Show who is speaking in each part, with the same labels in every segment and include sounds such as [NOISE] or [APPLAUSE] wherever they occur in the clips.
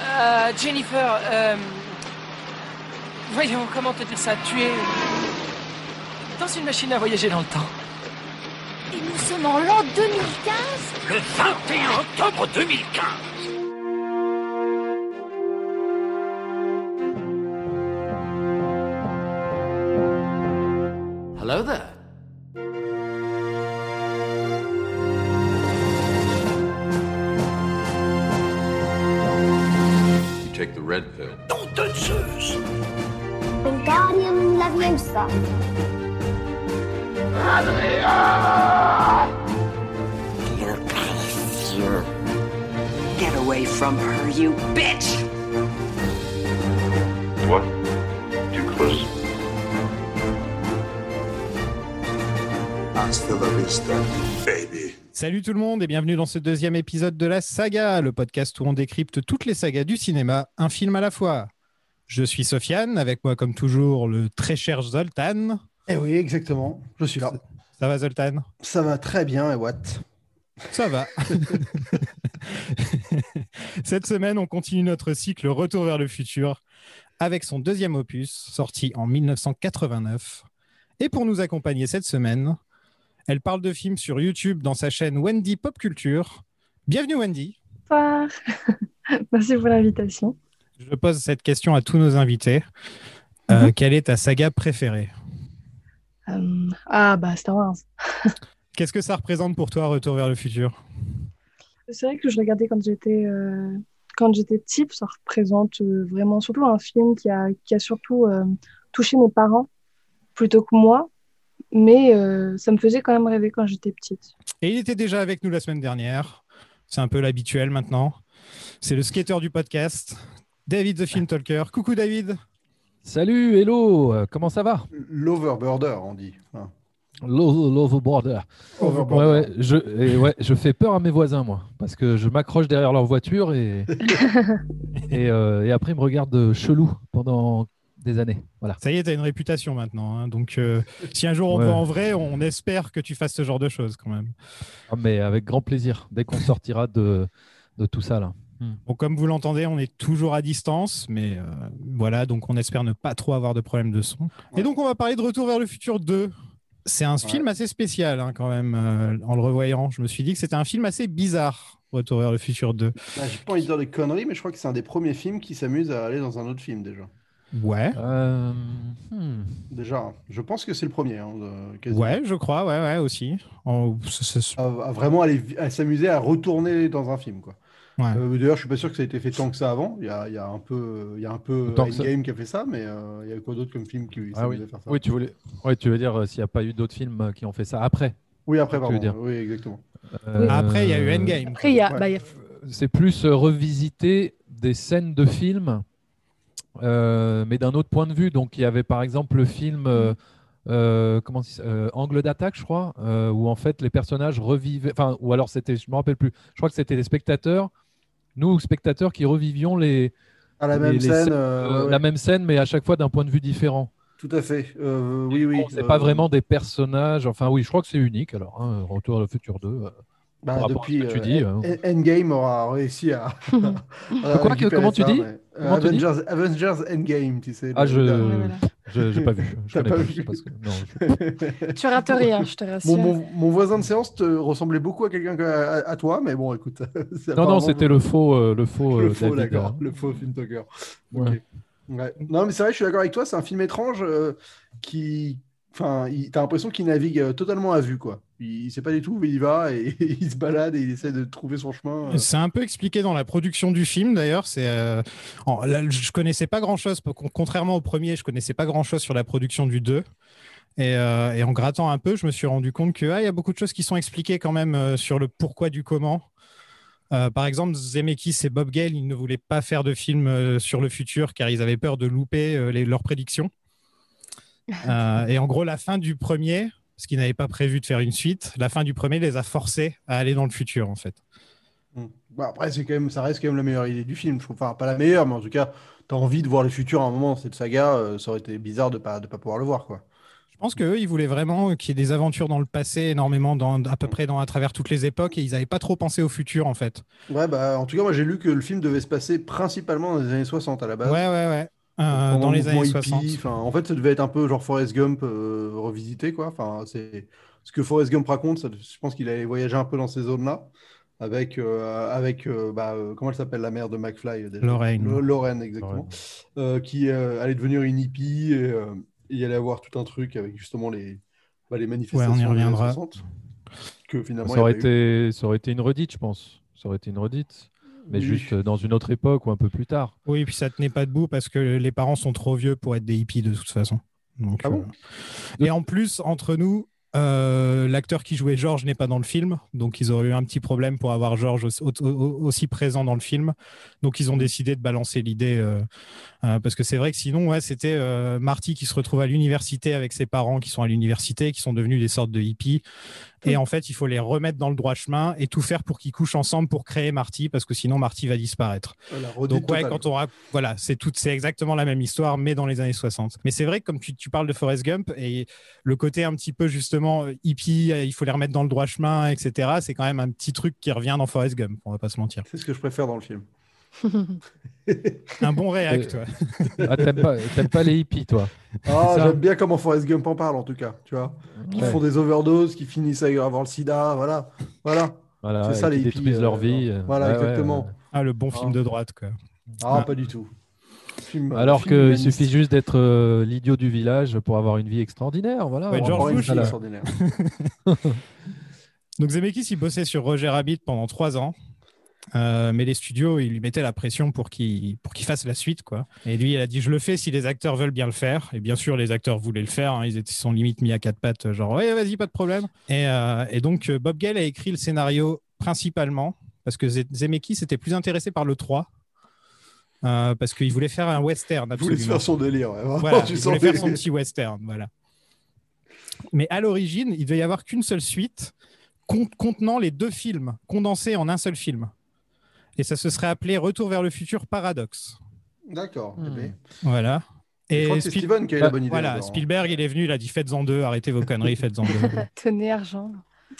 Speaker 1: Euh, Jennifer, euh, voyons, comment te dire ça? Tu es dans une machine à voyager dans le temps.
Speaker 2: Et nous sommes en l'an 2015
Speaker 3: Le 21 octobre 2015
Speaker 4: Hello there.
Speaker 5: Get away from her, you bitch!
Speaker 6: What? Too close?
Speaker 7: Hasta la vista, baby.
Speaker 8: Salut tout le monde et bienvenue dans ce deuxième épisode de la saga, le podcast où on décrypte toutes les sagas du cinéma, un film à la fois. Je suis Sofiane, avec moi comme toujours le très cher Zoltan.
Speaker 9: Eh oui, exactement. Je suis là.
Speaker 8: Ça va Zoltan?
Speaker 9: Ça va très bien, et what?
Speaker 8: Ça va. [LAUGHS] Cette semaine, on continue notre cycle Retour vers le futur avec son deuxième opus, sorti en 1989. Et pour nous accompagner cette semaine, elle parle de films sur YouTube dans sa chaîne Wendy Pop Culture. Bienvenue Wendy.
Speaker 10: Bonsoir. [LAUGHS] Merci pour l'invitation.
Speaker 8: Je pose cette question à tous nos invités. Euh,
Speaker 10: Mhm.
Speaker 8: Quelle est ta saga préférée?
Speaker 10: Euh, ah, bah, Star Wars. [LAUGHS]
Speaker 8: Qu'est-ce que ça représente pour toi, Retour vers le futur?
Speaker 10: C'est vrai que je regardais quand j'étais euh, quand j'étais petite. Ça représente euh, vraiment surtout un film qui a, qui a surtout euh, touché mes parents plutôt que moi. Mais ça me faisait quand même rêver quand j'étais petite.
Speaker 8: Et il était déjà avec nous la semaine dernière. C'est un peu l'habituel maintenant. C'est le skater du podcast, David the Film Talker. Coucou David.
Speaker 11: Salut, hello, euh, comment ça va?
Speaker 9: L'overboarder, on dit. Enfin,
Speaker 11: Love, love border. Ouais, je, et ouais, je fais peur à mes voisins, moi, parce que je m'accroche derrière leur voiture et, [LAUGHS] et, euh, et après ils me regardent chelou pendant des années. Voilà.
Speaker 8: Ça y est, tu as une réputation maintenant. hein. Donc, euh, si un jour on
Speaker 11: Ouais.
Speaker 8: te voit en vrai, on espère que tu fasses ce genre de choses quand même.
Speaker 11: Ah, mais avec grand plaisir, dès qu'on sortira de, de tout ça là.
Speaker 8: Bon, comme vous l'entendez, on est toujours à distance, mais euh, voilà, donc on espère ne pas trop avoir de problème de son. Et donc, on va parler de Retour vers le futur 2. C'est un film assez spécial hein, quand même, euh, en le revoyant. Je me suis dit que c'était un film assez bizarre, Retour vers le futur 2.
Speaker 9: Ah, J'ai pas envie de dire des conneries, mais je crois que c'est un des premiers films qui s'amuse à aller dans un autre film déjà.
Speaker 8: Ouais,
Speaker 11: Euh, hmm.
Speaker 9: Déjà, hein. je pense que c'est le premier. hein,
Speaker 8: ouais, je crois, ouais, ouais, aussi. En-
Speaker 9: À, à vraiment aller à s'amuser à retourner dans un film, quoi.
Speaker 8: Ouais.
Speaker 9: Euh, D'ailleurs, je suis pas sûr que ça ait été fait tant que ça avant. Il y a, il y a un peu, il y a un peu
Speaker 11: ça-
Speaker 9: Endgame qui a fait ça, mais euh, il y a quoi d'autre comme film qui
Speaker 11: Ah oui.
Speaker 9: faire ça?
Speaker 11: oui, tu voulais, ouais, tu veux dire euh, s'il n'y a pas eu d'autres films qui ont fait ça après?
Speaker 9: Oui, après,
Speaker 11: tu veux
Speaker 9: pardon.
Speaker 11: dire.
Speaker 9: Oui, exactement.
Speaker 11: Euh,
Speaker 8: Après, il y a eu Endgame.
Speaker 10: Après, il y a,
Speaker 9: Ouais.
Speaker 10: bah, a-
Speaker 11: c'est plus euh, revisiter des scènes de films, euh, mais d'un autre point de vue. Donc, il y avait par exemple le film euh, euh, comment euh, Angle d'attaque, je crois, euh, où en fait les personnages revivaient. Enfin, ou alors c'était, je me rappelle plus. Je crois que c'était les spectateurs, nous spectateurs, qui revivions les,
Speaker 9: À la
Speaker 11: les-
Speaker 9: même
Speaker 11: les
Speaker 9: scène,
Speaker 11: scènes,
Speaker 9: euh,
Speaker 11: euh,
Speaker 9: ouais,
Speaker 11: la
Speaker 9: ouais,
Speaker 11: même scène, mais à chaque fois d'un point de vue différent.
Speaker 9: tout à fait. Euh, oui, oui.
Speaker 11: C'est
Speaker 9: euh,
Speaker 11: pas vraiment des personnages. Enfin, oui, je crois que c'est unique. Alors, hein, Retour à le futur 2. euh,
Speaker 9: Bah, depuis
Speaker 11: ce que tu
Speaker 9: euh,
Speaker 11: dis, euh.
Speaker 9: Endgame aura réussi à. [LAUGHS] à
Speaker 11: Quoi,
Speaker 9: récupérer
Speaker 11: comment tu dis tu
Speaker 9: Avengers, Endgame, tu sais.
Speaker 11: Ah, je,
Speaker 10: voilà.
Speaker 11: Je, j'ai pas vu. [LAUGHS] Je
Speaker 9: T'as
Speaker 11: connais
Speaker 9: pas
Speaker 11: pas.
Speaker 9: vu.
Speaker 11: je sais pas ce que- non, je- [LAUGHS]
Speaker 10: tu rates rien, je te rassure.
Speaker 9: Mon, mon- mon voisin de séance te ressemblait beaucoup à quelqu'un que- à, à toi, mais bon, écoute. [LAUGHS]
Speaker 11: Non, non, c'était le faux, euh, le faux,
Speaker 9: le
Speaker 11: euh,
Speaker 9: faux,
Speaker 11: David,
Speaker 9: d'accord.
Speaker 11: hein.
Speaker 9: Le faux film talker.
Speaker 11: Ouais.
Speaker 9: Ouais. Non, mais c'est vrai, je suis d'accord avec toi. C'est un film étrange euh, qui. Enfin, il- t'as l'impression qu'il navigue totalement à vue, quoi. Il, il sait pas du tout où il va et [LAUGHS] il se balade et il essaie de trouver son chemin. euh.
Speaker 8: C'est un peu expliqué dans la production du film d'ailleurs. C'est, euh, je connaissais pas grand chose, contrairement au premier, je connaissais pas grand chose sur la production du 2. Et, euh, et en grattant un peu, je me suis rendu compte qu'il y a beaucoup de choses qui sont expliquées quand même euh, sur le pourquoi du comment. Euh, par exemple, Zemeckis et Bob Gale, ils ne voulaient pas faire de film sur le futur car ils avaient peur de louper les- leurs prédictions. [LAUGHS] Euh, et en gros, la fin du premier, ce qu'ils n'avaient pas prévu de faire une suite, la fin du premier les a forcés à aller dans le futur en fait.
Speaker 9: Hmm. Bon, après, c'est quand même, ça reste quand même la meilleure idée du film. Je trouve, enfin, pas la meilleure, mais en tout cas, t'as envie de voir le futur à un moment. Cette saga, euh, ça aurait été bizarre de pas, de pas pouvoir le voir, quoi.
Speaker 8: Je pense qu'eux, ils voulaient vraiment qu'il y ait des aventures dans le passé, énormément, dans, à peu près dans, à travers toutes les époques, et ils n'avaient pas trop pensé au futur, en fait.
Speaker 9: Ouais, bah, en tout cas, moi, j'ai lu que le film devait se passer principalement dans les années 60 à la base.
Speaker 8: Ouais, ouais, ouais. Euh, dans
Speaker 9: le
Speaker 8: les années
Speaker 9: hippie,
Speaker 8: 60.
Speaker 9: enfin, en fait, ça devait être un peu genre Forrest Gump euh, revisité, quoi. Enfin, c'est ce que Forrest Gump raconte. ça- je pense qu'il avait voyagé un peu dans ces zones-là, avec, euh, avec euh, bah, euh, comment elle s'appelle la mère de McFly déjà?
Speaker 8: Lorraine.
Speaker 9: Lo- Lorraine, exactement. Euh, qui euh, allait devenir une hippie et euh, il allait avoir tout un truc avec justement les, bah, les manifestations.
Speaker 8: Ouais, on y
Speaker 9: des années
Speaker 8: reviendra.
Speaker 9: 60, que finalement,
Speaker 11: aurait,
Speaker 9: eu.
Speaker 11: ça aurait été une redite, je pense. Ça aurait été une redite. Mais
Speaker 9: Oui.
Speaker 11: juste euh, dans une autre époque ou un peu plus tard.
Speaker 8: Oui, puis ça tenait pas debout parce que les parents sont trop vieux pour être des hippies de toute façon. Donc,
Speaker 9: Ah bon
Speaker 8: euh, Et en plus, entre nous, euh, l'acteur qui jouait George n'est pas dans le film, donc ils auraient eu un petit problème pour avoir George aussi, au- au- aussi présent dans le film. Donc ils ont décidé de balancer l'idée euh, euh, parce que c'est vrai que sinon, ouais, c'était euh, Marty qui se retrouve à l'université avec ses parents qui sont à l'université, qui sont devenus des sortes de hippies. Et en fait, il faut les remettre dans le droit chemin et tout faire pour qu'ils couchent ensemble pour créer Marty, parce que sinon Marty va disparaître.
Speaker 9: Redite
Speaker 8: Donc ouais, quand on rac- voilà, c'est tout, c'est exactement la même histoire, mais dans les années 60. Mais c'est vrai que comme tu, tu parles de Forrest Gump et le côté un petit peu justement hippie, euh, il faut les remettre dans le droit chemin, etc. C'est quand même un petit truc qui revient dans Forrest Gump. On va pas se mentir.
Speaker 9: C'est ce que je préfère dans le film. [LAUGHS]
Speaker 8: Un bon réact.
Speaker 11: Euh,
Speaker 8: toi.
Speaker 11: Ah, t'aimes pas, t'aimes pas les hippies, toi
Speaker 9: Ah, j'aime bien comment Forrest Gump en parle en tout cas, tu vois. Qui
Speaker 11: Ouais.
Speaker 9: font des overdoses, qui finissent à avoir le sida, voilà. Voilà.
Speaker 11: Voilà,
Speaker 9: c'est ça les hippies.
Speaker 11: détruisent leur vie, euh,
Speaker 9: Voilà,
Speaker 11: ouais,
Speaker 9: exactement.
Speaker 11: ouais.
Speaker 8: Ah, le bon film de droite, quoi.
Speaker 9: Ah,
Speaker 8: Ah.
Speaker 9: pas du tout. Film-
Speaker 11: Alors qu'il suffit juste d'être euh, l'idiot du village pour avoir une vie extraordinaire. Voilà,
Speaker 8: George Bush,
Speaker 9: extraordinaire. [LAUGHS]
Speaker 8: Donc Zemeckis, il bossait sur Roger Rabbit pendant trois ans. Euh, mais les studios, ils lui mettaient la pression pour qu'il pour qu'il fasse la suite, quoi. Et lui, il a dit je le fais si les acteurs veulent bien le faire. Et bien sûr, les acteurs voulaient le faire. hein. Ils étaient sont limite mis à quatre pattes, genre ouais, vas-y, pas de problème. Et, euh, et donc euh, Bob Gale a écrit le scénario principalement parce que Ze- Zemeckis était plus intéressé par le 3 euh, parce qu'il voulait faire un western.
Speaker 9: Il voulait
Speaker 8: Absolument.
Speaker 9: faire son délire. ouais. Vraiment,
Speaker 8: Voilà, il voulait faire son petit western, voilà. Mais à l'origine, il devait y avoir qu'une seule suite con- contenant les deux films condensés en un seul film. Et ça se serait appelé Retour vers le futur Paradoxe.
Speaker 9: D'accord.
Speaker 11: Hmm.
Speaker 9: eh.
Speaker 8: Voilà.
Speaker 9: Je crois que c'est Steven qui a eu la bonne idée.
Speaker 8: Voilà. Spielberg, il est venu, il a dit faites-en deux, arrêtez vos conneries, [LAUGHS] faites-en deux.
Speaker 10: Tenez argent.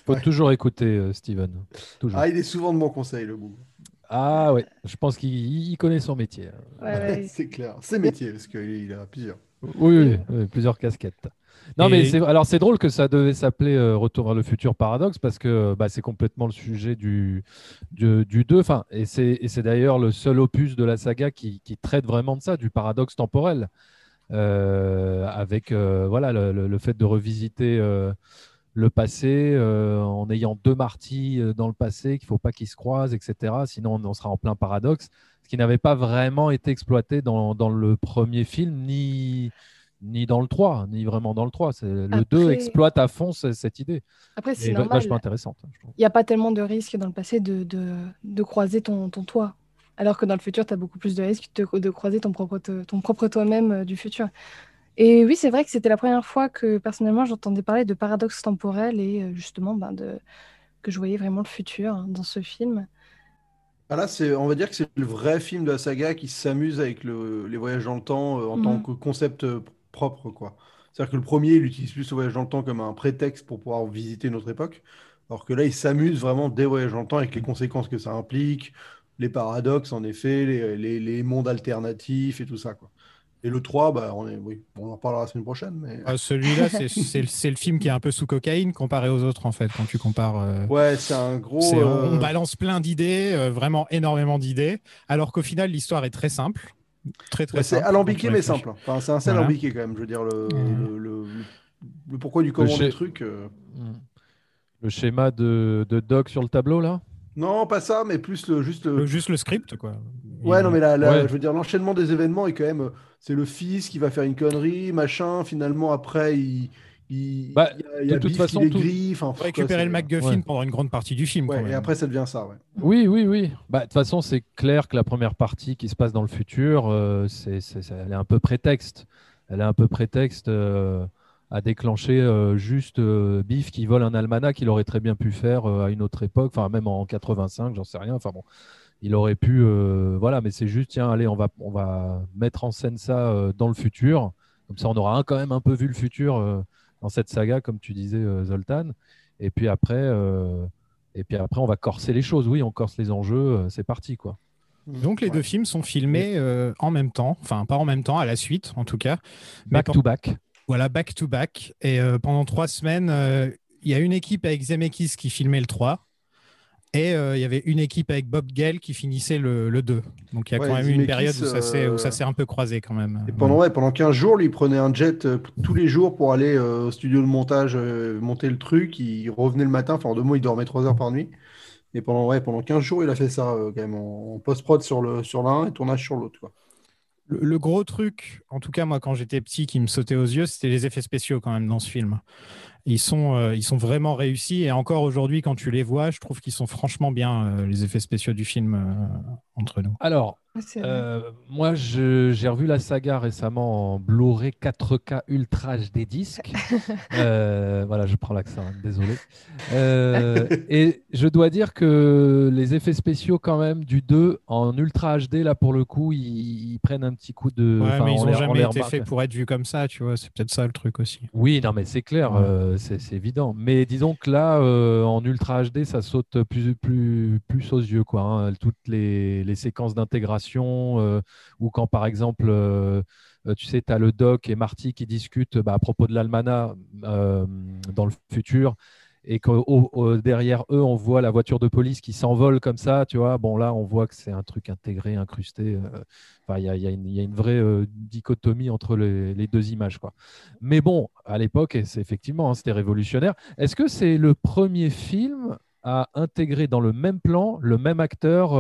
Speaker 11: Faut toujours écouter euh, Steven. Toujours.
Speaker 9: Ah, il est souvent de mon conseil, le bout.
Speaker 11: Ah ouais, je pense qu'il il connaît son métier.
Speaker 10: Ouais, ouais. [LAUGHS]
Speaker 9: c'est clair. C'est métier, parce qu'il il a plusieurs.
Speaker 11: Oui, oui, oui, plusieurs casquettes. Non,
Speaker 8: Et-
Speaker 11: mais c'est, alors c'est drôle que ça devait s'appeler euh, Retour vers le futur paradoxe parce que bah, c'est complètement le sujet du, du, du 2. Enfin, et, c'est, et c'est d'ailleurs le seul opus de la saga qui, qui traite vraiment de ça, du paradoxe temporel. Euh, avec euh, voilà, le, le- le fait de revisiter euh, le passé euh, en ayant deux Marty euh, dans le passé, qu'il ne faut pas qu'ils se croisent, etc. Sinon, on, on sera en plein paradoxe. Ce qui n'avait pas vraiment été exploité dans, dans le premier film, ni, ni dans le 3, ni vraiment dans le 3. C'est, le
Speaker 10: Après-
Speaker 11: 2 exploite à fond ce- cette idée.
Speaker 10: Après, c'est normal.
Speaker 11: vachement intéressante.
Speaker 10: Il n'y a pas tellement de risques dans le passé de, de, de croiser ton, ton toi. Alors que dans le futur, tu as beaucoup plus de risques de, de croiser ton propre, ton propre toi-même euh, du futur. Et oui, c'est vrai que c'était la première fois que personnellement j'entendais parler de paradoxe temporel et euh, justement ben, de, que je voyais vraiment le futur hein, dans ce film.
Speaker 9: Ah là, c'est, on va dire que c'est le vrai film de la saga qui s'amuse avec le- les voyages dans le temps euh, en tant
Speaker 10: Mhm.
Speaker 9: que concept propre, quoi. C'est-à-dire que le premier, il utilise plus le voyage dans le temps comme un prétexte pour pouvoir visiter notre époque, alors que là, il s'amuse vraiment des voyages dans le temps avec les conséquences que ça implique, les paradoxes, en effet, les, les- les mondes alternatifs et tout ça, quoi. Et le 3, bah, on est, oui, on en parlera la semaine prochaine, mais...
Speaker 8: Euh, Celui-là, [LAUGHS] c'est, le- film qui est un peu sous cocaïne comparé aux autres, en fait, quand tu compares. euh,
Speaker 9: Ouais, c'est un gros...
Speaker 8: c'est-
Speaker 9: euh,
Speaker 8: On balance plein d'idées, euh, vraiment énormément d'idées, alors qu'au final, l'histoire est très simple. Très, très
Speaker 9: Ouais, c'est
Speaker 8: simple,
Speaker 9: alambiqué mais simple. Enfin, c'est assez
Speaker 8: Voilà.
Speaker 9: alambiqué quand même, je veux dire, le, le, le- le pourquoi du comment du truc. euh.
Speaker 11: Mm. Le schéma de, de Doc sur le tableau, là?
Speaker 9: Non, pas ça, mais plus le juste le.
Speaker 8: Le- juste le script, quoi.
Speaker 9: Ouais, non, mais là, là,
Speaker 11: Ouais.
Speaker 9: je veux dire, l'enchaînement des événements est quand même. euh, C'est le fils qui va faire une connerie, machin. Finalement, après, il. Il
Speaker 11: Bah,
Speaker 9: il y a, il y a
Speaker 11: de toute
Speaker 9: Biff
Speaker 11: façon,
Speaker 9: qui les
Speaker 11: tout-.
Speaker 9: Enfin,
Speaker 8: Faut récupérer le MacGuffin
Speaker 11: ouais.
Speaker 8: pendant une grande partie du film. quand
Speaker 9: et après, ça devient ça, ouais.
Speaker 11: Oui, oui, oui. Bah, De toute façon, c'est clair que la première partie qui se passe dans le futur, euh, c'est, c'est- c'est- elle est un peu prétexte. Elle est un peu prétexte euh, à déclencher euh, juste euh, Biff qui vole un almanach qu'il aurait très bien pu faire euh, à une autre époque, enfin même en 85, j'en sais rien. Enfin bon, il aurait pu, euh, voilà, mais c'est juste, tiens, allez, on va, on va mettre en scène ça euh, dans le futur. Comme ça, on aura un- quand même un peu vu le futur euh, dans cette saga, comme tu disais, euh, Zoltan. Et puis après, euh, et puis après, on va corser les choses. Oui, on corse les enjeux. euh, c'est parti, quoi.
Speaker 8: Donc les deux films sont filmés euh, en même temps, enfin pas en même temps, à la suite en tout cas. Mais
Speaker 11: Back to back.
Speaker 8: Voilà, back to back. Et euh, pendant trois semaines, euh, il y a une équipe avec Zemeckis qui filmait le 3. Et euh, il y avait une équipe avec Bob Gale qui finissait le, le 2. Donc il y a
Speaker 9: Ouais,
Speaker 8: quand même eu une période où ça s'est
Speaker 9: euh,
Speaker 8: s'est un peu croisé quand même.
Speaker 9: Et pendant, ouais, pendant 15 jours, lui, il prenait un jet euh, tous les jours pour aller euh, au studio de montage, monter le truc. Il revenait le matin. Enfin, en deux mots, il dormait 3 heures par nuit. Et pendant, ouais, pendant 15 jours, il a fait ça quand même en, en post-prod sur le sur l'un et tournage sur l'autre.
Speaker 8: Le, le gros truc, en tout cas moi quand j'étais petit, qui me sautait aux yeux, c'était les effets spéciaux quand même dans ce film. Ils sont, euh, ils sont vraiment réussis et encore aujourd'hui quand tu les vois, je trouve qu'ils sont franchement bien euh, les effets spéciaux du film euh, entre nous.
Speaker 11: Alors. Euh, moi, je- j'ai revu la saga récemment en Blu-ray 4K Ultra HD disque. [LAUGHS] Euh, voilà, je prends l'accent, hein, désolé. Euh, et je dois dire que les effets spéciaux, quand même, du 2 en Ultra HD, là, pour le coup, ils, ils prennent un petit coup de.
Speaker 8: Ouais, mais ils
Speaker 11: on
Speaker 8: ont
Speaker 11: les- on
Speaker 8: jamais été faits pour être vus comme ça, tu vois. C'est peut-être ça le truc aussi.
Speaker 11: Oui, non, mais c'est clair,
Speaker 8: Ouais.
Speaker 11: euh, c'est c'est évident. Mais disons que là, euh, en Ultra HD, ça saute plus, plus, plus aux yeux, quoi. hein. Toutes les, les séquences d'intégration, euh, ou quand par exemple, euh, euh, tu sais, tu as le doc et Marty qui discutent bah, à propos de l'Almana dans le futur. Et que derrière eux, on voit la voiture de police qui s'envole comme ça, tu vois. Bon, là, on voit que c'est un truc intégré, incrusté. euh, il y y a une- vraie dichotomie entre les, deux images, quoi. Mais bon, à l'époque, c'est effectivement, hein, c'était révolutionnaire. Est-ce que c'est le premier film à intégrer dans le même plan le même acteur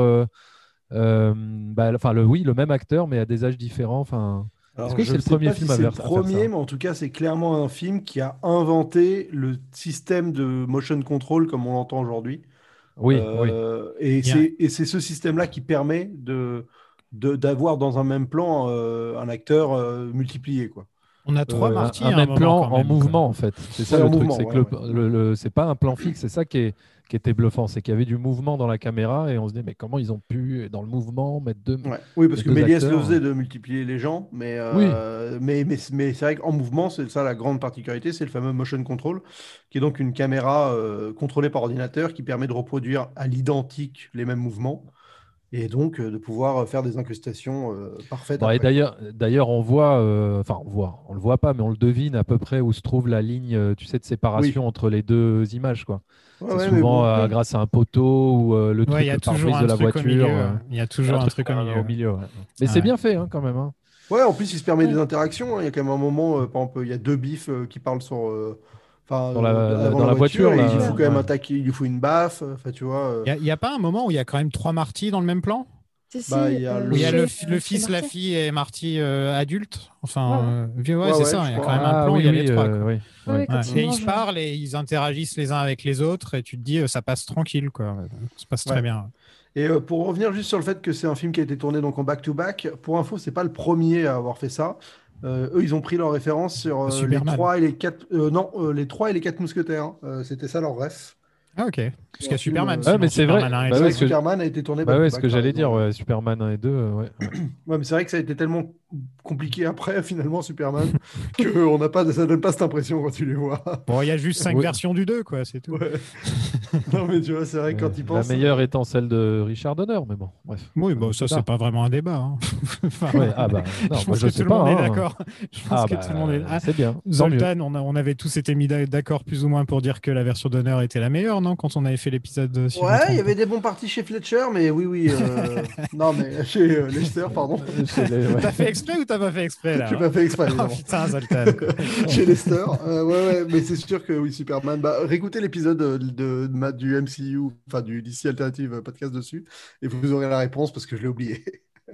Speaker 11: euh, bah, Enfin, le, oui, le même acteur, mais à des âges différents. Enfin, est-ce que c'est le premier
Speaker 9: si
Speaker 11: film à
Speaker 9: c'est
Speaker 11: faire,
Speaker 9: le
Speaker 11: ça
Speaker 9: premier, mais en tout cas, c'est clairement un film qui a inventé le système de motion control comme on l'entend aujourd'hui.
Speaker 11: Oui, oui.
Speaker 9: Euh, c'est et c'est ce système-là qui permet de de- d'avoir dans un même plan euh, un acteur euh, multiplié, quoi.
Speaker 8: On a trois
Speaker 11: Euh,
Speaker 8: Marty
Speaker 11: un,
Speaker 8: un
Speaker 11: même plan en
Speaker 8: même, quoi.
Speaker 11: mouvement, en fait. C'est ça
Speaker 9: Ouais,
Speaker 11: le truc.
Speaker 9: mouvement,
Speaker 11: C'est
Speaker 9: ouais,
Speaker 11: que le,
Speaker 9: ouais.
Speaker 11: le- pas un plan fixe. C'est ça qui, est, qui était bluffant. C'est qu'il y avait du mouvement dans la caméra et on se dit, mais comment ils ont pu, dans le mouvement, mettre deux.
Speaker 9: Ouais. Oui, parce que Méliès le faisait de multiplier les gens, mais, euh, mais, mais, mais c'est vrai qu'en mouvement, c'est ça la grande particularité, c'est le fameux motion control, qui est donc une caméra euh, contrôlée par ordinateur qui permet de reproduire à l'identique les mêmes mouvements et donc euh, de pouvoir euh, faire des incrustations euh, parfaites.
Speaker 11: Bon, et
Speaker 9: après.
Speaker 11: d'ailleurs, d'ailleurs, on voit, euh, enfin, on voit, on le voit pas, mais on le devine à peu près où se trouve la ligne, tu sais, de séparation entre les deux images, quoi.
Speaker 9: Ouais,
Speaker 11: c'est
Speaker 9: ouais, mais
Speaker 11: souvent
Speaker 9: bon,
Speaker 11: euh,
Speaker 9: ouais.
Speaker 11: grâce à un poteau ou euh, le truc
Speaker 8: il y a
Speaker 11: le
Speaker 8: toujours
Speaker 11: pare-brise de la
Speaker 8: au
Speaker 11: voiture.
Speaker 8: milieu.
Speaker 11: euh,
Speaker 8: Il y a toujours un truc au milieu.
Speaker 11: ouais. Mais c'est
Speaker 8: Ouais.
Speaker 11: bien fait, hein, quand même. hein.
Speaker 9: Ouais, en plus, il se permet des interactions. hein. Il y a quand même un moment, euh, par exemple, il y a deux bifs euh, qui parlent sur. Enfin,
Speaker 11: Dans la-
Speaker 9: euh,
Speaker 11: dans la voiture,
Speaker 9: et
Speaker 11: là,
Speaker 9: il lui faut quand même
Speaker 11: ouais.
Speaker 9: un taquet, il lui faut une baffe. Enfin, tu vois. euh,
Speaker 8: Il n'y a, pas un moment où il y a quand même trois Marty dans le même plan?
Speaker 10: Si, si,
Speaker 9: Bah, il y a
Speaker 10: euh,
Speaker 9: le-
Speaker 8: y a le, fils, la fille et Marty euh, adulte Enfin,
Speaker 10: Ouais.
Speaker 8: euh, vieux, ouais,
Speaker 9: Ouais,
Speaker 8: c'est
Speaker 9: ouais,
Speaker 8: ça. Il y a
Speaker 9: crois.
Speaker 8: quand même un
Speaker 11: Ah
Speaker 8: plan où
Speaker 11: oui,
Speaker 8: il y a
Speaker 11: oui,
Speaker 8: les trois.
Speaker 11: euh, oui,
Speaker 8: Et ils se parlent et ils interagissent les uns avec les autres et tu te dis ça passe tranquille quoi. Ça passe très bien.
Speaker 9: Et euh, pour revenir juste sur le fait que c'est un film qui a été tourné donc en back-to-back, pour info, c'est pas le premier à avoir fait ça. Euh, eux, ils ont pris leur référence sur euh, les
Speaker 8: Superman.
Speaker 9: trois et les quatre. euh, non, euh, les trois et les quatre mousquetaires. Euh, C'était ça leur ref.
Speaker 8: Ah ok. Parce qu'il y a
Speaker 9: un film,
Speaker 8: Superman.
Speaker 9: euh,
Speaker 8: sinon,
Speaker 11: Ouais, mais c'est vrai. Bah ce que-
Speaker 9: Superman a été tourné
Speaker 11: Bah ouais, ce que j'allais dire, ouais, Superman 1 et 2, euh, ouais.
Speaker 9: Ouais, mais c'est vrai que ça a été tellement compliqué après, finalement, Superman, [LAUGHS] que on n'a pas, ça donne pas cette impression quand tu les vois.
Speaker 8: Bon, il y a juste cinq versions du 2 quoi, c'est tout.
Speaker 9: Ouais. [LAUGHS] non, mais tu vois, c'est vrai que quand
Speaker 11: Euh,
Speaker 9: ils pensent.
Speaker 11: La meilleure étant celle de Richard Donner, mais bon, bref.
Speaker 8: Oui, bon, ça
Speaker 11: C'est
Speaker 8: pas vraiment un débat. hein. [LAUGHS] Enfin,
Speaker 11: Ouais, ah bah, non,
Speaker 8: je
Speaker 11: moi
Speaker 8: pense
Speaker 11: je
Speaker 8: que
Speaker 11: sais
Speaker 8: tout le monde
Speaker 11: pas.
Speaker 8: est
Speaker 11: hein.
Speaker 8: d'accord. Je pense
Speaker 11: Ah
Speaker 8: que
Speaker 11: bah,
Speaker 8: tout le monde est. Ah,
Speaker 11: c'est bien. tant mieux.
Speaker 8: Zoltan, on, a- on avait tous été mis d'a- d'accord plus ou moins pour dire que la version d'honneur était la meilleure, non Quand on avait fait l'épisode. si je
Speaker 9: Ouais, il y avait des bons partis chez Fletcher, mais oui, oui. euh, non, mais chez euh, Lester, pardon.
Speaker 11: Chez les-
Speaker 8: exprès ou t'as pas fait exprès là
Speaker 9: J'ai pas fait exprès, [LAUGHS]
Speaker 8: Oh putain, Zoltan. [LAUGHS]
Speaker 9: chez Lester. Euh, ouais, ouais, mais c'est sûr que oui, Superman. Bah, réécoutez l'épisode de, de, du MCU, enfin du DC Alternative euh, podcast dessus, et vous aurez la réponse parce que je l'ai oublié.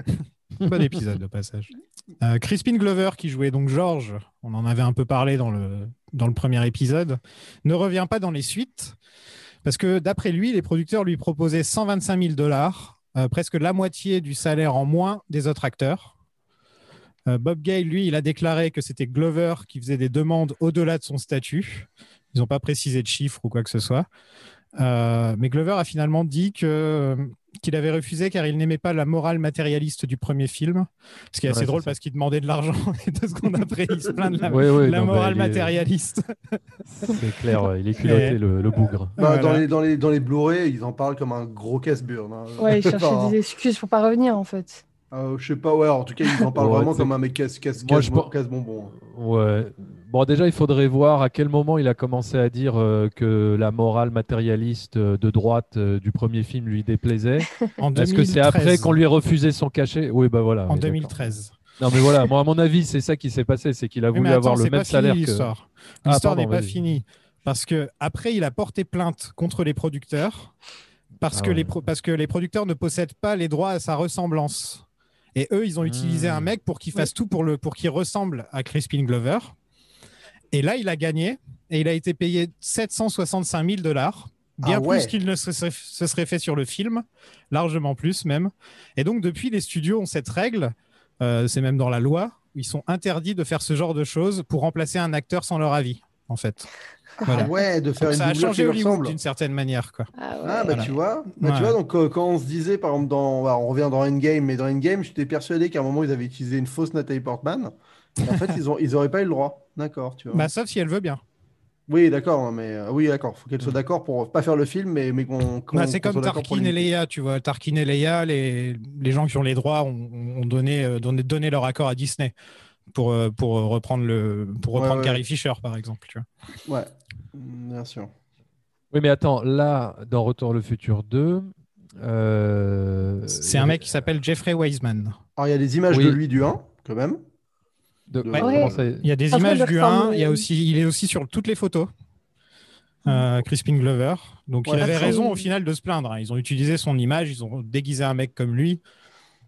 Speaker 9: [LAUGHS]
Speaker 8: bon épisode de passage. Euh, Crispin Glover, qui jouait donc George, on en avait un peu parlé dans le, dans le premier épisode, ne revient pas dans les suites parce que d'après lui, les producteurs lui proposaient 125 000 dollars, euh, presque la moitié du salaire en moins des autres acteurs. Euh, Bob Gale, lui, il a déclaré que c'était Glover qui faisait des demandes au-delà de son statut. Ils n'ont pas précisé de chiffres ou quoi que ce soit. Euh, mais Glover a finalement dit que euh, qu'il avait refusé car il n'aimait pas la morale matérialiste du premier film. Ce qui est assez drôle
Speaker 11: ça.
Speaker 8: parce qu'il demandait de l'argent [LAUGHS] et deux secondes après, il se plaint de la,
Speaker 11: Ouais, ouais,
Speaker 8: la
Speaker 11: non, bah,
Speaker 8: morale matérialiste. [LAUGHS]
Speaker 11: C'est clair, ouais, il est culotté,
Speaker 8: Et-
Speaker 11: le, le bougre.
Speaker 9: Bah, dans, les, dans, les, dans les Blu-ray, ils en parlent comme un gros casse-burn. hein.
Speaker 10: Ouais, il
Speaker 9: Je sais [LAUGHS]
Speaker 10: cherchait
Speaker 9: pas, hein.
Speaker 10: des excuses pour pas revenir en fait.
Speaker 9: Euh, je sais pas, ouais, en tout cas, ils en parlent
Speaker 11: Ouais,
Speaker 9: vraiment comme un mec casse, casse,
Speaker 11: Moi,
Speaker 9: casse,
Speaker 11: je pense-
Speaker 9: casse bonbon.
Speaker 11: Ouais. Bon, déjà, il faudrait voir à quel moment il a commencé à dire euh, que la morale matérialiste euh, de droite euh, du premier film lui déplaisait. [LAUGHS]
Speaker 8: En
Speaker 11: Est-ce que c'est
Speaker 8: 2013.
Speaker 11: après qu'on lui ait refusé son cachet? Oui, bah voilà.
Speaker 8: En
Speaker 11: oui, d'accord.
Speaker 8: 2013.
Speaker 11: Non, mais voilà, moi, à mon avis, c'est ça qui s'est passé, c'est qu'il a voulu
Speaker 8: mais
Speaker 11: avoir
Speaker 8: attends,
Speaker 11: le même
Speaker 8: pas
Speaker 11: salaire
Speaker 8: fini,
Speaker 11: que.
Speaker 8: l'histoire.
Speaker 11: Ah,
Speaker 8: n'est pas finie. Parce que après, il a porté plainte contre les producteurs parce,
Speaker 11: Ah
Speaker 8: que
Speaker 11: ouais.
Speaker 8: les pro- parce que les producteurs ne possèdent pas les droits à sa ressemblance. Et eux, ils ont utilisé
Speaker 11: Hmm.
Speaker 8: un mec pour qu'il fasse tout pour, le, pour qu'il ressemble à Crispin Glover. Et là, il a gagné et il a été payé 765 000 dollars, bien
Speaker 9: Ah ouais.
Speaker 8: plus qu'il ne se serait, se serait fait sur le film, largement plus même. Et donc, depuis, les studios ont cette règle, euh, c'est même dans la loi, où ils sont interdits de faire ce genre de choses pour remplacer un acteur sans leur avis, en fait. Voilà.
Speaker 9: Ah ouais, de faire
Speaker 8: Donc,
Speaker 9: une
Speaker 8: ça a changé Hollywood d'une certaine manière. Quoi.
Speaker 10: Ah ouais.
Speaker 9: Ah bah
Speaker 8: Voilà.
Speaker 9: tu vois, bah,
Speaker 8: Ouais.
Speaker 9: tu vois donc euh, quand on se disait par exemple dans, bah, on revient dans Endgame, mais dans Endgame, j'étais persuadé qu'à un moment ils avaient utilisé une fausse Nathalie Portman. En fait [LAUGHS] ils ont ils auraient pas eu le droit, d'accord, tu vois.
Speaker 8: Bah, sauf si elle veut bien.
Speaker 9: Oui d'accord, hein, mais euh, oui d'accord, faut qu'elle soit d'accord pour pas faire le film, mais mais qu'on.
Speaker 8: Bah, c'est comme Tarkin et. Leia, tu vois. Tarkin et Leia, les, les gens qui ont les droits ont, ont donné, euh, donné, donné leur accord à Disney pour, euh, pour euh, reprendre, le, pour reprendre
Speaker 9: ouais.
Speaker 8: Carrie Fisher, par exemple. Tu vois.
Speaker 9: Ouais, bien sûr.
Speaker 11: Oui, mais attends, là, dans Retour le futur 2. euh,
Speaker 8: C'est un mec qui s'appelle Jeffrey Wiseman.
Speaker 9: Alors il y a des images
Speaker 11: Oui.
Speaker 9: de lui du 1 quand même.
Speaker 11: de-
Speaker 9: Ouais.
Speaker 11: comment ça-
Speaker 8: Il y a des images du
Speaker 10: ressemble-
Speaker 8: 1, il, y a aussi, il est aussi sur toutes les photos. euh, Crispin Glover. Donc
Speaker 9: Ouais,
Speaker 8: il avait raison au final de se plaindre. hein. Ils ont utilisé son image, ils ont déguisé un mec comme lui.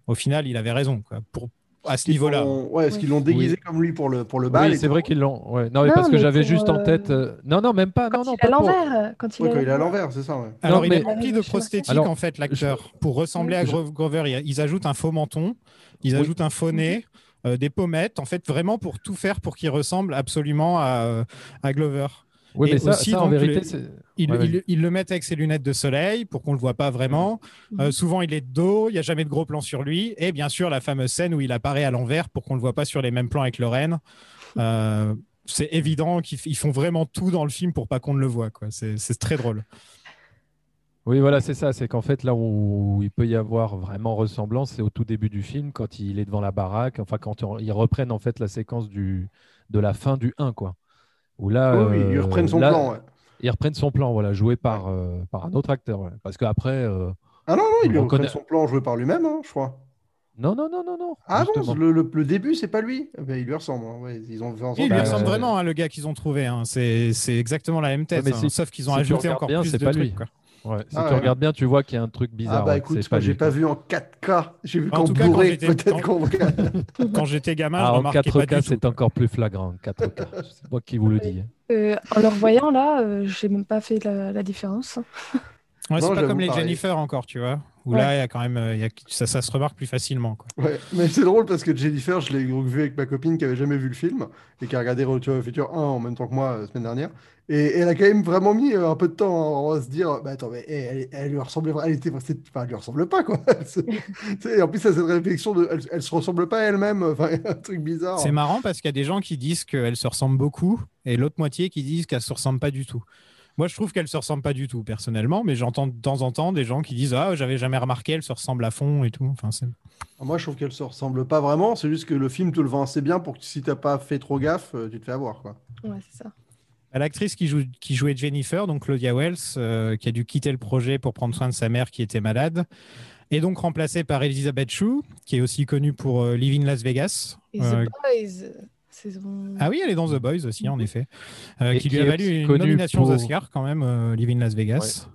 Speaker 8: Au final, il avait raison quoi, pour, à ce niveau-là.
Speaker 9: Ouais, est-ce qu'ils l'ont déguisé comme lui pour le pour le bal
Speaker 11: Oui, c'est vrai qu'ils l'ont. Ouais. Non, mais
Speaker 10: Non,
Speaker 11: parce que j'avais juste en
Speaker 10: euh,
Speaker 11: tête. euh, Non, non, même pas.
Speaker 10: Quand
Speaker 11: non, non,
Speaker 10: il à l'envers. Quand il
Speaker 9: Ouais,
Speaker 10: est
Speaker 9: quand il est à
Speaker 10: l'envers.
Speaker 9: c'est ça. Ouais.
Speaker 8: Alors,
Speaker 11: Non,
Speaker 8: il est rempli de prosthétiques,
Speaker 11: Alors,
Speaker 8: en fait, l'acteur. Pour ressembler à Grover, ils- ils ajoutent un faux menton, ils
Speaker 11: Oui.
Speaker 8: ajoutent un faux nez, euh, des pommettes, en fait, vraiment pour tout faire pour qu'il ressemble absolument à, euh, à Glover.
Speaker 11: Oui, mais ça,
Speaker 8: aussi,
Speaker 11: ça, en vérité,
Speaker 8: le-
Speaker 11: c'est.
Speaker 8: Ils,
Speaker 11: Ouais, vas-y.
Speaker 8: ils- ils le mettent avec ses lunettes de soleil pour qu'on ne le voit pas vraiment.
Speaker 10: Mhm.
Speaker 8: Euh, souvent, il est de dos, il n'y a jamais de gros plans sur lui. Et bien sûr, la fameuse scène où il apparaît à l'envers pour qu'on ne le voit pas sur les mêmes plans avec Lorraine. Euh, c'est évident qu'ils font vraiment tout dans le film pour pas qu'on ne le voit. quoi. C'est c'est très drôle.
Speaker 11: Oui, voilà, c'est ça. C'est qu'en fait, là où il peut y avoir vraiment ressemblance, c'est au tout début du film, quand il est devant la baraque, enfin, quand on- ils reprennent en fait la séquence du... de la fin du 1, quoi. Où là,
Speaker 9: Oui, oui, ils
Speaker 11: euh,
Speaker 9: reprennent son
Speaker 11: là,
Speaker 9: plan. ouais.
Speaker 11: Ils reprennent son plan, voilà, joué par, euh, par un autre acteur. ouais. Parce qu'après. euh,
Speaker 9: Ah non, non, il lui
Speaker 11: On
Speaker 9: reprenne
Speaker 11: connaît-
Speaker 9: son plan joué par lui-même, hein, je crois.
Speaker 11: Non, non, non, non, non.
Speaker 9: Ah
Speaker 11: justement.
Speaker 9: bon, le, le- le début, c'est pas lui Eh ben, Il lui ressemble. hein, ouais, ils ont fait en
Speaker 8: Oui,
Speaker 9: sorte
Speaker 8: il lui
Speaker 11: bah,
Speaker 8: ressemble
Speaker 11: euh,
Speaker 8: vraiment, hein, le gars qu'ils ont trouvé. hein. C'est c'est exactement la même tête,
Speaker 11: mais
Speaker 8: hein, sauf qu'ils ont ajouté encore
Speaker 11: bien,
Speaker 8: plus
Speaker 11: c'est
Speaker 8: de
Speaker 11: pas
Speaker 8: trucs.
Speaker 11: lui.
Speaker 8: quoi.
Speaker 11: Ouais, si
Speaker 9: Ah
Speaker 11: tu
Speaker 9: ouais.
Speaker 11: regardes bien, tu vois qu'il y a un truc bizarre.
Speaker 9: Ah bah écoute, moi j'ai pas vu en 4K. J'ai vu
Speaker 8: En
Speaker 9: qu'en
Speaker 8: tout cas, quand
Speaker 9: Blu-ray,
Speaker 8: j'étais-
Speaker 9: peut-être qu'on... [LAUGHS]
Speaker 8: Quand j'étais gamin,
Speaker 11: Ah,
Speaker 8: je
Speaker 11: en
Speaker 8: remarquais pas
Speaker 11: 4K,
Speaker 8: du
Speaker 11: c'est encore plus flagrant. 4K. C'est moi qui vous le dis.
Speaker 10: Euh, en le revoyant là, euh, j'ai même pas fait la, la différence.
Speaker 8: Ouais, c'est pas comme les
Speaker 9: pareil.
Speaker 8: Jennifer encore, tu vois. Où
Speaker 10: Ouais.
Speaker 8: là, il y a quand même, euh, il y a- ça, ça se remarque plus facilement. Quoi.
Speaker 9: Ouais, mais c'est drôle parce que Jennifer, je l'ai vu avec ma copine qui avait jamais vu le film et qui a regardé Retour vers le futur 1 en même temps que moi euh, la semaine dernière. Et, et elle a quand même vraiment mis euh, un peu de temps à, à se dire bah attends, mais eh, elle, elle lui ressemblait elle était, enfin, elle lui ressemble pas quoi. [LAUGHS] Et en plus, elle a cette réflexion de elle, elle se ressemble pas à elle-même, enfin, [LAUGHS] un truc bizarre.
Speaker 8: C'est marrant parce qu'il y a des gens qui disent qu'elle se ressemble beaucoup et l'autre moitié qui disent qu'elle se ressemble pas du tout. Moi, je trouve qu'elle se ressemble pas du tout personnellement, mais j'entends de temps en temps des gens qui disent ah j'avais jamais remarqué, elle se ressemble à fond et tout. Enfin, c'est-
Speaker 9: Moi, je trouve qu'elle se ressemble pas vraiment. C'est juste que le film te le vend assez bien pour que si t'as pas fait trop gaffe, euh, tu te fais avoir quoi.
Speaker 10: Ouais, c'est ça.
Speaker 8: L'actrice qui, joue, qui jouait Jennifer, donc Claudia Wells, euh, qui a dû quitter le projet pour prendre soin de sa mère qui était malade, est donc remplacée par Elizabeth Shue, qui est aussi connue pour euh, Live in Las Vegas.
Speaker 10: Et
Speaker 8: Euh,
Speaker 10: The Boys, saison.
Speaker 8: Ah oui, elle est dans The Boys aussi, en effet. Euh, qui
Speaker 11: qui
Speaker 8: lui a valu une nomination aux
Speaker 11: pour-
Speaker 8: Oscars quand même, euh, Live in Las Vegas.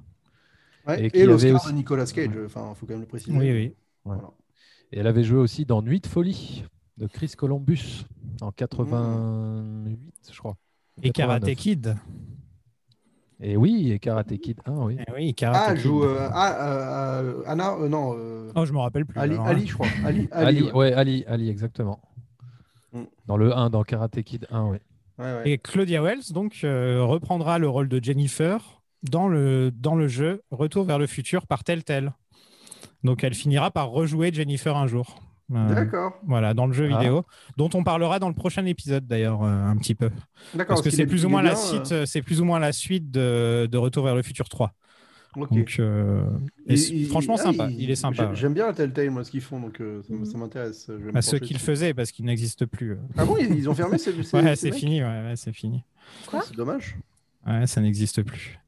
Speaker 9: Ouais,
Speaker 11: Et
Speaker 9: Et, l'Oscar
Speaker 11: aussi-
Speaker 9: de Nicolas Cage, enfin, faut quand même le préciser.
Speaker 8: Oui, oui.
Speaker 9: Voilà.
Speaker 11: Et elle avait joué aussi dans Nuit de folie de Chris Columbus en 88, je crois.
Speaker 8: Et Karate
Speaker 11: 89.
Speaker 8: Kid.
Speaker 11: Et oui, et Karate Kid 1, oui.
Speaker 8: Eh oui, Karate
Speaker 9: Ah, elle
Speaker 8: Kid.
Speaker 9: joue euh, ah, euh, Anna, euh, non, euh,
Speaker 8: Oh, je me rappelle plus.
Speaker 9: Ali,
Speaker 8: alors,
Speaker 9: Ali,
Speaker 8: hein.
Speaker 9: je crois. Ali, Ali,
Speaker 11: Ali,
Speaker 9: ouais.
Speaker 11: ouais, Ali, Ali, exactement. Dans le 1, dans Karate Kid 1, oui.
Speaker 9: Ouais, ouais.
Speaker 8: Et Claudia Wells donc euh, reprendra le rôle de Jennifer dans le, dans le jeu Retour vers le futur par Telltale. Donc elle finira par rejouer Jennifer un jour. Euh,
Speaker 9: D'accord.
Speaker 8: Voilà, dans le jeu
Speaker 11: Ah.
Speaker 8: vidéo, dont on parlera dans le prochain épisode d'ailleurs euh, un petit peu.
Speaker 9: D'accord.
Speaker 8: Parce que c'est
Speaker 9: est-
Speaker 8: plus ou moins la suite, c'est plus ou moins la suite de, de Retour vers le futur 3. Donc euh, et franchement
Speaker 9: ah,
Speaker 8: sympa, il, est sympa.
Speaker 9: j'ai-
Speaker 8: ouais.
Speaker 9: J'aime bien la Telltale, moi, ce qu'ils font, donc euh, ça m'intéresse.
Speaker 8: Bah, ceux
Speaker 9: pencher
Speaker 8: qui le
Speaker 9: dessus.
Speaker 8: faisaient parce qu'ils n'existent plus. euh.
Speaker 9: Ah bon, ils ils ont fermé ces, [LAUGHS] ces-
Speaker 8: Ouais,
Speaker 9: ces
Speaker 8: c'est fini, ouais, ouais, c'est fini.
Speaker 9: C'est dommage.
Speaker 8: Ouais, ça n'existe plus.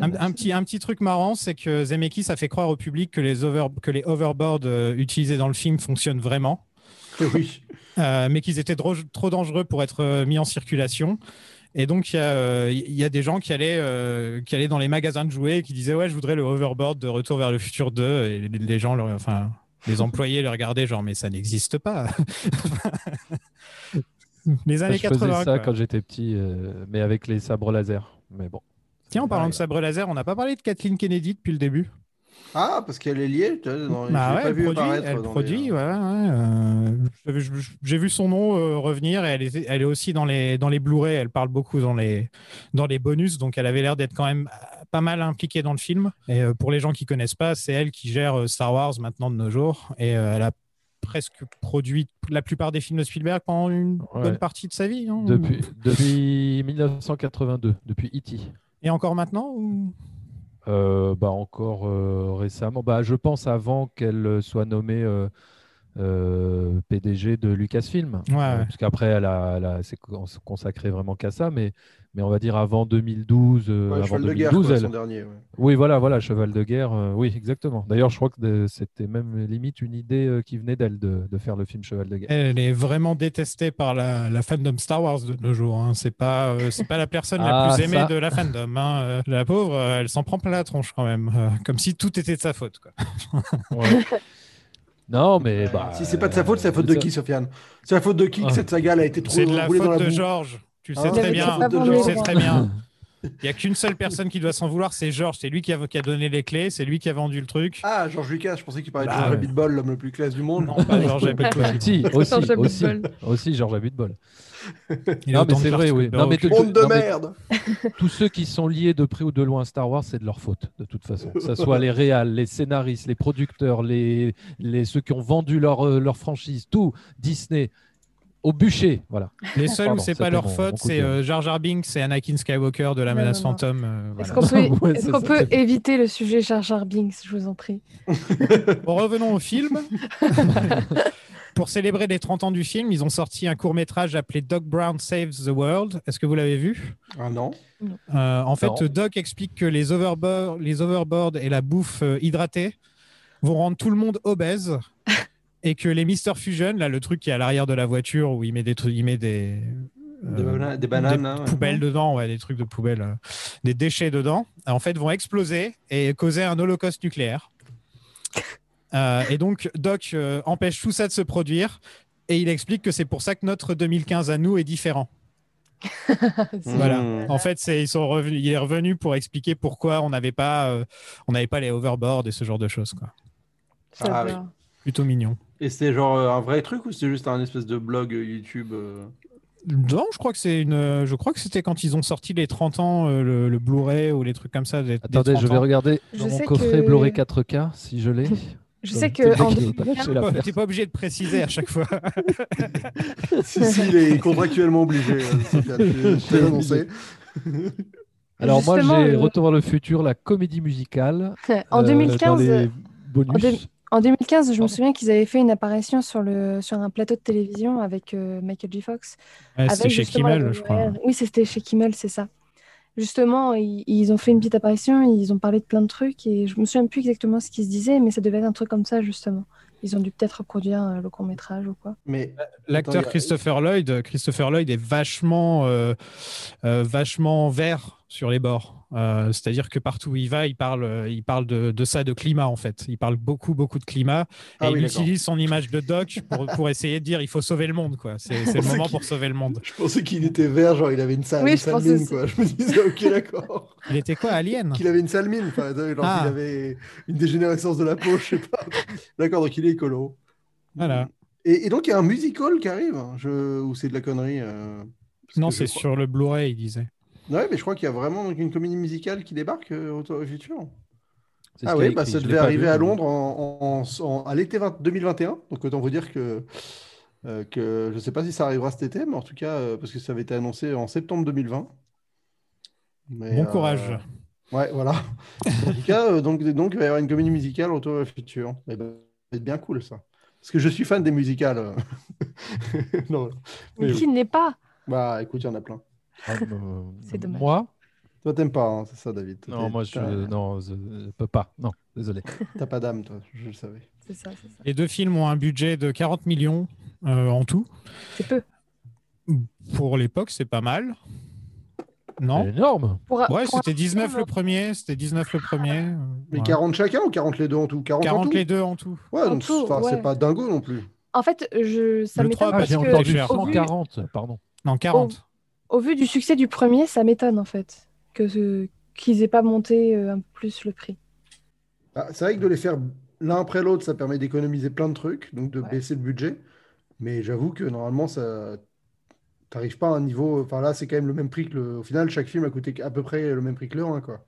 Speaker 8: Un, un petit, un petit truc marrant, c'est que Zemeckis a fait croire au public que les, over, que les overboards euh, utilisés dans le film fonctionnent vraiment, [LAUGHS]
Speaker 9: Oui.
Speaker 8: euh, mais qu'ils étaient trop dangereux pour être mis en circulation. Et donc, il y, a, euh, il y a des gens qui allaient, euh, qui allaient dans les magasins de jouets et qui disaient Ouais, je voudrais le overboard de Retour vers le futur 2. Et les, les gens, leur- enfin, les employés les regardaient, genre, mais ça n'existe pas. [LAUGHS] les années
Speaker 11: je faisais
Speaker 8: 80.
Speaker 11: ça
Speaker 8: quoi.
Speaker 11: quand j'étais petit, euh, mais avec les sabres laser. Mais bon.
Speaker 8: Tiens, en parlant de sabre laser, on n'a pas parlé de Kathleen Kennedy depuis le début?
Speaker 9: Ah, parce qu'elle est liée je
Speaker 8: Bah ouais,
Speaker 9: pas
Speaker 8: elle
Speaker 9: vu
Speaker 8: produit,
Speaker 9: apparaître
Speaker 8: elle
Speaker 9: les-
Speaker 8: produit, ouais, ouais, euh, je- J'ai vu son nom euh, revenir et elle est, elle est aussi dans les, dans les Blu-ray. Elle parle beaucoup dans les, dans les bonus, donc elle avait l'air d'être quand même euh, pas mal impliquée dans le film. Et euh, pour les gens qui connaissent pas, c'est elle qui gère euh, Star Wars maintenant de nos jours. Et euh, elle a presque produit la plupart des films de Spielberg pendant une
Speaker 11: Ouais.
Speaker 8: bonne partie de sa vie. hein.
Speaker 11: Depuis, depuis 1982, depuis E E.T.
Speaker 8: Et encore maintenant ou...
Speaker 11: Euh, bah encore euh, récemment. Bah, je pense avant qu'elle soit nommée euh, PDG de Lucasfilm.
Speaker 8: Ouais,
Speaker 11: Euh,
Speaker 8: ouais.
Speaker 11: Parce qu'après, elle, a, elle a- s'est con- consacrée vraiment qu'à ça. Mais, mais on va dire avant 2012. euh,
Speaker 9: Ouais,
Speaker 11: avant
Speaker 9: Cheval de
Speaker 11: 2012
Speaker 9: guerre, quoi,
Speaker 11: elle-
Speaker 9: son dernier. ouais.
Speaker 11: Oui, voilà, voilà, Cheval de guerre. euh, oui, exactement. D'ailleurs, je crois que de- c'était même limite une idée euh, qui venait d'elle de, de faire le film Cheval de guerre.
Speaker 8: Elle est vraiment détestée par la, la fandom Star Wars de nos jours. Hein. C'est pas, euh, c'est pas la personne la
Speaker 11: Ah,
Speaker 8: plus aimée
Speaker 11: ça.
Speaker 8: de la fandom. hein. Euh, La pauvre, euh, elle s'en prend plein la tronche quand même, euh, comme si tout était de sa faute. Quoi. [LAUGHS]
Speaker 11: Non, mais bah,
Speaker 9: Si c'est pas de sa faute, c'est la faute de qui, Sofiane? C'est la faute de qui que
Speaker 11: Ah.
Speaker 9: cette saga a été trop
Speaker 8: C'est de la faute de Georges. Tu le
Speaker 9: Ah,
Speaker 8: sais très bien. Tu
Speaker 9: Georges.
Speaker 8: sais très bien. [LAUGHS] Il n'y a qu'une seule personne qui doit s'en vouloir, c'est Georges. C'est lui qui a, qui a donné les clés, c'est lui qui a vendu le truc.
Speaker 9: Ah, Georges Lucas, je pensais qu'il parlait
Speaker 8: Bah,
Speaker 9: de Georges
Speaker 8: ouais.
Speaker 9: Abitbol, l'homme le plus classe du monde.
Speaker 8: Non, pas Georges Abitbol.
Speaker 11: Si, [LAUGHS] aussi,
Speaker 10: Georges
Speaker 11: aussi, aussi, Georges Abitbol. [LAUGHS] Non, mais c'est vrai, oui. Non, mais
Speaker 9: Monde de
Speaker 11: non, mais-
Speaker 9: merde [LAUGHS]
Speaker 11: Tous ceux qui sont liés de près ou de loin à Star Wars, c'est de leur faute, de toute façon. Que ce soit les réals, les scénaristes, les producteurs, les, les, ceux qui ont vendu leur, euh, leur franchise, tout, Disney, au bûcher, voilà.
Speaker 8: Les seuls où
Speaker 11: Pardon,
Speaker 8: c'est pas leur faute, c'est euh, Jar Jar Binks et Anakin Skywalker de la menace
Speaker 10: non, non.
Speaker 8: fantôme. euh,
Speaker 10: Est-ce
Speaker 8: voilà.
Speaker 10: qu'on peut, [LAUGHS]
Speaker 11: Ouais,
Speaker 10: est-ce
Speaker 11: c'est
Speaker 10: qu'on
Speaker 11: ça,
Speaker 10: peut
Speaker 11: c'est-
Speaker 10: éviter le sujet Jar Jar Binks, je vous en prie?
Speaker 8: Bon, revenons au film. Pour célébrer les 30 ans du film, ils ont sorti un court métrage appelé Doc Brown Saves the World. Est-ce que vous l'avez vu?
Speaker 9: Ah non
Speaker 8: Euh, En fait,
Speaker 11: Non.
Speaker 8: Doc explique que les overboards, les overboards et la bouffe euh, hydratée vont rendre tout le monde obèse [LAUGHS] et que les Mister Fusion, là, le truc qui est à l'arrière de la voiture où il met des trucs, il met des,
Speaker 9: Des,
Speaker 8: euh,
Speaker 9: bana- des bananes,
Speaker 8: des
Speaker 9: hein, ouais.
Speaker 8: poubelles dedans, ouais, des trucs de poubelle, euh, des déchets dedans, en fait, vont exploser et causer un holocauste nucléaire. Euh, et donc, Doc euh, empêche tout ça de se produire et il explique que c'est pour ça que notre 2015 à nous est différent. [LAUGHS] Voilà.
Speaker 9: Mmh.
Speaker 8: En fait, c'est ils sont revenus, il est revenu pour expliquer pourquoi on n'avait pas, euh, on n'avait pas les overboards et ce genre de choses, quoi.
Speaker 9: Ah oui.
Speaker 8: Plutôt mignon.
Speaker 9: Et c'était genre euh, un vrai truc ou c'était juste un espèce de blog YouTube euh
Speaker 8: Non, je crois que c'est une, je crois que c'était quand ils ont sorti les 30 ans, euh, le, le Blu-ray ou les trucs comme ça. des-
Speaker 11: Attendez,
Speaker 8: 30
Speaker 11: je vais
Speaker 8: ans.
Speaker 11: regarder
Speaker 10: Je
Speaker 11: dans mon coffret
Speaker 10: que-
Speaker 11: Blu-ray 4K, si je l'ai. [LAUGHS]
Speaker 10: Je sais que 2015,
Speaker 11: l'affaire.
Speaker 8: T'es pas obligé de préciser à chaque fois. [LAUGHS]
Speaker 9: Si, si, il est contractuellement obligé, euh, je- t'ai annoncé. [LAUGHS]
Speaker 11: Alors moi, j'ai
Speaker 10: le-
Speaker 11: Retour vers le futur, la comédie musicale.
Speaker 10: en
Speaker 11: euh,
Speaker 10: 2015,
Speaker 11: bonus.
Speaker 10: en deux- En 2015, je me souviens qu'ils avaient fait une apparition sur, le, sur un plateau de télévision avec euh, Michael J. Fox.
Speaker 8: Ouais, c'était chez Kimmel, je crois.
Speaker 10: Oui, c'était chez Kimmel, c'est ça. Justement, ils, ils ont fait une petite apparition, ils ont parlé de plein de trucs et je me souviens plus exactement ce qu'ils se disaient, mais ça devait être un truc comme ça, justement. Ils ont dû peut-être reproduire euh, le court-métrage ou quoi.
Speaker 9: Mais
Speaker 8: L'acteur
Speaker 9: y a-
Speaker 8: Christopher Lloyd, Christopher Lloyd est vachement, euh, euh, vachement vert sur les bords. Euh, C'est-à-dire que partout où il va, il parle, euh, il parle de, de ça, de climat en fait. Il parle beaucoup, beaucoup de climat.
Speaker 9: Ah
Speaker 8: et
Speaker 9: oui,
Speaker 8: il utilise son image de doc pour, pour essayer de dire il faut sauver le monde. quoi. C'est le moment pour sauver le monde.
Speaker 9: je pensais qu'il était vert, genre il avait une sale,
Speaker 10: Oui,
Speaker 9: une
Speaker 10: je pensais
Speaker 9: mine, quoi. Je me disais, ok, d'accord.
Speaker 8: Il était quoi, Alien
Speaker 9: Qu'il avait une sale mine, enfin, genre
Speaker 8: Ah.
Speaker 9: qu'il avait une dégénérescence de la peau, je sais pas. D'accord, donc il est écolo.
Speaker 8: Voilà.
Speaker 9: Et, et donc il y a un musical qui arrive, hein, je... ou c'est de la connerie euh,
Speaker 8: Non, c'est
Speaker 9: crois-
Speaker 8: sur le Blu-ray, il disait.
Speaker 9: Ouais, mais je crois qu'il y a vraiment une comédie musicale qui débarque euh, au futur. Ah oui, bah, ça devait arriver
Speaker 11: vu,
Speaker 9: à Londres en, en- en- à l'été 20 2021. Donc autant vous dire que, euh, que je ne sais pas si ça arrivera cet été, mais en tout cas, euh, parce que ça avait été annoncé en septembre 2020. Mais,
Speaker 8: Bon
Speaker 9: euh,
Speaker 8: courage.
Speaker 9: Ouais, voilà. en tout cas, euh, donc, donc il va y avoir une comédie musicale autour du futur. Eh ben, ça va être bien cool ça. Parce que je suis fan des musicales. [LAUGHS] non,
Speaker 10: Mais
Speaker 9: mais
Speaker 10: qui
Speaker 9: oui.
Speaker 10: n'est pas
Speaker 9: Bah écoute, il y en a plein.
Speaker 11: Ah, euh, [LAUGHS]
Speaker 10: C'est dommage.
Speaker 11: Moi
Speaker 9: Toi, t'aimes pas, hein, c'est ça, David. Toi,
Speaker 11: Non, moi je
Speaker 9: t'as-
Speaker 11: non, je je peux pas. Non, désolé. [LAUGHS]
Speaker 9: T'as pas d'âme, toi, je le savais.
Speaker 10: C'est ça, c'est ça.
Speaker 8: Les deux films ont un budget de 40 millions euh, en tout.
Speaker 10: C'est peu.
Speaker 8: Pour l'époque, c'est pas mal. Non
Speaker 11: C'est énorme.
Speaker 10: Pour,
Speaker 8: Ouais,
Speaker 10: pour
Speaker 8: c'était 19
Speaker 10: film,
Speaker 8: le premier. C'était 19 le premier. euh,
Speaker 9: Mais
Speaker 8: ouais.
Speaker 9: 40 chacun ou 40 les deux en tout? 40, en
Speaker 8: 40
Speaker 9: tout?
Speaker 8: les deux en tout.
Speaker 9: Ouais,
Speaker 10: En
Speaker 9: donc
Speaker 10: tout,
Speaker 9: enfin, c'est
Speaker 10: ouais.
Speaker 9: pas dingo non plus.
Speaker 10: En fait, je, ça
Speaker 8: Le
Speaker 10: m'étonne
Speaker 8: 3 a
Speaker 11: Ah,
Speaker 10: parce
Speaker 11: j'ai
Speaker 10: que
Speaker 11: entendu
Speaker 8: cher.
Speaker 10: au vu,
Speaker 11: 140, pardon.
Speaker 8: Non, 40.
Speaker 10: au vu du succès du premier, ça m'étonne en fait que ce- qu'ils aient pas monté euh, un peu plus le prix.
Speaker 9: Ah, c'est vrai que de les faire l'un après l'autre, ça permet d'économiser plein de trucs, donc de
Speaker 10: Ouais.
Speaker 9: baisser le budget. Mais j'avoue que normalement, ça. T'arrives pas à un niveau. Enfin là, c'est quand même le même prix que le. Au final, chaque film a coûté à peu près le même prix que le 1, quoi.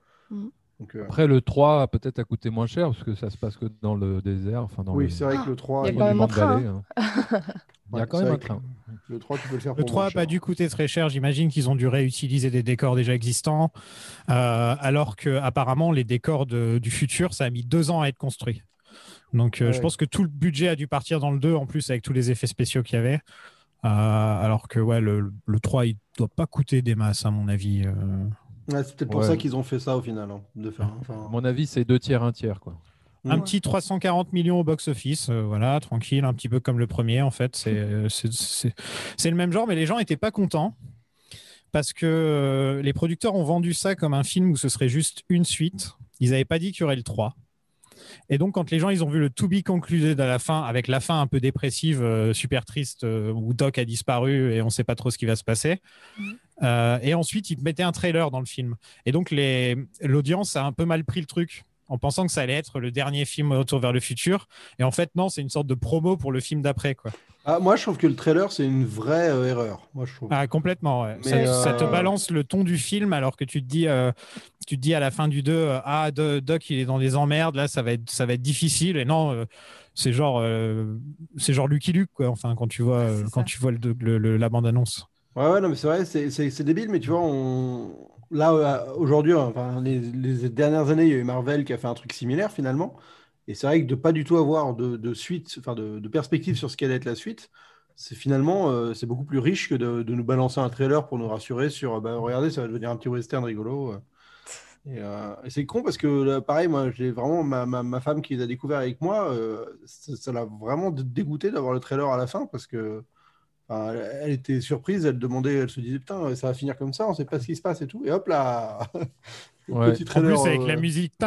Speaker 9: Donc, euh,
Speaker 11: Après, le 3 a peut-être à coûter moins cher parce que ça se passe que dans le désert. Enfin, dans
Speaker 9: oui,
Speaker 11: le...
Speaker 9: c'est vrai que le 3,
Speaker 10: Il y a
Speaker 9: il-
Speaker 10: quand même un train,
Speaker 11: hein. [LAUGHS] Il y a quand même un train.
Speaker 9: le 3, tu peux le faire
Speaker 8: Le
Speaker 9: pour
Speaker 8: 3
Speaker 9: moins
Speaker 8: n'a pas dû coûter très cher. J'imagine qu'ils ont dû réutiliser des décors déjà existants. euh, alors que apparemment les décors de- du futur, ça a mis deux ans à être construit. Donc euh,
Speaker 9: Ouais.
Speaker 8: je pense que tout le budget a dû partir dans le 2 en plus avec tous les effets spéciaux qu'il y avait. Euh, alors que ouais, le, le 3, il doit pas coûter des masses à mon avis. euh.
Speaker 9: Ouais, c'est peut-être pour
Speaker 11: Ouais.
Speaker 9: ça qu'ils ont fait ça au final. hein, de faire,
Speaker 11: À
Speaker 9: enfin,
Speaker 11: mon avis, c'est deux tiers, un tiers. Quoi.
Speaker 8: Un petit 340 millions au box-office, euh, voilà, tranquille, un petit peu comme le premier en fait. C'est euh, le même genre, mais les gens n'étaient pas contents parce que euh, les producteurs ont vendu ça comme un film où ce serait juste une suite. Ils n'avaient pas dit qu'il y aurait le 3. Et donc, quand les gens ils ont vu le To Be Concluded à la fin, avec la fin un peu dépressive, euh, super triste, euh, où Doc a disparu et on ne sait pas trop ce qui va se passer, euh, et ensuite ils mettaient un trailer dans le film. Et donc, l'audience a un peu mal pris le truc en pensant que ça allait être le dernier film Retour vers le futur. Et en fait, non, c'est une sorte de promo pour le film d'après. quoi.
Speaker 9: Ah, moi, je trouve que le trailer, c'est une vraie euh, erreur. Moi, je trouve.
Speaker 8: Ah, complètement. ouais.
Speaker 9: Mais,
Speaker 8: ça, ça te
Speaker 9: euh,
Speaker 8: balance le ton du film alors que tu te dis, euh, tu te dis à la fin du 2, euh, ah, Do- Doc, il est dans des emmerdes, là, ça va être, ça va être difficile. Et non, euh, c'est genre, euh, c'est genre Lucky Luke, quoi. Enfin, quand tu vois, euh, quand
Speaker 10: ça.
Speaker 8: tu vois le, le- le- la bande-annonce.
Speaker 9: Ouais, ouais, non, mais c'est vrai, c'est- c'est c'est débile, mais tu vois, on... là, euh, aujourd'hui, enfin, les, dernières années, il y a eu Marvel qui a fait un truc similaire finalement. Et c'est vrai que de pas du tout avoir de, suite, enfin, de, perspective sur ce qu'allait être la suite, c'est finalement, euh, c'est beaucoup plus riche que de, nous balancer un trailer pour nous rassurer sur, bah, regardez, ça va devenir un petit western rigolo. euh. Et, c'est con parce que, pareil, moi, j'ai vraiment ma, ma, ma femme qui les a découvert avec moi, ça l'a vraiment dé- dégoûté d'avoir le trailer à la fin parce que. Enfin, elle, était surprise, elle demandait, elle se disait putain, ça va finir comme ça, on sait pas ce qui se passe et tout. Et hop là, [LAUGHS]
Speaker 11: Ouais.
Speaker 9: petit
Speaker 8: En
Speaker 9: trailer.
Speaker 8: plus, avec
Speaker 9: euh,
Speaker 8: la musique. Et t'es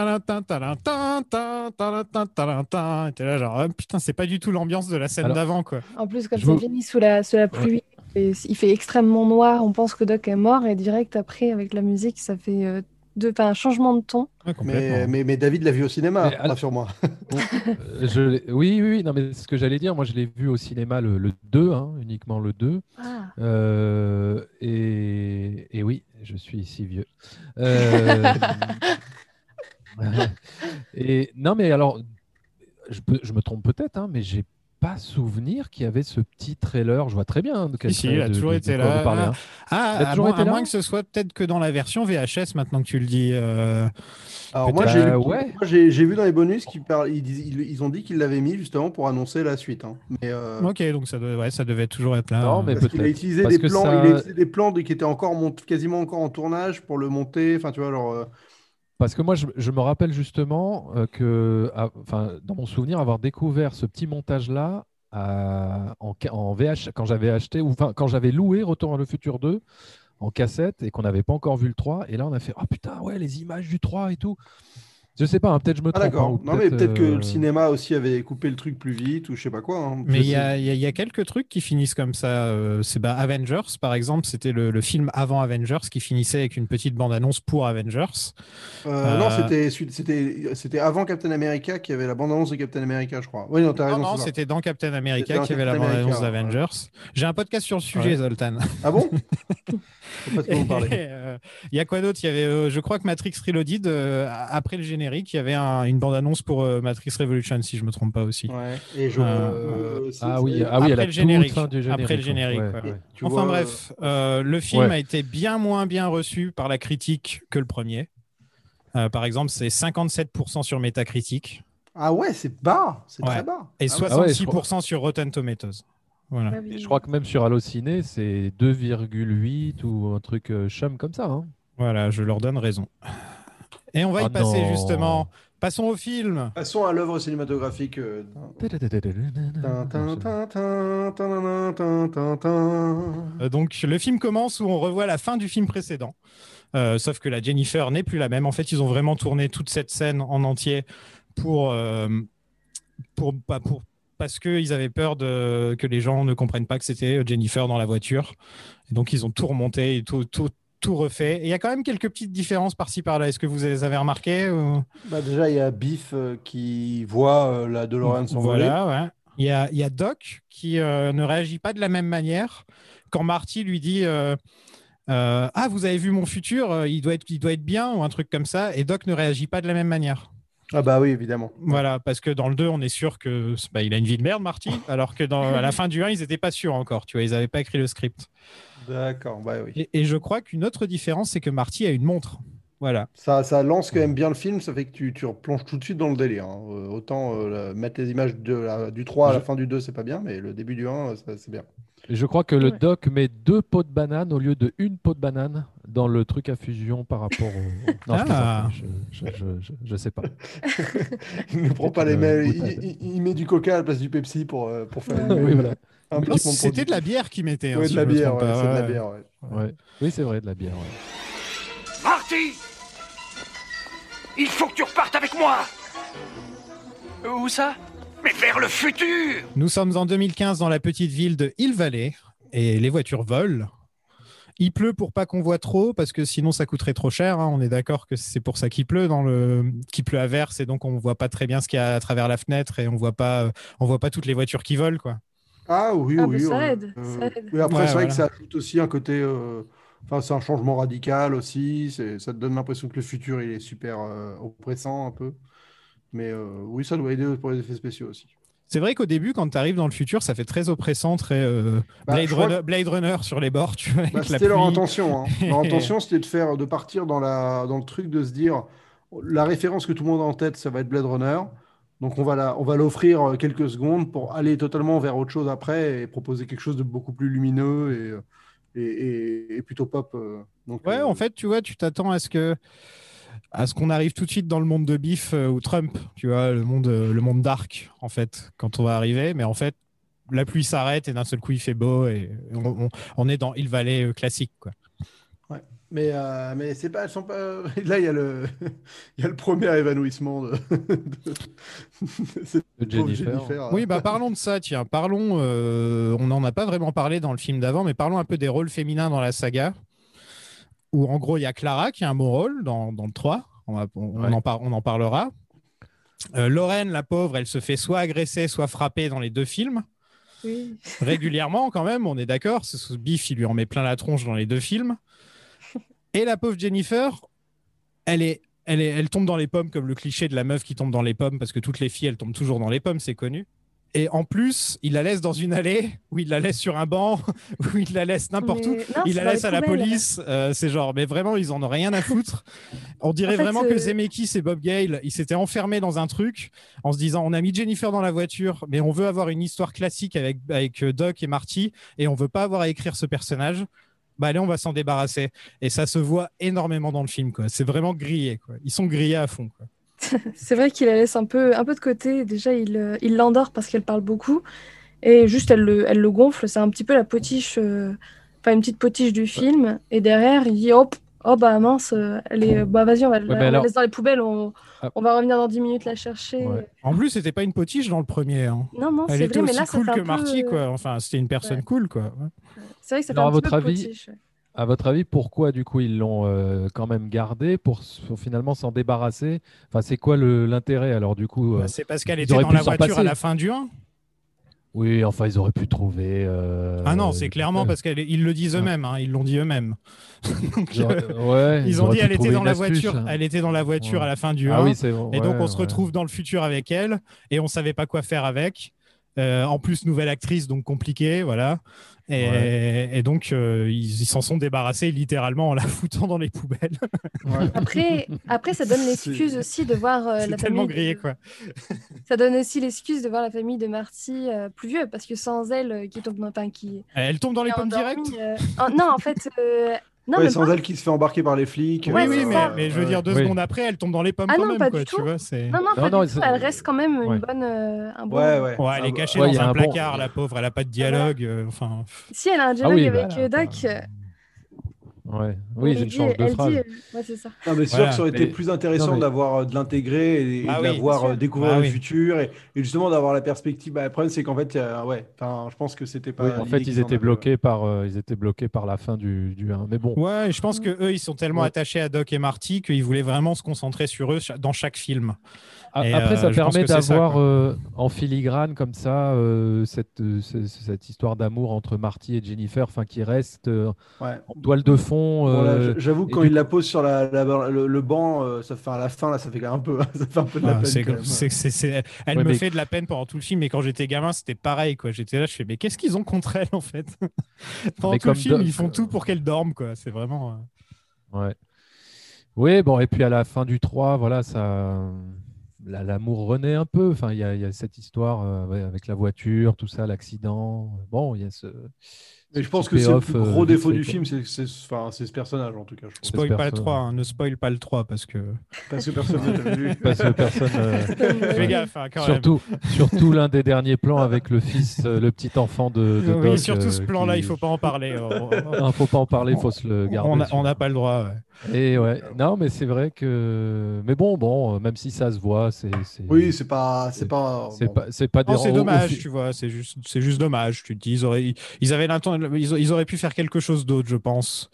Speaker 8: là, genre, ah, putain, c'est pas du tout l'ambiance de la scène
Speaker 11: Alors-
Speaker 8: d'avant, quoi.
Speaker 10: En plus, comme
Speaker 11: Je
Speaker 10: ça finit sous la, sous la pluie, et il fait extrêmement noir, on pense que Doc est mort, et direct après, avec la musique, ça fait euh, deux, enfin, un changement de ton.
Speaker 8: Ouais.
Speaker 9: Mais, mais, mais David l'a vu au cinéma,
Speaker 11: Mais alors-
Speaker 9: rassure-moi. [LAUGHS]
Speaker 11: Euh, je oui, oui, oui, non, mais c'est ce que j'allais dire. Moi, je l'ai vu au cinéma le, le 2, hein, uniquement le 2.
Speaker 10: Ah,
Speaker 11: Euh, et, et oui, je suis si vieux. Euh, [LAUGHS] [LAUGHS] et non, mais alors, je, peux- je me trompe peut-être, hein, mais j'ai pas souvenir qu'il y avait ce petit trailer. Je vois très bien de
Speaker 8: Si, il a
Speaker 11: de-
Speaker 8: toujours
Speaker 11: de- de
Speaker 8: été là.
Speaker 11: hein.
Speaker 8: Ah,
Speaker 11: Il a
Speaker 8: à,
Speaker 11: toujours
Speaker 8: moins,
Speaker 11: été
Speaker 8: à
Speaker 11: là
Speaker 8: moins que ce soit peut-être que dans la version VHS, maintenant que tu le dis. euh,
Speaker 9: Alors moi, j'ai
Speaker 11: Euh, ouais.
Speaker 9: vu dans les bonus qu'ils parlent, ils, ils, ils ont dit qu'ils l'avaient mis justement pour annoncer la suite. hein. Mais, euh,
Speaker 8: Ok, donc ça, doit- ouais, ça devait toujours être là.
Speaker 11: Non, mais
Speaker 9: parce qu'il a
Speaker 11: peut-être.
Speaker 9: utilisé
Speaker 11: Parce
Speaker 9: des plans,
Speaker 11: ça-
Speaker 9: il a utilisé des plans de- qui étaient encore mont- quasiment encore en tournage pour le monter. Enfin, tu vois, alors.
Speaker 11: Parce que moi, je, me rappelle justement euh, que, ah, dans mon souvenir, avoir découvert ce petit montage-là à- en, VH, quand j'avais acheté, ou quand j'avais loué Retour vers le futur 2 en cassette et qu'on n'avait pas encore vu le 3. Et là, on a fait, oh putain, ouais, les images du 3 et tout. Je sais pas, hein, peut-être je me trompe.
Speaker 9: d'accord.
Speaker 11: ou
Speaker 9: Non mais peut-être que
Speaker 11: euh,
Speaker 9: le cinéma aussi avait coupé le truc plus vite ou je sais pas quoi. hein.
Speaker 8: Mais il y, a, il y a- il y a quelques trucs qui finissent comme ça. euh, c'est bah, Avengers, par exemple, c'était le, le film avant Avengers qui finissait avec une petite bande-annonce pour Avengers.
Speaker 9: Euh, Non,
Speaker 8: Euh,
Speaker 9: c'était suite- c'était c'était avant Captain America qui avait la bande-annonce de Captain America, je crois. Oui, non, t'as
Speaker 8: Non,
Speaker 9: raison.
Speaker 8: non,
Speaker 9: ça.
Speaker 8: c'était dans Captain America y avait la bande-annonce d'Avengers. J'ai un podcast sur le sujet,
Speaker 11: Ouais.
Speaker 8: Zoltan.
Speaker 9: Ah bon [LAUGHS] Je sais pas de quoi vous parlez.
Speaker 8: Et, euh, Il y a quoi d'autre? Il y avait, euh, je crois que Matrix Reloaded, euh, après le générique, générique, il y avait un- une bande-annonce pour euh, Matrix Revolution, si je me trompe pas aussi.
Speaker 9: Ouais. Et je.
Speaker 8: Euh,
Speaker 9: euh,
Speaker 11: Ah oui, ah oui,
Speaker 8: après le générique. Après le générique,
Speaker 11: ouais,
Speaker 8: ouais.
Speaker 11: ouais.
Speaker 9: tu
Speaker 8: enfin
Speaker 9: vois,
Speaker 8: bref, euh, le film
Speaker 11: Ouais.
Speaker 8: a été bien moins bien reçu par la critique que le premier. Euh, par exemple, c'est 57% sur Metacritic
Speaker 9: Ah ouais, c'est bas. C'est
Speaker 8: Ouais.
Speaker 9: très bas.
Speaker 8: et
Speaker 9: Ah ouais.
Speaker 8: 66% sur Rotten Tomatoes. Voilà.
Speaker 10: Ah oui.
Speaker 11: Et je crois que même sur Allociné, c'est 2,8 ou un truc chum comme ça. hein.
Speaker 8: Voilà, je leur donne raison. Et on va y
Speaker 11: Ah
Speaker 8: passer
Speaker 11: non.
Speaker 8: justement. Passons au film.
Speaker 9: Passons à l'œuvre cinématographique.
Speaker 8: donc le film commence où on revoit la fin du film précédent. Euh, sauf que la Jennifer n'est plus la même. En fait, ils ont vraiment tourné toute cette scène en entier pour, euh, pour, pas pour parce qu'ils avaient peur de, que les gens ne comprennent pas que c'était Jennifer dans la voiture. Et donc ils ont tout remonté et tout, tout, tout refait. Et il y a quand même quelques petites différences par-ci par-là. Est-ce que vous les avez remarquées ou-
Speaker 9: Bah déjà, il y a Biff euh, qui voit euh, la DeLorean s'envoler.
Speaker 8: Voilà, ouais. Il y a, il y a Doc qui euh, ne réagit pas de la même manière quand Marty lui dit Ah, vous avez vu mon futur, il doit, être, il doit être bien, ou un truc comme ça. Et Doc ne réagit pas de la même manière.
Speaker 9: Ah bah oui, évidemment.
Speaker 8: Voilà, parce que dans le 2, on est sûr que bah, il a une vie de merde, Marty, alors que dans, à la fin du 1, ils n'étaient pas sûrs encore. Tu vois, ils n'avaient pas écrit le script.
Speaker 9: D'accord, bah oui.
Speaker 8: Et, et je crois qu'une autre différence, c'est que Marty a une montre. Voilà.
Speaker 9: Ça, ça lance quand même bien le film, ça fait que tu, tu replonges tout de suite dans le délire. hein. Euh, autant euh, la- mettre les images de la- du 3 à la fin du 2, c'est pas bien, mais le début du 1, euh, ça, c'est bien.
Speaker 11: Et je crois que le
Speaker 10: Ouais.
Speaker 11: doc met deux pots de banane au lieu de une pot de banane dans le truc à fusion par rapport au. Non, je,
Speaker 8: Ah.
Speaker 11: plaisante, je, je, je, je- je sais pas. [LAUGHS]
Speaker 9: Il ne prend pas les mêmes. Il, met du coca à la place du Pepsi pour, pour faire
Speaker 10: Ouais.
Speaker 9: les mêmes-
Speaker 11: Oui, voilà. Oui,
Speaker 8: C'était de la bière qu'il mettait. hein, si
Speaker 9: de la bière, ouais, c'est de la bière, ouais.
Speaker 11: Ouais. Oui, c'est vrai, de la bière. ouais.
Speaker 3: Marty Il faut que tu repartes avec moi
Speaker 1: Où ça?
Speaker 3: Mais vers le futur
Speaker 8: Nous sommes en 2015 dans la petite ville de Hill Valley et les voitures volent. Il pleut pour pas qu'on voit trop parce que sinon ça coûterait trop cher. hein. On est d'accord que c'est pour ça qu'il pleut dans le qu'il pleut à verse et donc on voit pas très bien ce qu'il y a à travers la fenêtre et on voit pas on voit pas toutes les voitures qui volent quoi.
Speaker 9: Ah oui,
Speaker 10: Ah,
Speaker 9: oui.
Speaker 10: bah, ça
Speaker 9: euh,
Speaker 10: aide, ça aide.
Speaker 9: oui, après,
Speaker 8: Ouais,
Speaker 9: c'est vrai
Speaker 8: voilà.
Speaker 9: que ça ajoute aussi un côté. euh, Enfin, c'est un changement radical aussi. c'est- Ça te donne l'impression que le futur, il est super euh, oppressant un peu. Mais euh, oui, ça doit aider pour les effets spéciaux aussi.
Speaker 8: C'est vrai qu'au début quand tu arrives dans le futur ça fait très oppressant très euh,
Speaker 9: Bah,
Speaker 8: Blade, Runner, Blade Runner sur les bords tu vois.
Speaker 9: Bah, c'était leur intention. hein. Leur [LAUGHS] intention, c'était de faire, de partir dans la, dans le truc de se dire, la référence que tout le monde a en tête, ça va être Blade Runner. Donc on va la, on va l'offrir euh, quelques secondes pour aller totalement vers autre chose après et proposer quelque chose de beaucoup plus lumineux et, et, et- plutôt pop. euh. Donc,
Speaker 8: Ouais,
Speaker 9: euh,
Speaker 8: en fait, tu vois, tu t'attends à ce que à ce qu'on arrive tout de suite dans le monde de Biff euh, ou Trump, tu vois, le monde euh, le monde dark en fait quand on va arriver, mais en fait la pluie s'arrête et d'un seul coup il fait beau et on, on- on est dans Hill Valley euh, classique quoi.
Speaker 9: Mais, euh, mais c'est pas, elles sont pas. [LAUGHS] Là, il y a le, [LAUGHS] il y a le premier évanouissement de, de-
Speaker 11: De Jennifer.
Speaker 8: Oui, bah parlons de ça, tiens, parlons euh, on n'en a pas vraiment parlé dans le film d'avant, mais parlons un peu des rôles féminins dans la saga. Où en gros, il y a Clara qui a un beau rôle dans, dans le 3, on, va- on- on
Speaker 11: Ouais.
Speaker 8: en, par- on en parlera. Euh, Lorraine, la pauvre, elle se fait soit agresser, soit frapper dans les deux films.
Speaker 10: Oui.
Speaker 8: régulièrement quand même, on est d'accord. Ce ce Biff, il lui en met plein la tronche dans les deux films. Et la pauvre Jennifer, elle est, elle est, elle tombe dans les pommes comme le cliché de la meuf qui tombe dans les pommes parce que toutes les filles, elles tombent toujours dans les pommes, c'est connu. Et en plus, il la laisse dans une allée [LAUGHS] où il la laisse sur un banc, [LAUGHS] où il la laisse n'importe où.
Speaker 10: Non,
Speaker 8: Il la laisse à la police. euh, c'est genre, mais vraiment, ils en ont rien à foutre. On dirait
Speaker 10: En fait,
Speaker 8: vraiment que
Speaker 10: euh,
Speaker 8: Zemeckis et Bob Gale, ils s'étaient enfermés dans un truc en se disant, on a mis Jennifer dans la voiture, mais on veut avoir une histoire classique avec, avec euh, Doc et Marty, et on veut pas avoir à écrire ce personnage. Bah allez, on va s'en débarrasser. Et ça se voit énormément dans le film. quoi. C'est vraiment grillé. Quoi. Ils sont grillés à fond. Quoi. [LAUGHS]
Speaker 10: C'est vrai qu'il la laisse un peu, un peu de côté. Déjà, il euh, il l'endort parce qu'elle parle beaucoup. Et juste, elle le, elle le gonfle. C'est un petit peu la potiche, euh, enfin une petite potiche du film. Et derrière, il dit Hop, oh bah mince, euh, elle est, bah vas-y, on va, la-
Speaker 11: mais
Speaker 10: on la
Speaker 11: alors-
Speaker 10: laisse dans les poubelles. On,
Speaker 11: Ah.
Speaker 10: on va revenir dans 10 minutes la chercher.
Speaker 11: Ouais.
Speaker 8: En plus, c'était pas une potiche dans le premier. hein.
Speaker 10: Non, non,
Speaker 8: Elle
Speaker 10: c'est
Speaker 8: était
Speaker 10: vrai, mais
Speaker 8: aussi
Speaker 10: là, ça
Speaker 8: cool que
Speaker 10: peu,
Speaker 8: Marty.
Speaker 10: euh,
Speaker 8: Quoi. Enfin, c'était une personne
Speaker 10: ouais.
Speaker 8: cool. Quoi.
Speaker 10: C'est vrai que ça fait
Speaker 11: Alors,
Speaker 10: un
Speaker 11: à
Speaker 10: petit
Speaker 11: votre
Speaker 10: peu
Speaker 11: avis,
Speaker 10: potiche.
Speaker 11: À votre avis, pourquoi du coup ils l'ont euh, quand même gardé pour, finalement s'en débarrasser? Enfin, c'est quoi le- l'intérêt alors du coup euh,
Speaker 8: Bah, c'est parce qu'elle était dans la voiture à la fin du 1.
Speaker 11: Oui, enfin, ils auraient pu trouver. euh,
Speaker 8: Ah non, c'est
Speaker 11: euh,
Speaker 8: clairement parce qu'ils le disent eux-mêmes, hein, ils l'ont dit eux-mêmes. [LAUGHS]
Speaker 11: Ils auraient-
Speaker 8: euh, [LAUGHS]
Speaker 11: ouais,
Speaker 8: ils ont dit
Speaker 11: pu
Speaker 8: elle était dans la
Speaker 11: astuce.
Speaker 8: voiture, elle était dans la voiture
Speaker 11: Ouais.
Speaker 8: à la fin du
Speaker 11: Ah
Speaker 8: 1.
Speaker 11: oui, c'est bon.
Speaker 8: Et donc
Speaker 11: ouais,
Speaker 8: on se retrouve dans le futur avec elle et on savait pas quoi faire avec. Euh, en plus, nouvelle actrice, donc compliqué, voilà. Et,
Speaker 11: Ouais.
Speaker 8: et donc euh, ils s'en sont débarrassés littéralement en la [LAUGHS] foutant dans les poubelles.
Speaker 10: Après, après, ça donne l'excuse aussi de voir euh,
Speaker 8: C'est
Speaker 10: la
Speaker 8: tellement
Speaker 10: famille. de-
Speaker 8: grillé quoi. [LAUGHS]
Speaker 10: Ça donne aussi l'excuse de voir la famille de Marty euh, plus vieux, parce que sans elle, euh, qui tombe dans, enfin, qui
Speaker 8: Elle tombe dans les pommes directes.
Speaker 10: euh, en- non, en fait, euh, non,
Speaker 9: Ouais,
Speaker 10: même
Speaker 9: sans
Speaker 10: pas.
Speaker 9: elle qui se fait embarquer par les flics.
Speaker 10: Ouais,
Speaker 8: oui, oui,
Speaker 10: c'est
Speaker 8: mais, mais je veux dire deux
Speaker 11: Oui.
Speaker 8: secondes après, elle tombe dans les pommes
Speaker 10: Ah
Speaker 8: quand
Speaker 10: non,
Speaker 8: même
Speaker 10: pas
Speaker 8: quoi.
Speaker 10: du
Speaker 8: Tu
Speaker 10: tout.
Speaker 8: vois.
Speaker 10: Non, non,
Speaker 11: Non,
Speaker 10: pas
Speaker 11: non,
Speaker 10: du tout.
Speaker 11: c'est-
Speaker 10: Elle reste quand même
Speaker 11: Ouais.
Speaker 10: une bonne, euh, un bon.
Speaker 9: Ouais, ouais.
Speaker 8: Ouais, elle est
Speaker 9: Ah,
Speaker 8: cachée
Speaker 11: Ouais,
Speaker 8: dans un
Speaker 11: un bon-
Speaker 8: placard, la pauvre, elle a pas de dialogue. euh, enfin,
Speaker 10: Si elle a un
Speaker 11: Ah
Speaker 10: dialogue
Speaker 11: oui,
Speaker 10: avec
Speaker 11: bah,
Speaker 10: euh, Doc, euh,
Speaker 11: Ouais. Oui, j'ai une de phrase.
Speaker 10: dit, euh, ouais, c'est ça.
Speaker 9: Non, mais c'est
Speaker 8: Voilà.
Speaker 9: sûr que ça aurait été plus intéressant
Speaker 11: mais-
Speaker 9: d'avoir euh, de l'intégrer et, et
Speaker 8: Ah
Speaker 9: de la
Speaker 8: oui,
Speaker 9: voir
Speaker 10: bien
Speaker 9: euh,
Speaker 10: sûr.
Speaker 9: découvrir
Speaker 8: Ah
Speaker 9: le
Speaker 8: oui.
Speaker 9: futur et, et justement d'avoir la perspective. Bah, le problème, c'est qu'en fait, il y a- ouais, je pense que c'était pas.
Speaker 11: Oui, en fait, ils
Speaker 9: en
Speaker 11: étaient bloqués par, euh, ils étaient bloqués par la fin du, du 1. Mais bon.
Speaker 8: Ouais, je pense que eux, ils sont tellement
Speaker 11: Ouais.
Speaker 8: attachés à Doc et Marty qu'ils voulaient vraiment se concentrer sur eux dans chaque film.
Speaker 11: A-
Speaker 8: Et,
Speaker 11: Après,
Speaker 8: euh,
Speaker 11: ça permet d'avoir euh, en filigrane comme ça euh, cette, euh, ce- cette histoire d'amour entre Marty et Jennifer, enfin qui reste euh,
Speaker 9: Ouais.
Speaker 11: en toile de fond.
Speaker 9: Bon, là,
Speaker 11: euh,
Speaker 9: j- J'avoue quand il la pose sur la, la- le, le banc, euh, ça fait à la fin là, ça fait quand même un peu, [LAUGHS] ça fait un peu de la
Speaker 8: Ah,
Speaker 9: peine.
Speaker 8: elle
Speaker 11: Ouais,
Speaker 8: me
Speaker 11: mais-
Speaker 8: fait de la peine pendant tout le film, mais quand j'étais gamin, c'était pareil. quoi. J'étais là, je fais, mais qu'est-ce qu'ils ont contre elle en fait? [LAUGHS] Pendant
Speaker 11: Mais
Speaker 8: tout le film,
Speaker 11: Doc,
Speaker 8: ils font
Speaker 11: euh,
Speaker 8: tout pour qu'elle dorme. quoi. C'est vraiment.
Speaker 11: Ouais. Oui, bon, et puis à la fin du 3, voilà, ça, l'amour renaît un peu. Enfin, il y, a- il y a cette histoire euh, avec la voiture, tout ça, l'accident. Bon, il y a ce.
Speaker 9: Mais je pense que c'est le plus
Speaker 11: euh,
Speaker 9: gros
Speaker 11: vite
Speaker 9: défaut du film, c'est c'est- enfin, c'est ce personnage en tout cas. Je.
Speaker 8: Spoil pas le
Speaker 11: personne.
Speaker 8: 3, hein, ne spoil pas le 3 parce que.
Speaker 9: Parce que personne n'a jamais vu. [LAUGHS]
Speaker 11: Parce que personne. euh, [LAUGHS]
Speaker 8: Fais
Speaker 11: Ouais.
Speaker 8: gaffe, hein, quand
Speaker 11: Surtout, surtout l'un des derniers plans avec le fils, euh, le petit enfant de, de
Speaker 8: même. Oui,
Speaker 11: Doc,
Speaker 8: surtout ce
Speaker 11: euh,
Speaker 8: plan-là,
Speaker 11: qui-
Speaker 8: il faut pas en parler. On- [LAUGHS]
Speaker 11: Non, faut pas en parler, il faut se le garder.
Speaker 8: on n'a
Speaker 11: celui-là.
Speaker 8: on n'a pas le droit. ouais.
Speaker 11: Et ouais, non, mais c'est vrai que. Mais bon, bon, euh, même si ça se voit, c'est. c'est-
Speaker 9: Oui, c'est pas, c'est pas.
Speaker 11: C'est
Speaker 9: bon.
Speaker 11: pas, c'est pas
Speaker 8: c'est dommage, tu vois, c'est juste, c'est juste dommage. Tu te dis, ils auraient, ils avaient l'inten- ils, ils auraient pu faire quelque chose d'autre, je pense.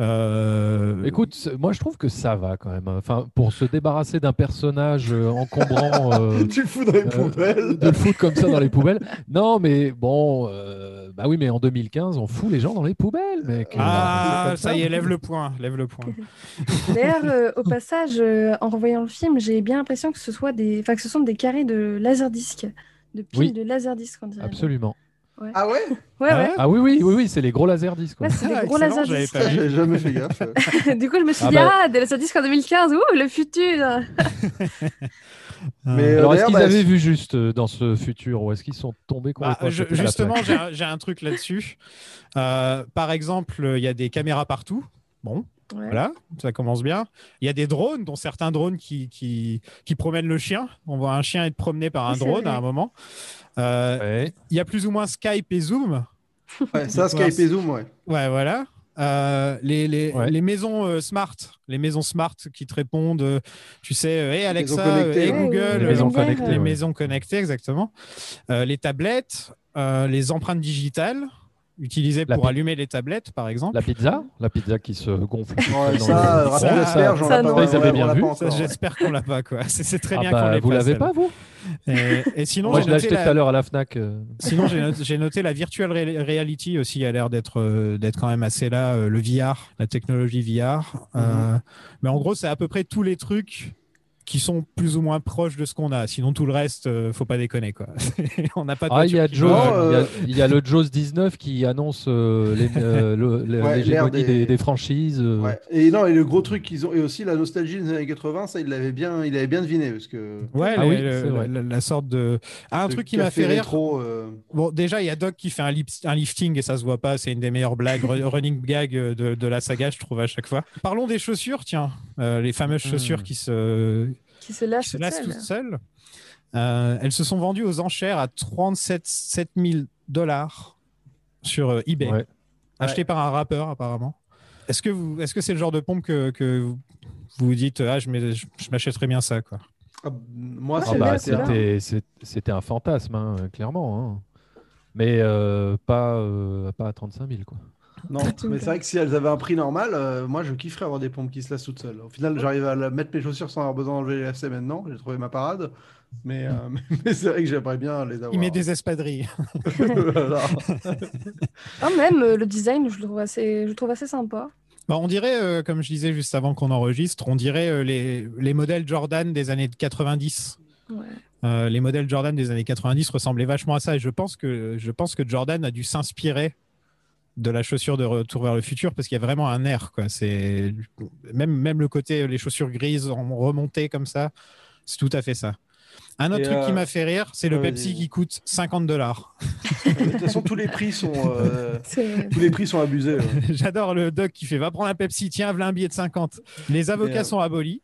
Speaker 8: Euh,
Speaker 11: Écoute, moi je trouve que ça va quand même. Enfin, pour se débarrasser d'un personnage euh, encombrant, [LAUGHS] euh,
Speaker 9: tu le fous dans les
Speaker 11: euh,
Speaker 9: poubelles.
Speaker 11: de le foutre comme ça dans les poubelles. Non, mais bon, euh, bah oui, mais en 2015, on fout les gens dans les poubelles, mec.
Speaker 8: Ah,
Speaker 11: comme
Speaker 8: ça y est, lève le point, lève le point. [LAUGHS]
Speaker 10: D'ailleurs, euh, au passage, euh, en revoyant le film, j'ai bien l'impression que ce soit des, enfin que ce sont des carrés de laserdisc, de piles
Speaker 11: Oui.
Speaker 10: de laserdisc, on dirait.
Speaker 11: Absolument.
Speaker 9: Ah ouais
Speaker 8: Ah [LAUGHS]
Speaker 10: ouais.
Speaker 8: ouais
Speaker 11: Ah oui, oui, oui, oui, c'est les gros laserdiscs. quoi.
Speaker 10: Ouais, c'est des
Speaker 8: Ah,
Speaker 10: gros
Speaker 8: pas vu.
Speaker 9: J'ai jamais fait gaffe. [LAUGHS]
Speaker 10: du coup, je me suis
Speaker 11: Ah
Speaker 10: dit,
Speaker 11: bah-
Speaker 10: ah, des laserdiscs en 2015, ouh, le futur. [LAUGHS]
Speaker 9: Mais
Speaker 8: Euh,
Speaker 9: euh,
Speaker 11: Alors, est-ce qu'ils
Speaker 9: bah,
Speaker 11: avaient vu juste euh, dans ce futur ou est-ce qu'ils sont tombés
Speaker 8: bah, je- justement, j'ai un, j'ai un truc là-dessus. Euh, par exemple, il y a des caméras partout. Bon,
Speaker 10: Ouais.
Speaker 8: voilà, ça commence bien. Il y a des drones, dont certains drones qui, qui, qui promènent le chien. On voit un chien être promené par un drone
Speaker 10: vrai.
Speaker 8: à un moment. Euh,
Speaker 11: Ouais.
Speaker 8: Il y a plus ou moins Skype et Zoom.
Speaker 9: ouais, [LAUGHS] ça, Skype et Zoom, ouais.
Speaker 8: Ouais, voilà. Euh, les, les,
Speaker 11: Ouais.
Speaker 8: les maisons euh, smart, les maisons smart qui te répondent, euh, tu sais, hey Alexa, hey. Google,
Speaker 10: Ouais,
Speaker 11: Les maisons connectées.
Speaker 8: les
Speaker 11: ouais.
Speaker 8: maisons connectées, exactement. Euh, les tablettes, euh, les empreintes digitales utilisées
Speaker 11: La
Speaker 8: pour
Speaker 11: pi-
Speaker 8: allumer les tablettes, par exemple.
Speaker 11: La pizza? La pizza qui se gonfle.
Speaker 9: Ouais, ça,
Speaker 11: le-
Speaker 9: rapide
Speaker 8: ça,
Speaker 10: ça,
Speaker 9: pas,
Speaker 11: Ils avaient bien vu.
Speaker 8: Ça. J'espère qu'on l'a pas, quoi. [LAUGHS] C'est c'est très
Speaker 11: Ah
Speaker 8: bien
Speaker 11: bah,
Speaker 8: qu'on l'ait
Speaker 11: vous l'avez pas, vous?
Speaker 8: Et, et sinon,
Speaker 11: Moi,
Speaker 8: j'ai
Speaker 11: je l'ai
Speaker 8: noté,
Speaker 11: acheté
Speaker 8: la-
Speaker 11: tout à l'heure à la Fnac. euh.
Speaker 8: sinon, j'ai noté, j'ai noté la virtual re- reality aussi a l'air d'être euh, d'être quand même assez là, euh, le VR, la technologie VR. Euh, mais en gros, c'est à peu près tous les trucs qui sont plus ou moins proches de ce qu'on a. Sinon, tout le reste, euh, faut pas déconner, quoi. [LAUGHS] on n'a pas de
Speaker 11: Ah, il y, a il y
Speaker 9: euh,
Speaker 11: il y a le Jaws 19 qui annonce euh, les- euh, [LAUGHS] l'hégémonie
Speaker 9: des-
Speaker 11: des... des franchises. euh.
Speaker 9: Ouais. Et non, et le gros truc qu'ils ont, et aussi la nostalgie des années 80, ça, il l'avait bien, il avait bien deviné parce que.
Speaker 8: Ouais,
Speaker 11: Ah oui,
Speaker 8: le-
Speaker 11: c'est vrai.
Speaker 8: la, la sorte de. Ah, un
Speaker 9: le
Speaker 8: truc qui m'a fait rire.
Speaker 9: rétro, euh,
Speaker 8: Bon, déjà, il y a Doc qui fait un, lip- un lifting et ça se voit pas. C'est une des meilleures blagues, running gag de, de la saga, je trouve, à chaque fois. Parlons des chaussures, tiens. Euh, les fameuses chaussures
Speaker 11: Hmm.
Speaker 8: qui se,
Speaker 10: Qui se lâche
Speaker 8: qui se
Speaker 10: toute
Speaker 8: lassent
Speaker 10: seule.
Speaker 8: toutes seules. Euh, elles se sont vendues aux enchères à 37 7 000 dollars sur euh, eBay,
Speaker 11: Ouais.
Speaker 8: achetées par un rappeur, apparemment. Est-ce que vous, est-ce que c'est le genre de pompe que, que vous vous dites, ah, je, m'achèterais bien ça, quoi?
Speaker 9: ah, moi,
Speaker 10: Ah,
Speaker 11: Ah
Speaker 9: c'est
Speaker 11: bah,
Speaker 9: c'était un-
Speaker 11: c'était fantasme, hein, clairement. hein. Mais euh, pas, euh, pas à 35 000. Quoi.
Speaker 9: Non, mais c'est vrai que si elles avaient un prix normal, euh, moi je kifferais avoir des pompes qui se lassent toutes seules. Au final, j'arrive à mettre mes chaussures sans avoir besoin d'enlever les lacets maintenant. J'ai trouvé ma parade. Mais, euh, [LAUGHS] mais c'est vrai que j'aimerais bien les avoir.
Speaker 8: Il met des espadrilles. [LAUGHS] [LAUGHS]
Speaker 10: Ah, même euh, le design, je le trouve assez, je le trouve assez sympa.
Speaker 8: Bah, on dirait, euh, comme je disais juste avant qu'on enregistre, on dirait euh, les, les modèles Jordan des années 90.
Speaker 10: Ouais.
Speaker 8: Euh, les modèles Jordan des années 90 ressemblaient vachement à ça. Et je pense que, je pense que Jordan a dû s'inspirer de la chaussure de Retour vers le futur parce qu'il y a vraiment un air. Quoi. C'est, même, même le côté, les chaussures grises en remontée comme ça, c'est tout à fait ça. Un autre
Speaker 9: Et,
Speaker 8: truc qui
Speaker 9: euh,
Speaker 8: m'a fait rire, c'est le Pepsi qui coûte 50 dollars. [LAUGHS]
Speaker 9: De toute façon, tous les prix sont, euh, [LAUGHS] tous les prix sont abusés. ouais. [LAUGHS]
Speaker 8: J'adore le doc qui fait va prendre un Pepsi, tiens, voilà un billet de 50. Les avocats
Speaker 9: euh,
Speaker 8: sont abolis.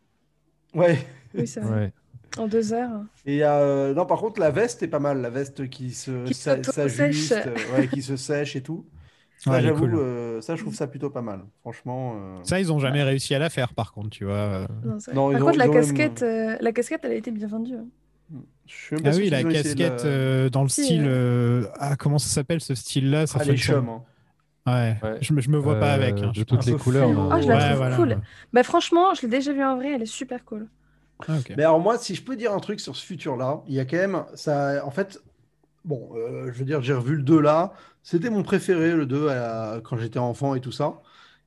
Speaker 9: Ouais.
Speaker 10: Oui, c'est vrai.
Speaker 11: Ouais.
Speaker 10: En deux heures.
Speaker 9: Et euh, non, par contre, la veste est pas mal. La veste qui se
Speaker 10: Qui
Speaker 9: s'ajuste, ouais, qui se sèche et tout. Ça,
Speaker 8: Ouais,
Speaker 9: j'avoue,
Speaker 8: cool.
Speaker 9: euh, ça, je trouve ça plutôt pas mal. Franchement. euh,
Speaker 8: Ça, ils n'ont jamais réussi à la faire, par contre, tu vois.
Speaker 10: Non.
Speaker 9: Non, ils
Speaker 10: Par
Speaker 9: ont-
Speaker 10: contre, la
Speaker 9: ils ont même-
Speaker 10: casquette, euh, la casquette, elle a été bien vendue. hein.
Speaker 9: Je
Speaker 8: Ah oui, la casquette
Speaker 9: la-
Speaker 8: euh, dans le
Speaker 10: Si,
Speaker 8: style. Ah, comment ça s'appelle ce style-là? Ça
Speaker 9: Ah,
Speaker 8: fait
Speaker 9: les
Speaker 8: tour.
Speaker 9: hein.
Speaker 8: Ouais,
Speaker 11: Ouais.
Speaker 8: Je, me, je me vois pas avec. hein,
Speaker 11: de toutes les
Speaker 9: peu
Speaker 11: couleurs. non.
Speaker 10: Ah, je la
Speaker 8: Ouais,
Speaker 10: trouve
Speaker 8: voilà,
Speaker 10: cool. Bah, franchement, je l'ai déjà vue en vrai, elle est super cool.
Speaker 8: Ah.
Speaker 9: Mais alors moi, si je peux dire un truc sur ce futur-là, il y a quand même ça. En fait, bon, euh, je veux dire, j'ai revu le 2 là. C'était mon préféré, le 2, à- quand j'étais enfant et tout ça.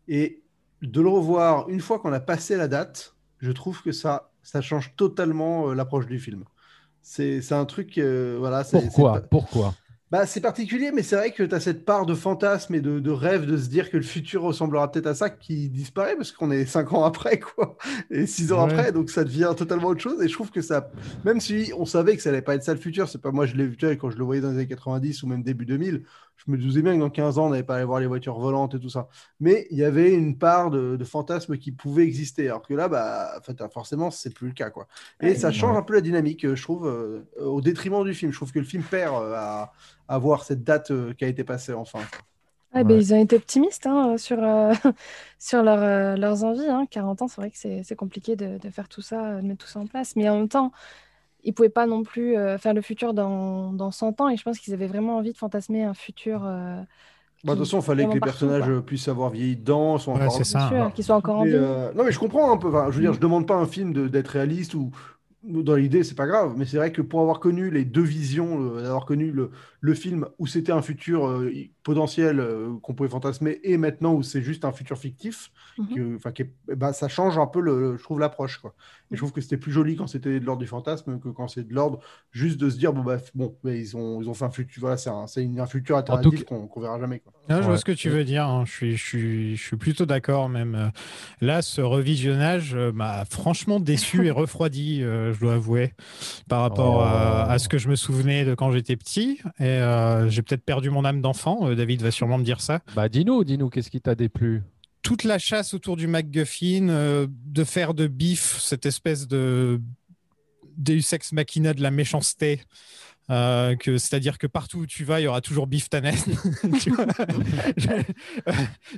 Speaker 9: Et de le revoir une fois qu'on a passé la date, je trouve que ça, ça change totalement euh, l'approche du film. C'est un truc, euh, voilà.
Speaker 11: Pourquoi
Speaker 9: c'est-
Speaker 11: Pourquoi?
Speaker 9: Bah, c'est particulier, mais c'est vrai que tu as cette part de fantasme et de, de rêve de se dire que le futur ressemblera peut-être à ça qui disparaît parce qu'on est cinq ans après, quoi, [LAUGHS] et six ans
Speaker 8: Ouais.
Speaker 9: après, donc ça devient totalement autre chose. Et je trouve que ça, même si on savait que ça allait pas être ça le futur, c'est pas moi je l'ai vu quand je le voyais dans les années 90 ou même début 2000, je me disais bien que dans 15 ans on n'allait pas aller voir les voitures volantes et tout ça. Mais il y avait une part de, de fantasme qui pouvait exister, alors que là, bah, forcément, c'est plus le cas, quoi. Et
Speaker 10: Ouais.
Speaker 9: ça change
Speaker 11: Ouais.
Speaker 9: un peu la dynamique, euh, je trouve, euh, au détriment du film. Je trouve que le film perd euh, à à voir cette date euh, qui a été passée enfin.
Speaker 10: Ah, ben, ils ont été optimistes hein, sur, [LAUGHS] sur leur, leurs envies. Hein. 40 ans, c'est vrai que c'est c'est compliqué de, de faire tout ça, de mettre tout ça en place. Mais en même temps, ils ne pouvaient pas non plus euh, faire le futur dans, dans 100 ans. Et je pense qu'ils avaient vraiment envie de fantasmer un futur. euh,
Speaker 9: Bah, de toute façon, il fallait que les
Speaker 10: partout,
Speaker 9: personnages
Speaker 10: quoi.
Speaker 9: euh, puissent avoir vieilli dedans, sont
Speaker 8: Ouais,
Speaker 9: encore
Speaker 8: c'est ça.
Speaker 10: futur,
Speaker 8: hein.
Speaker 10: qu'ils soient encore en vie.
Speaker 9: euh, non, mais je comprends un peu. Enfin, je veux dire,
Speaker 10: Mm.
Speaker 9: je demande pas à un film de- d'être réaliste ou dans l'idée, c'est pas grave. Mais c'est vrai que pour avoir connu les deux visions, euh, d'avoir connu le, le film où c'était un futur euh, i- potentiel euh, qu'on pouvait fantasmer et maintenant où c'est juste un futur fictif, que, enfin, qui est- eh ben, ça change un peu, le, je trouve, l'approche. Et je trouve que c'était plus joli quand c'était de l'ordre du fantasme que quand c'est de l'ordre juste de se dire, bon, bah, bon, mais ils, ont, ils ont fait un futur, voilà, c'est un, c'est une- un futur alternatif qu'on qu'on verra jamais. Quoi.
Speaker 8: Ah, je vois
Speaker 11: Ouais.
Speaker 8: ce que tu veux dire. hein. Je, suis, je, suis, je suis plutôt d'accord même. euh, Là, ce revisionnage euh, m'a franchement déçu et [LAUGHS] refroidi, euh, je dois avouer, par rapport à,
Speaker 11: Oh.
Speaker 8: à ce que je me souvenais de quand j'étais petit. Et euh, j'ai peut-être perdu mon âme d'enfant. Euh, David va sûrement me dire ça.
Speaker 11: Bah dis-nous, dis-nous, qu'est-ce qui t'a déplu?
Speaker 8: Toute la chasse autour du MacGuffin, euh, de faire de Biff cette espèce de Deus Ex Machina de la méchanceté. Euh, que c'est-à-dire que partout où tu vas, il y aura toujours Biff Tannen.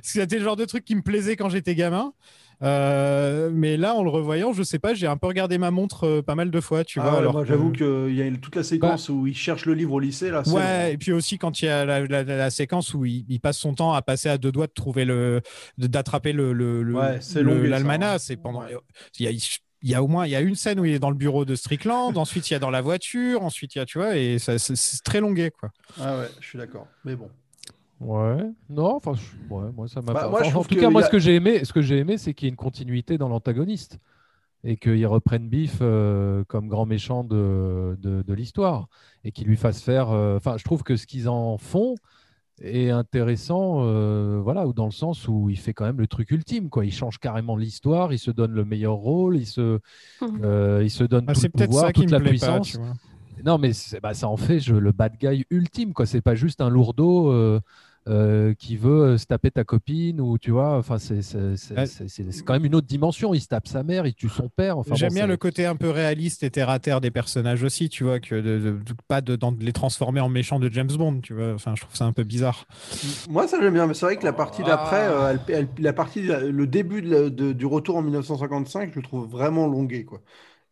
Speaker 8: C'était le genre de truc qui me plaisait quand j'étais gamin. Euh, mais là, en le revoyant, je sais pas, j'ai un peu regardé ma montre euh, pas mal de fois, tu
Speaker 9: Ah
Speaker 8: vois.
Speaker 9: ouais,
Speaker 8: alors
Speaker 9: moi,
Speaker 8: que-
Speaker 9: j'avoue qu'il y a toute la séquence où il cherche le livre au lycée. Là,
Speaker 8: Ouais, et puis aussi quand il y a la, la- la séquence où il, il passe son temps à passer à deux doigts de trouver le, d'attraper le,
Speaker 9: Ouais,
Speaker 8: l'almanach.
Speaker 9: hein.
Speaker 8: C'est pendant.
Speaker 9: Ouais.
Speaker 8: Il y a, il y a au moins il y a une scène où il est dans le bureau de Strickland, [LAUGHS] ensuite il y a dans la voiture, ensuite il y a tu vois et ça, c'est, c'est très longué quoi.
Speaker 9: Ah ouais, je suis d'accord. Mais bon.
Speaker 11: Ouais. Non, enfin, je- ouais, moi ça m'a
Speaker 9: Bah,
Speaker 11: pas.
Speaker 9: moi,
Speaker 11: enfin, en tout cas, moi
Speaker 9: a-
Speaker 11: ce que j'ai aimé, ce que j'ai aimé, c'est qu'il y ait une continuité dans l'antagoniste et qu'ils reprennent Biff euh, comme grand méchant de, de, de l'histoire et qu'ils lui fassent faire. euh, Enfin, je trouve que ce qu'ils en font est intéressant, euh, voilà, ou dans le sens où il fait quand même le truc ultime, quoi. Il change carrément l'histoire, il se donne le meilleur rôle, il se, euh, il se donne
Speaker 8: Ah,
Speaker 11: tout
Speaker 8: c'est
Speaker 11: le
Speaker 8: peut-être
Speaker 11: pouvoir,
Speaker 8: ça qui
Speaker 11: toute
Speaker 8: me
Speaker 11: la
Speaker 8: plaît pas,
Speaker 11: puissance.
Speaker 8: tu vois.
Speaker 11: Non, mais c'est- bah, ça en fait je- le bad guy ultime, quoi. C'est pas juste un lourdeau euh, euh, qui veut euh, se taper ta copine ou tu vois. Enfin, c'est c'est- c'est-
Speaker 8: Ouais.
Speaker 11: c'est- c'est- c'est quand même une autre dimension. Il se tape sa mère, il tue son père. Enfin,
Speaker 8: J'aime
Speaker 11: bon,
Speaker 8: bien
Speaker 11: c'est-
Speaker 8: le côté un peu réaliste et terre à terre des personnages aussi, tu vois, que de, de- de- pas de, dans- de les transformer en méchants de James Bond, tu vois. Enfin, je trouve ça un peu bizarre.
Speaker 9: Moi, ça j'aime bien, mais c'est vrai que la partie d'après, euh, elle- elle- la partie, le début de la- de- du retour en 1955, je le trouve vraiment longué, quoi.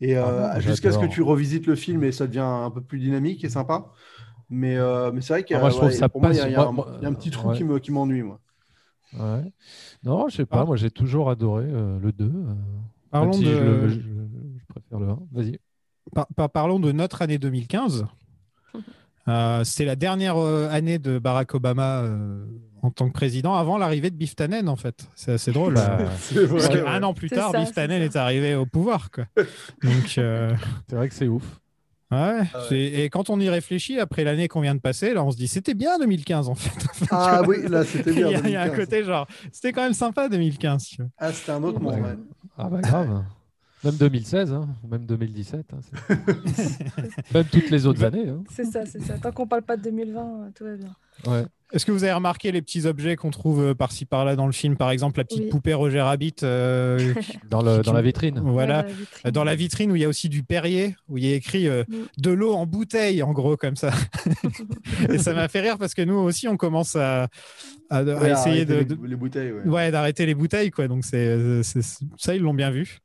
Speaker 9: Et euh,
Speaker 11: Ah,
Speaker 9: jusqu'à ce que tu revisites le film et ça devient un peu plus dynamique et sympa. Mais, euh, mais c'est vrai qu'il y a,
Speaker 11: Ah,
Speaker 9: ouais, y a,
Speaker 11: passe-
Speaker 9: il y y a un petit trou
Speaker 11: ouais.
Speaker 9: qui me, qui m'ennuie, moi.
Speaker 11: Ouais. Non, je sais pas.
Speaker 8: Ah.
Speaker 11: Moi, j'ai toujours adoré euh, le 2. euh,
Speaker 8: Parlons
Speaker 11: si
Speaker 8: de-
Speaker 11: je, le- je- je préfère le 1. Vas-y.
Speaker 8: par- par- parlons de notre année 2015. [LAUGHS] Euh, C'était la dernière euh, année de Barack Obama euh, en tant que président avant l'arrivée de Biff Tannen, en fait. C'est assez drôle.
Speaker 11: Bah,
Speaker 8: euh,
Speaker 9: C'est vrai,
Speaker 8: parce
Speaker 9: ouais.
Speaker 8: qu'un an plus
Speaker 10: C'est
Speaker 8: tard,
Speaker 10: ça,
Speaker 8: Biff
Speaker 10: c'est
Speaker 8: Tannen
Speaker 10: ça.
Speaker 8: est arrivé au pouvoir. Quoi. Donc, euh,
Speaker 11: c'est vrai que c'est ouf.
Speaker 8: ouais, c'est- Et quand on y réfléchit, après l'année qu'on vient de passer, là, on se dit c'était bien 2015, en fait. [LAUGHS]
Speaker 9: Ah oui, là, c'était bien.
Speaker 8: il y a un
Speaker 9: 2015.
Speaker 8: côté genre, c'était quand même sympa 2015. tu vois.
Speaker 9: Ah, c'était un autre monde,
Speaker 11: Ouais.
Speaker 9: ouais.
Speaker 11: Ah bah grave. Même 2016, hein, ou même 2017. hein, [LAUGHS] même toutes les autres années. hein.
Speaker 10: C'est ça, c'est ça. Tant qu'on parle pas de 2020, euh, tout va bien.
Speaker 11: Ouais.
Speaker 8: Est-ce que vous avez remarqué les petits objets qu'on trouve euh, par-ci par-là dans le film? Par exemple, la petite
Speaker 10: Oui.
Speaker 8: poupée Roger Rabbit. euh, [LAUGHS]
Speaker 11: Dans, le,
Speaker 8: qui-
Speaker 11: dans la vitrine.
Speaker 8: Voilà.
Speaker 10: Ouais, la vitrine.
Speaker 8: Dans la vitrine où il y a aussi du Perrier, où il y a écrit euh, de l'eau en bouteille, en gros, comme ça. [LAUGHS] Et ça m'a fait rire parce que nous aussi, on commence à, à- à
Speaker 9: Ouais,
Speaker 8: essayer de,
Speaker 9: les, les bouteilles, ouais.
Speaker 8: ouais, d'arrêter les bouteilles. Quoi. Donc, c'est, c'est- ça, ils l'ont bien vu.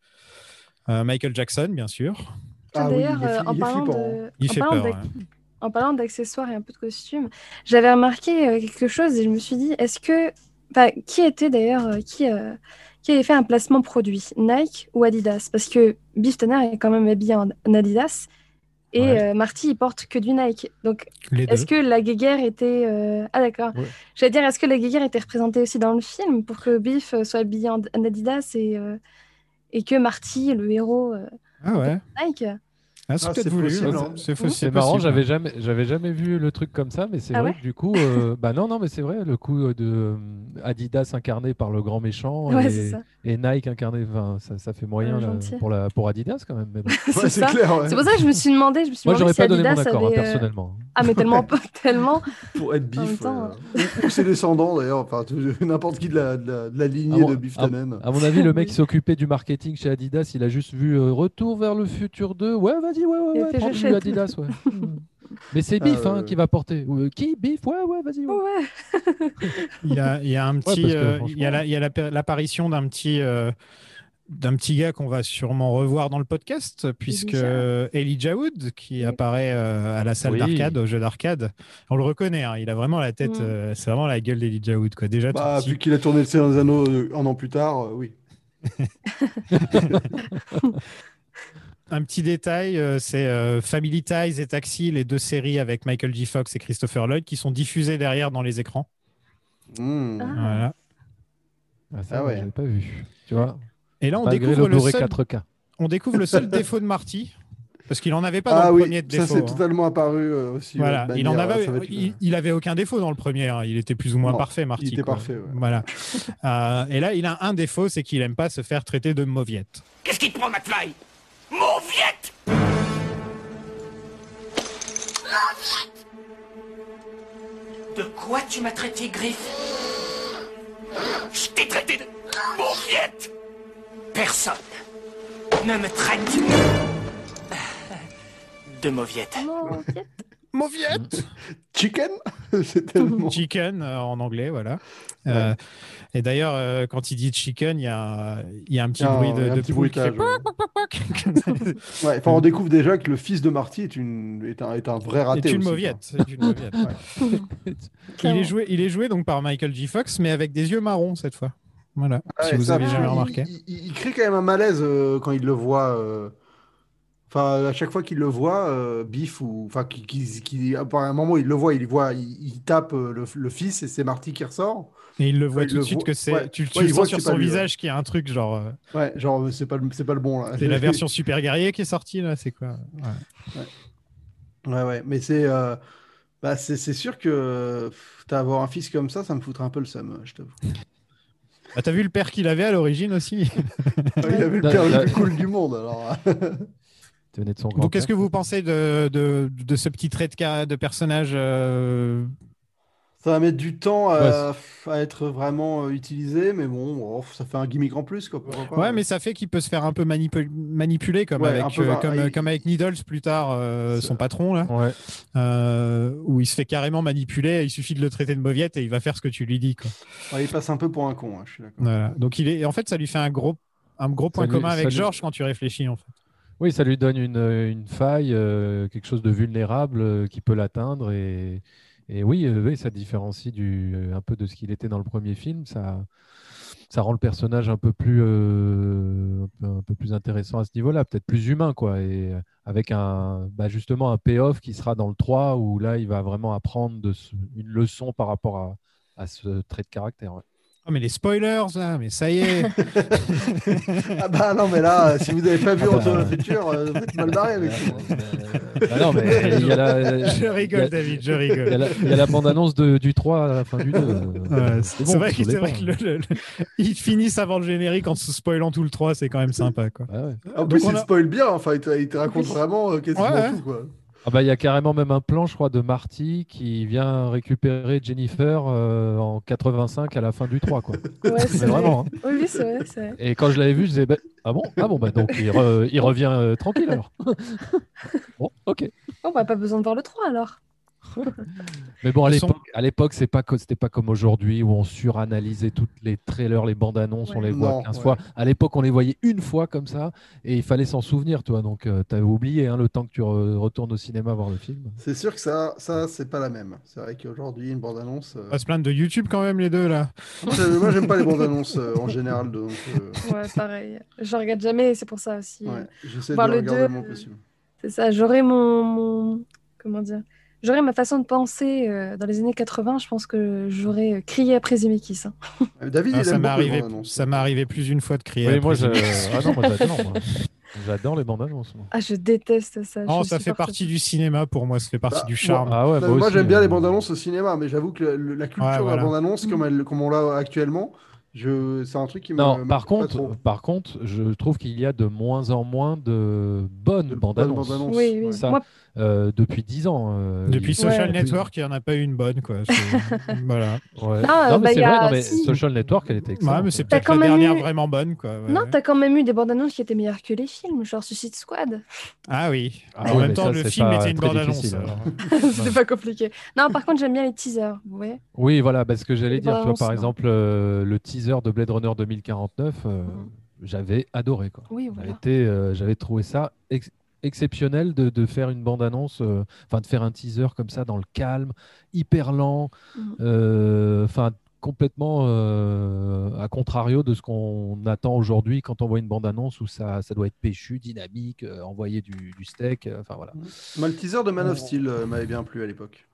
Speaker 8: Euh, Michael Jackson, bien sûr.
Speaker 9: Ah
Speaker 10: D'ailleurs, euh, en parlant
Speaker 9: hein.
Speaker 10: de,
Speaker 8: Il
Speaker 10: en
Speaker 8: fait
Speaker 10: parlant
Speaker 8: peur.
Speaker 10: d'ac-
Speaker 8: ouais.
Speaker 10: en parlant d'accessoires et un peu de costumes, j'avais remarqué euh, quelque chose et je me suis dit, est-ce que, enfin, qui était d'ailleurs, qui, euh, qui avait fait un placement produit, Nike ou Adidas? Parce que Biff Tanner est quand même habillé en, Adidas et
Speaker 11: Ouais.
Speaker 10: euh, Marty il porte que du Nike. Donc, est-ce que la guéguerre était, euh, ah d'accord.
Speaker 11: Ouais.
Speaker 10: J'allais dire, est-ce que la guéguerre était représentée aussi dans le film pour que Biff soit habillé en, en Adidas et euh, et que Marty, le héros, euh,
Speaker 8: Ah ouais.
Speaker 10: Nike
Speaker 8: Ah, c'est
Speaker 9: Ah,
Speaker 8: peut-être voulu. ouais.
Speaker 9: hein.
Speaker 8: C'est.
Speaker 11: C'est marrant, j'avais jamais, j'avais jamais vu le truc comme ça, mais c'est
Speaker 10: Ah
Speaker 11: vrai
Speaker 10: ouais
Speaker 11: que du coup, euh, [LAUGHS] bah non, non, mais c'est vrai, le coup de euh, Adidas incarné par le grand méchant
Speaker 10: Ouais,
Speaker 11: et, Nike incarné, ça, ça fait moyen
Speaker 10: Ouais,
Speaker 11: là,
Speaker 10: gentil.
Speaker 11: pour, la, pour Adidas quand même. bon. [LAUGHS]
Speaker 10: C'est
Speaker 9: Ouais, c'est
Speaker 10: ça.
Speaker 9: clair, ouais.
Speaker 10: C'est pour ça que je me suis demandé, je me suis
Speaker 11: Moi,
Speaker 10: demandé
Speaker 11: j'aurais
Speaker 10: si
Speaker 11: pas donné mon
Speaker 10: Adidas
Speaker 11: accord, hein,
Speaker 10: avait, euh,
Speaker 11: personnellement.
Speaker 10: Ah mais tellement, [LAUGHS] tellement.
Speaker 9: Pour être euh, ou, ses descendants, d'ailleurs. Enfin, n'importe qui de la, de la, de la lignée
Speaker 11: Ah
Speaker 9: de Biff
Speaker 11: ah-
Speaker 9: Tannen.
Speaker 11: À mon avis, le mec qui s'occupait du marketing chez Adidas, il a juste vu euh, Retour vers le futur 2. Ouais, vas-y, ouais, ouais, ouais,
Speaker 10: fait,
Speaker 11: prends du. Adidas, ouais. [LAUGHS] Mais c'est
Speaker 9: Ah,
Speaker 11: Biff hein,
Speaker 9: ouais.
Speaker 11: qui va porter. Euh, qui Biff Ouais, ouais, vas-y. ouais.
Speaker 10: Ouais.
Speaker 8: Il y a, il y a un petit,
Speaker 11: que
Speaker 8: euh, il y a la- il y a la- l'apparition d'un petit, euh, d'un petit gars qu'on va sûrement revoir dans le podcast, puisque
Speaker 10: Elijah.
Speaker 8: Wood, qui
Speaker 10: Oui.
Speaker 8: apparaît euh, à la salle
Speaker 11: Oui.
Speaker 8: d'arcade, au jeu d'arcade, on le reconnaît. hein, il a vraiment la tête,
Speaker 10: Mm.
Speaker 8: euh, c'est vraiment la gueule d'Elijah Wood, quoi. Déjà,
Speaker 9: Bah, vu qu'il a tourné le Seigneur des Anneaux euh, un an plus tard, euh, oui. [LAUGHS] [LAUGHS]
Speaker 8: Un petit détail, euh, c'est euh, Family Ties et Taxi, les deux séries avec Michael J. Fox et Christopher Lloyd, qui sont diffusées derrière dans les écrans.
Speaker 9: Mmh.
Speaker 10: Ah.
Speaker 8: Voilà.
Speaker 11: Ah, ça,
Speaker 9: Ah ouais.
Speaker 11: j'avais pas vu. Tu vois
Speaker 8: Et là, on découvre,
Speaker 11: le
Speaker 8: seul,
Speaker 11: 4K.
Speaker 8: on découvre le seul [LAUGHS] défaut de Marty, parce qu'il en avait pas dans
Speaker 9: Ah
Speaker 8: le
Speaker 9: oui,
Speaker 8: premier de
Speaker 9: ça
Speaker 8: défaut.
Speaker 9: c'est
Speaker 8: hein.
Speaker 9: totalement apparu euh, aussi.
Speaker 8: Voilà, il en avait,
Speaker 9: être-
Speaker 8: il, il avait aucun défaut dans le premier. hein. Il était plus ou moins
Speaker 9: Non,
Speaker 8: parfait, Marty.
Speaker 9: il était
Speaker 8: quoi.
Speaker 9: parfait, ouais.
Speaker 8: Voilà. Euh, et là, il a un défaut, c'est qu'il aime pas se faire traiter de mauviette.
Speaker 3: Qu'est-ce qui te prend, McFly? Mauviette! De quoi tu m'as traité, Griff? Je t'ai traité de mauviette! Personne ne me traite de mauviette?
Speaker 8: Mauviette
Speaker 9: Chicken [LAUGHS] C'est tellement. [LAUGHS]
Speaker 8: Chicken euh, en anglais, voilà. Euh, et d'ailleurs, euh, quand il dit chicken, il y a, il y a un petit
Speaker 9: Il y a un-
Speaker 8: bruit de, de
Speaker 9: petit
Speaker 8: poule qui fait. [LAUGHS]
Speaker 9: Ouais, enfin, on découvre déjà que le fils de Marty est, une... est, un... est un vrai raté.
Speaker 8: C'est une mauviette. c'est une mauviette, ouais. il, est joué, il est joué donc par Michael J. Fox, mais avec des yeux marrons cette fois. Voilà, si vous
Speaker 9: ça,
Speaker 8: avez jamais remarqué.
Speaker 9: Il, il- il crée quand même un malaise euh, quand il le voit. Euh, Enfin, à chaque fois qu'il le voit, euh, Biff, ou. Enfin, qui, qui, qui- à un moment, il le voit, il voit, il, il tape euh, le, le fils et c'est Marty qui ressort.
Speaker 8: Et il le voit tout de suite
Speaker 9: voit-
Speaker 8: que c'est.
Speaker 9: ouais.
Speaker 8: Tu, tu
Speaker 9: Ouais,
Speaker 8: le sens sur son
Speaker 9: lui, ouais.
Speaker 8: visage qu'il y a un truc genre. euh,
Speaker 9: Ouais, genre, c'est pas, le- c'est pas le bon là.
Speaker 8: c'est la [LAUGHS] version super guerrier qui est sortie là, c'est quoi? Ouais.
Speaker 9: Ouais, ouais, mais c'est euh, bah, c'est c'est sûr que t'as avoir un fils comme ça, ça me foutrait un peu le seum, je t'avoue.
Speaker 8: Ah, T'as vu le père qu'il avait à l'origine aussi? [LAUGHS]
Speaker 9: Il avait le
Speaker 11: Là-
Speaker 9: père le plus cool du monde, alors. [LAUGHS]
Speaker 11: De son
Speaker 8: Donc, qu'est-ce que vous pensez de, de, de ce petit trait de, de personnage euh,
Speaker 9: Ça va mettre du temps à, à être vraiment euh, utilisé, mais bon, oh, ça fait un gimmick en plus, quoi.
Speaker 8: Ouais, mais ça fait qu'il peut se faire un peu manipu- manipuler, comme,
Speaker 9: Ouais,
Speaker 8: avec,
Speaker 9: peu,
Speaker 8: euh,
Speaker 9: bah,
Speaker 8: comme,
Speaker 9: il-
Speaker 8: comme avec Needles plus tard, euh, son patron, là,
Speaker 11: Ouais.
Speaker 8: euh, où il se fait carrément manipuler. Il suffit de le traiter de mauviette et il va faire ce que tu lui dis. Quoi.
Speaker 9: Ouais, il passe un peu pour un con, hein, je suis d'accord.
Speaker 8: Voilà. Donc, il est, en fait, ça lui fait un gros, un gros point
Speaker 11: lui-
Speaker 8: commun avec
Speaker 11: lui-
Speaker 8: George quand tu réfléchis. En fait.
Speaker 11: Oui, ça lui donne une, une faille, euh, quelque chose de vulnérable euh, qui peut l'atteindre et, Et oui, euh, oui, ça différencie du, euh, un peu de ce qu'il était dans le premier film. Ça, ça rend le personnage un peu plus, euh, un peu, plus intéressant à ce niveau-là, peut-être plus humain, quoi. Et euh, avec un, bah, justement un payoff qui sera dans le 3, où là, il va vraiment apprendre une leçon par rapport à, à ce trait de caractère.
Speaker 8: Ah, mais les spoilers, là, mais ça y est. [LAUGHS]
Speaker 9: Ah bah non, mais là, si vous n'avez pas vu
Speaker 11: Ah bah.
Speaker 9: Retour vers le futur, euh, vous êtes mal barré avec ça.
Speaker 11: Ah non, mais il y a la, [LAUGHS]
Speaker 8: je
Speaker 11: y
Speaker 8: rigole,
Speaker 11: a-
Speaker 8: David, je
Speaker 11: il y a
Speaker 8: rigole.
Speaker 11: la, il y a la bande-annonce de- du 3 à la fin du 2.
Speaker 8: Ouais, c'est
Speaker 11: bon,
Speaker 8: vrai, que- vrai que le- le- le- ils finissent avant le générique en se spoilant tout le 3, c'est quand même sympa. Quoi.
Speaker 11: Ah ouais.
Speaker 9: En plus,
Speaker 8: a-
Speaker 9: spoil bien, enfin, il te, il te raconte vraiment euh, quasiment
Speaker 8: Ouais, ouais.
Speaker 9: tout, quoi.
Speaker 11: Ah bah, il y a carrément même un plan, je crois, de Marty qui vient récupérer Jennifer euh, en 85 à la fin du 3. Quoi. [LAUGHS]
Speaker 10: Ouais,
Speaker 11: Mais
Speaker 10: c'est vrai.
Speaker 11: vraiment. hein.
Speaker 10: Oui, oui, c'est vrai, c'est vrai.
Speaker 11: Et quand je l'avais vu, je disais bah, Ah bon Ah bon, bah donc il, re- il revient euh, tranquille alors. [LAUGHS] bon, ok.
Speaker 10: On n'a pas besoin de voir le 3 alors. [LAUGHS]
Speaker 11: Mais bon, à l'époque, à l'époque, c'est pas c'était pas comme aujourd'hui où on suranalysait toutes les trailers, les bandes annonces, on les voit
Speaker 9: Non,
Speaker 11: 15
Speaker 9: ouais.
Speaker 11: fois. À l'époque, on les voyait une fois comme ça et il fallait s'en souvenir, toi. Donc, tu avais oublié hein, le temps que tu re- retournes au cinéma voir le film.
Speaker 9: C'est sûr que ça, ça c'est pas la même. C'est vrai qu'aujourd'hui, une bande-annonce. euh,
Speaker 8: On va se plaindre de YouTube quand même, les deux, là.
Speaker 9: Moi, j'ai- moi, j'aime pas les bandes-annonces euh, en général, donc euh,
Speaker 10: Ouais, pareil. Je regarde jamais, c'est pour ça aussi.
Speaker 9: ouais, j'essaie de
Speaker 10: Voir
Speaker 9: le regarder
Speaker 10: deux,
Speaker 9: le moins
Speaker 10: euh,
Speaker 9: possible.
Speaker 10: C'est ça, j'aurais mon, mon- Comment dire J'aurais ma façon de penser euh, dans les années 80, je pense que j'aurais euh, crié après Zemeckis. hein.
Speaker 9: Euh, David,
Speaker 8: Ah,
Speaker 9: il
Speaker 8: ça m'est arrivé, ça m'est arrivé plus d'une fois de crier.
Speaker 11: Oui,
Speaker 8: après
Speaker 11: moi, je...
Speaker 8: Zemeckis.
Speaker 11: ah non, moi j'adore. moi. [LAUGHS] J'adore les bandes annonces. moi.
Speaker 10: Ah, je déteste ça.
Speaker 8: Non, ça fait partie du cinéma pour moi, ça fait partie
Speaker 9: Bah,
Speaker 8: du charme.
Speaker 11: Ah ouais, moi,
Speaker 9: moi,
Speaker 11: aussi,
Speaker 9: j'aime bien les bandes annonces au cinéma, mais j'avoue que le- la culture
Speaker 8: Ouais,
Speaker 9: de
Speaker 8: voilà.
Speaker 9: la bande annonce,
Speaker 10: Mm.
Speaker 9: comme, elle- comme on l'a actuellement, je... c'est un truc qui me.
Speaker 11: Non, par contre,
Speaker 9: trop.
Speaker 11: par contre, je trouve qu'il y a de moins en moins de bonnes
Speaker 9: De
Speaker 11: bandes annonces.
Speaker 10: Oui, oui.
Speaker 11: Ça,
Speaker 10: Moi,
Speaker 11: euh, depuis 10 ans. euh,
Speaker 8: Depuis
Speaker 11: il-
Speaker 8: Social
Speaker 10: Ouais.
Speaker 8: Network, il n'y en a pas eu une bonne. Quoi. [LAUGHS] Voilà.
Speaker 11: Ouais.
Speaker 10: Ah,
Speaker 11: non, mais
Speaker 10: bah,
Speaker 11: c'est vrai, non, mais
Speaker 10: si.
Speaker 11: Social Network, elle était
Speaker 8: Ouais,
Speaker 11: excellente.
Speaker 8: mais c'est peut-être
Speaker 10: quand
Speaker 8: la
Speaker 10: même
Speaker 8: dernière
Speaker 10: eu-
Speaker 8: vraiment bonne. Quoi. ouais.
Speaker 10: Non, t'as quand même eu des bandes annonces qui étaient meilleures que les films, genre Suicide Squad.
Speaker 8: Ah oui.
Speaker 11: Ah
Speaker 8: en même temps,
Speaker 11: ça,
Speaker 8: le film était une bande annonce. alors. [LAUGHS]
Speaker 10: C'était pas compliqué. Non, par contre, j'aime bien les teasers. Vous voyez
Speaker 11: Oui, voilà, parce que j'allais dire, tu vois,
Speaker 10: bandes
Speaker 11: par exemple, euh, le teaser de Blade Runner 2049, euh, j'avais adoré. Quoi.
Speaker 10: Oui,
Speaker 11: J'avais
Speaker 10: voilà.
Speaker 11: été, euh, j'avais trouvé ça ex- exceptionnel de, de faire une bande-annonce, euh, enfin de faire un teaser comme ça dans le calme, hyper lent,
Speaker 10: Mhm.
Speaker 11: euh, enfin complètement euh, à contrario de ce qu'on attend aujourd'hui quand on voit une bande-annonce où ça, ça doit être péchu, dynamique, euh, envoyer du, du steak, euh, enfin voilà.
Speaker 9: Moi, le teaser de Man of Steel euh, m'avait bien plu à l'époque.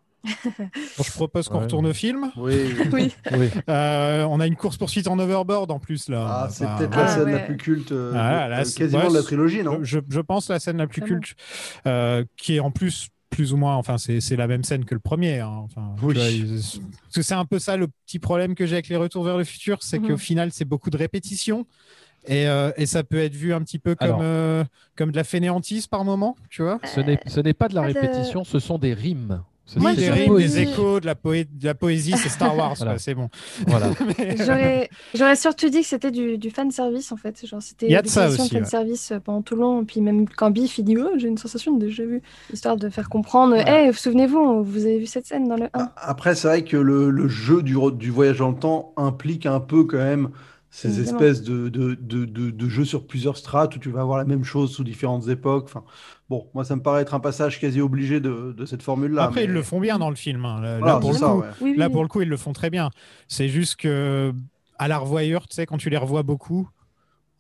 Speaker 8: Je propose qu'on
Speaker 11: Ouais.
Speaker 8: retourne au film. [LAUGHS]
Speaker 9: Oui, oui.
Speaker 8: Euh, on a une course-poursuite en overboard en plus. là.
Speaker 9: Ah, c'est
Speaker 8: Enfin,
Speaker 9: peut-être
Speaker 10: Ah,
Speaker 9: la scène la
Speaker 10: ouais.
Speaker 9: plus culte, euh,
Speaker 8: Ah, là,
Speaker 9: euh, quasiment
Speaker 8: ouais,
Speaker 9: de la trilogie, non?
Speaker 8: je, je pense la scène la plus
Speaker 10: Clairement.
Speaker 8: culte, euh, qui est en plus plus ou moins, enfin c'est c'est la même scène que le premier. hein. Enfin,
Speaker 9: Oui.
Speaker 8: vois, il- parce que c'est un peu ça le petit problème que j'ai avec les retours vers le futur, c'est
Speaker 10: Mhm.
Speaker 8: qu'au final c'est beaucoup de répétitions. Et, euh, et ça peut être vu un petit peu comme,
Speaker 11: Alors.
Speaker 8: euh, comme de la fainéantise par moment, tu vois?
Speaker 11: Ce n'est ce n'est pas de la répétition, ce sont des rimes. Ce
Speaker 10: Moi,
Speaker 8: des
Speaker 10: dit-
Speaker 8: échos, de la, poé- de la poésie, c'est Star Wars, [LAUGHS]
Speaker 11: Voilà.
Speaker 8: quoi, c'est bon.
Speaker 11: Voilà. [LAUGHS]
Speaker 8: Mais,
Speaker 10: J'aurais, j'aurais surtout dit que c'était du, du fan service en fait. Genre, c'était
Speaker 8: Il y a de ça
Speaker 10: l'utilisation
Speaker 8: aussi,
Speaker 10: fan
Speaker 8: ouais.
Speaker 10: service euh, pendant tout le long. Et puis même quand Biff il dit oh, j'ai une sensation de déjà vu, histoire de faire comprendre.
Speaker 9: Ouais.
Speaker 10: Eh, souvenez-vous, vous avez vu cette scène dans le 1.
Speaker 9: Ah, Après, c'est vrai que le, le jeu du, du voyage dans le temps implique un peu quand même ces espèces de, de, de, de- de jeux sur plusieurs strates où tu vas avoir la même chose sous différentes époques. Enfin, bon, moi, ça me paraît être un passage quasi obligé de, de cette formule-là.
Speaker 8: Après,
Speaker 9: mais-
Speaker 8: ils le font bien dans le film. hein. Là,
Speaker 9: Voilà,
Speaker 8: pour le
Speaker 9: ça,
Speaker 8: coup,
Speaker 9: ouais.
Speaker 10: Oui, oui,
Speaker 8: Là, pour le coup, ils le font très bien. C'est juste que à la revoyure, tu sais, quand tu les revois beaucoup,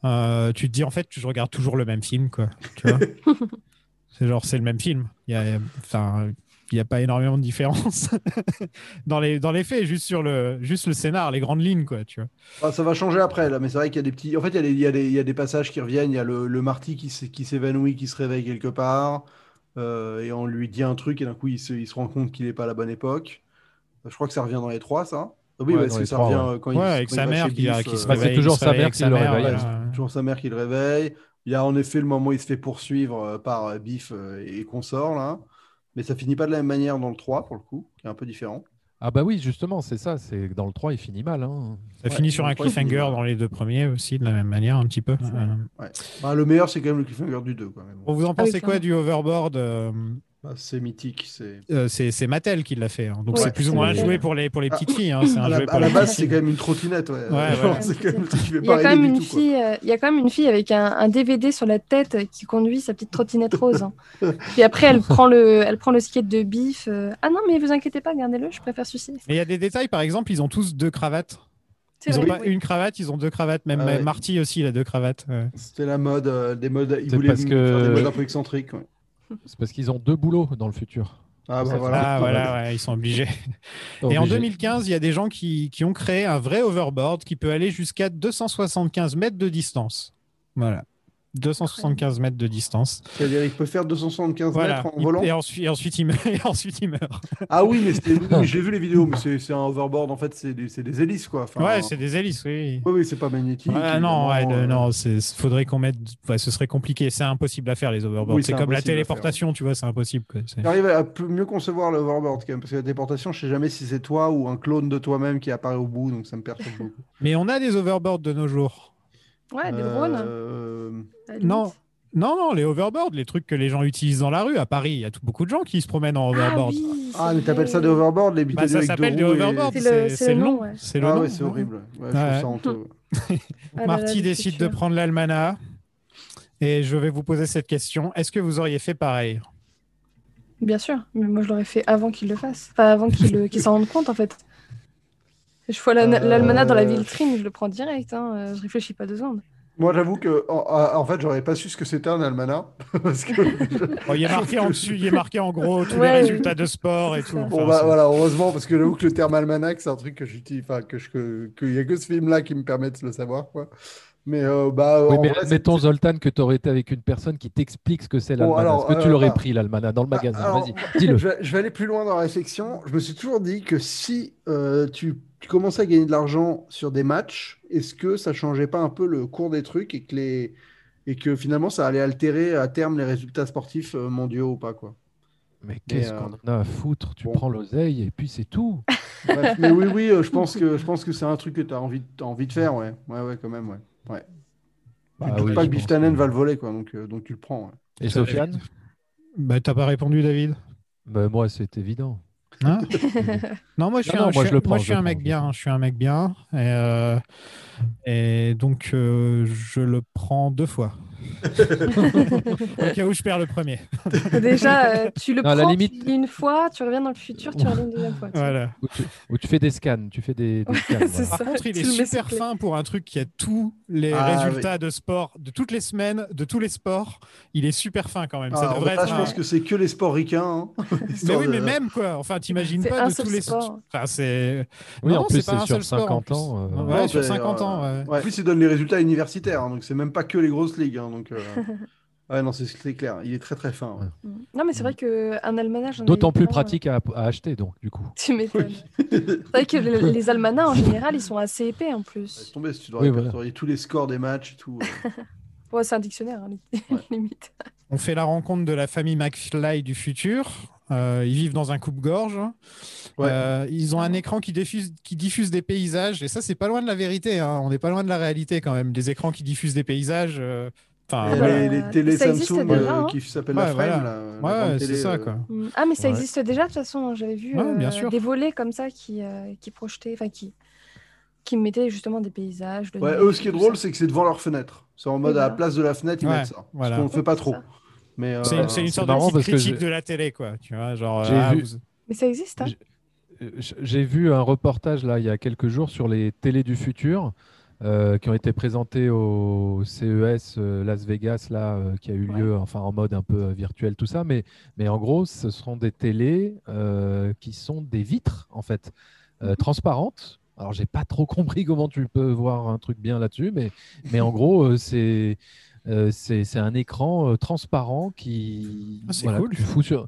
Speaker 8: euh, tu te dis en fait, je regarde toujours le même film, quoi. Tu vois [LAUGHS] c'est genre, c'est le même film. Il y a, enfin, il n'y a pas énormément de différence [LAUGHS] dans les dans les faits, juste sur le juste le scénar, les grandes lignes, quoi. Tu vois.
Speaker 9: Ah, ça va changer après, là, mais c'est vrai qu'il y a des petits. En fait, il y a des, il y a des, il y a des passages qui reviennent. Il y a le, le Marty qui, s'é- qui s'évanouit, qui se réveille quelque part, euh, et on lui dit un truc, et d'un coup, il se, il se rend compte qu'il n'est pas à la bonne époque. Je crois que ça revient dans les trois, ça. Ah oui,
Speaker 11: Ouais,
Speaker 9: parce que ça
Speaker 11: trois,
Speaker 9: revient
Speaker 11: ouais.
Speaker 9: quand il,
Speaker 8: Ouais, avec sa mère qui, a-
Speaker 9: Biff,
Speaker 8: qui se
Speaker 9: euh,
Speaker 11: Bah, c'est
Speaker 8: réveille.
Speaker 11: toujours sa
Speaker 8: réveille
Speaker 11: mère qui le réveille.
Speaker 9: toujours sa mère qui le réveille. Il y a en effet le moment où il se fait poursuivre euh, par Biff et consort, là. Mais ça finit pas de la même manière dans le 3, pour le coup, qui est un peu différent.
Speaker 11: Ah bah oui, justement, c'est ça. C'est dans le 3, il finit mal. hein.
Speaker 8: Ça
Speaker 9: Ouais,
Speaker 8: finit sur un cliffhanger dans les deux premiers aussi, de la même manière, un petit peu. Euh,
Speaker 9: Ouais. Bah, le meilleur, c'est quand même le cliffhanger du 2, quoi. mais bon.
Speaker 8: Bon, vous en
Speaker 10: Ah oui,
Speaker 8: pensez quoi du overboard euh,
Speaker 9: c'est mythique. C'est
Speaker 8: Euh, c'est c'est Mattel qui l'a fait. hein. Donc
Speaker 10: Ouais,
Speaker 8: c'est plus ou moins un jouet pour les, pour les petites
Speaker 9: Ah,
Speaker 8: filles. hein. Un
Speaker 9: à la,
Speaker 8: jouet pour
Speaker 9: à la base, c'est quand même une trottinette. Ouais. [LAUGHS]
Speaker 10: Il y a quand même une fille, euh, il y a quand même une fille avec un, un DVD sur la tête qui conduit sa petite trottinette rose. hein. [LAUGHS] Puis après, elle prend le, elle prend le skate de bif. euh, Ah non, mais vous inquiétez pas, gardez-le, je préfère celui-ci.
Speaker 8: Mais il y a des détails, par exemple, ils ont tous deux cravates. Ils ont
Speaker 10: vrai.
Speaker 8: pas une cravate, ils ont deux cravates. Même
Speaker 9: Ah ouais.
Speaker 8: Marty aussi, il a deux cravates. ouais.
Speaker 9: C'était la mode, euh, des modes. Ils voulaient
Speaker 11: parce
Speaker 9: faire des modes un peu excentriques. ouais.
Speaker 11: C'est parce qu'ils ont deux boulots dans le futur.
Speaker 9: Ah bah voilà.
Speaker 8: Ah voilà, [LAUGHS] ouais, ils sont obligés. Et en
Speaker 11: Obligé.
Speaker 8: 2015, il y a des gens qui, qui ont créé un vrai overboard qui peut aller jusqu'à 275 mètres de distance. Voilà. 275 mètres de distance.
Speaker 9: C'est-à-dire, il peut faire 275
Speaker 8: Voilà.
Speaker 9: mètres en volant.
Speaker 8: Et ensuite, et ensuite, il meurt. [LAUGHS] Et ensuite, il meurt.
Speaker 9: Ah oui, mais [LAUGHS] j'ai vu les vidéos, mais c'est un overboard en fait, c'est des, hélices quoi. Enfin,
Speaker 8: ouais, c'est des hélices, oui.
Speaker 9: Oui, oui, c'est pas magnétique.
Speaker 8: Ah non, ouais,
Speaker 9: euh,
Speaker 8: non, faudrait qu'on mette. ouais, ce serait compliqué. C'est impossible à faire les overboards.
Speaker 9: Oui,
Speaker 8: c'est comme la téléportation, tu vois, c'est impossible.
Speaker 9: J'arrive à mieux concevoir le overboard quand même, parce que la déportation, je sais jamais si c'est toi ou un clone de toi-même qui apparaît au bout, donc ça me perturbe beaucoup.
Speaker 8: Mais on a des overboards de nos jours.
Speaker 10: Ouais, des drones.
Speaker 9: Euh.
Speaker 8: Non, non, non, les overboards, les trucs que les gens utilisent dans la rue. À Paris, il y a tout- beaucoup de gens qui se promènent en
Speaker 10: Ah
Speaker 8: overboard.
Speaker 10: oui,
Speaker 9: Ah,
Speaker 10: c'est
Speaker 9: mais t'appelles ça des overboards, les
Speaker 8: Bah, ça
Speaker 9: avec
Speaker 8: s'appelle
Speaker 9: deux
Speaker 8: des
Speaker 9: roues et-
Speaker 8: overboards.
Speaker 10: C'est le-
Speaker 8: c'est
Speaker 10: c'est
Speaker 8: le
Speaker 10: le
Speaker 8: nom.
Speaker 10: ouais.
Speaker 8: C'est le
Speaker 9: Ah ouais, c'est
Speaker 8: ouais.
Speaker 9: horrible. Je. [LAUGHS]
Speaker 10: Ah là là,
Speaker 8: Marty décide de prendre l'almanach. Et je vais vous poser cette question. Est-ce que vous auriez fait pareil?
Speaker 10: Bien sûr, mais moi je l'aurais fait avant qu'il le fasse. Enfin, avant qu'il s'en rende compte en fait. Je vois la-
Speaker 9: Euh,
Speaker 10: l'almanach dans la vitrine, je le prends direct. Hein. euh, Je réfléchis pas deux secondes.
Speaker 9: Moi, j'avoue que en, en fait, j'aurais pas su ce que c'était un almanach. [LAUGHS] parce que...
Speaker 8: Bon, Il est marqué en dessus, il est marqué en gros tous
Speaker 10: Ouais,
Speaker 8: les résultats de sport et tout. Enfin,
Speaker 9: Bon, bah, voilà, heureusement, parce que j'avoue que le terme almanach, c'est un truc que j'utilise, enfin, que je, que, qu'il y a que ce film-là qui me permet de le savoir, quoi. Mais, euh, bah,
Speaker 11: Oui, mais
Speaker 9: vrai,
Speaker 11: admettons, Zoltan, que tu aurais été avec une personne qui t'explique ce que c'est
Speaker 9: Bon,
Speaker 11: l'almanach.
Speaker 9: alors,
Speaker 11: Est-ce que tu
Speaker 9: euh,
Speaker 11: l'aurais
Speaker 9: ah.
Speaker 11: pris, l'almanach, dans le
Speaker 9: Ah,
Speaker 11: magasin Vas-y, dis-le.
Speaker 9: Je vais, je vais aller plus loin dans la réflexion. Je me suis toujours dit que si euh, tu, tu commençais à gagner de l'argent sur des matchs, est-ce que ça changeait pas un peu le cours des trucs et que, les... et que finalement ça allait altérer à terme les résultats sportifs euh, mondiaux ou pas, quoi?
Speaker 11: Mais qu'est-ce qu'on en a à foutre? Tu
Speaker 9: bon.
Speaker 11: prends l'oseille et puis c'est tout.
Speaker 9: Bref, mais oui, oui, je pense que, je pense que c'est un truc que tu as envie, envie de faire, ouais. Ouais, ouais, quand même, ouais. Ouais.
Speaker 11: Bah
Speaker 9: je doute
Speaker 11: oui,
Speaker 9: pas que
Speaker 11: que-
Speaker 9: va le voler, quoi, donc, euh, donc tu le prends. ouais.
Speaker 11: Et Sofiane
Speaker 8: Bah, t'as pas répondu, David?
Speaker 11: Bah, Moi, c'est évident.
Speaker 8: Hein? [LAUGHS] Non, moi je suis,
Speaker 11: Non, non,
Speaker 8: un,
Speaker 11: moi,
Speaker 8: je
Speaker 11: je le
Speaker 8: suis-
Speaker 11: prends,
Speaker 8: moi, je
Speaker 11: je
Speaker 8: suis un mec
Speaker 11: prends.
Speaker 8: bien. Je suis un mec bien. Et, euh, et donc, euh, je le prends deux fois. [LAUGHS] Au cas où je perds le premier. [LAUGHS]
Speaker 10: Déjà, euh, tu le
Speaker 11: Non, à la
Speaker 10: prends,
Speaker 11: limite-
Speaker 10: tu une fois, tu reviens dans le futur, tu reviens une deuxième fois. tu.
Speaker 8: Voilà.
Speaker 11: Ou tu, ou tu fais des scans. Tu fais des, des scans. [LAUGHS]
Speaker 10: c'est
Speaker 11: voilà.
Speaker 10: ça.
Speaker 8: Par contre, il est super fin pour un truc qui a tous les
Speaker 9: Ah,
Speaker 8: résultats de sport de toutes les semaines, de tous les sports. Il est super fin quand même.
Speaker 9: Ah,
Speaker 8: Ça
Speaker 9: en
Speaker 8: devrait être
Speaker 9: je
Speaker 8: un-
Speaker 9: pense que c'est que les sports ricains. hein.
Speaker 8: Mais oui,
Speaker 9: de-
Speaker 8: mais même quoi. Enfin, t'imagines pas de tous les.
Speaker 10: sport.
Speaker 8: Enfin, c'est.
Speaker 11: Oui,
Speaker 8: Non,
Speaker 11: en plus,
Speaker 8: c'est pas
Speaker 11: c'est
Speaker 8: un
Speaker 11: sur
Speaker 8: seul sport, en
Speaker 11: 50 ans.
Speaker 8: plus.
Speaker 11: euh,
Speaker 8: Ouais, sur
Speaker 9: c'est,
Speaker 8: 50 ans.
Speaker 9: En plus, il donne les résultats universitaires, hein, donc c'est même pas que les grosses ligues. Donc, euh, [LAUGHS] ouais, non, c'est clair. Il est très très fin. ouais.
Speaker 10: Non, mais c'est vrai qu'un almanach.
Speaker 11: D'autant plus
Speaker 10: plein,
Speaker 11: pratique à, à acheter, donc, du coup.
Speaker 10: Tu m'étonnes. [LAUGHS] C'est vrai que les, les almanachs, en général, ils sont assez épais en plus.
Speaker 9: tomber si tu dois
Speaker 11: Oui,
Speaker 9: répertorier tous les scores des matchs et tout. euh. [LAUGHS]
Speaker 10: Ouais, c'est un dictionnaire, hein, limite.
Speaker 8: On fait la rencontre de la famille McFly du futur. Euh, ils vivent dans un coupe-gorge.
Speaker 9: Ouais.
Speaker 8: Euh, ils ont un écran qui diffuse, qui diffuse des paysages. Et ça, c'est pas loin de la vérité. hein. On n'est pas loin de la réalité quand même. Des écrans qui diffusent des paysages. euh, Enfin, voilà.
Speaker 9: les, les télé
Speaker 10: ça existe
Speaker 9: Samsung
Speaker 10: déjà,
Speaker 9: euh,
Speaker 10: hein.
Speaker 9: qui s'appellent
Speaker 8: Ouais,
Speaker 9: la Frame.
Speaker 8: voilà.
Speaker 9: là, la
Speaker 8: Ouais, c'est ça,
Speaker 9: euh,
Speaker 8: quoi.
Speaker 10: Mm. Ah, mais ça
Speaker 11: Ouais.
Speaker 10: existe déjà, de toute façon. J'avais vu
Speaker 8: Ouais, bien
Speaker 10: euh,
Speaker 8: sûr.
Speaker 10: des volets comme ça qui, euh, qui projetaient, enfin, qui, qui mettaient justement des paysages. de
Speaker 9: Ouais, eux, ce qui est drôle, c'est que c'est devant leur fenêtre. C'est en mode à la place de la fenêtre, ils
Speaker 8: Ouais,
Speaker 9: mettent ça.
Speaker 8: voilà.
Speaker 9: Ce qu'on ne fait pas trop. Mais, euh,
Speaker 8: C'est une sorte de critique de la télé, quoi. Tu vois, genre.
Speaker 11: J'ai
Speaker 8: ah,
Speaker 11: vu-
Speaker 8: vous-
Speaker 10: Mais ça existe, hein
Speaker 11: J'ai vu un reportage là il y a quelques jours sur les télés du futur euh, qui ont été présentés au CES euh, Las Vegas là euh, qui a eu
Speaker 10: Ouais.
Speaker 11: lieu enfin en mode un peu virtuel tout ça mais mais en gros ce seront des télés euh, qui sont des vitres en fait
Speaker 10: Mhm.
Speaker 11: transparentes. Alors j'ai pas trop [LAUGHS] compris comment tu peux voir un truc bien là-dessus mais mais en gros c'est c'est un écran transparent qui
Speaker 8: Ah, c'est
Speaker 11: voilà,
Speaker 8: cool.
Speaker 11: tu fous sur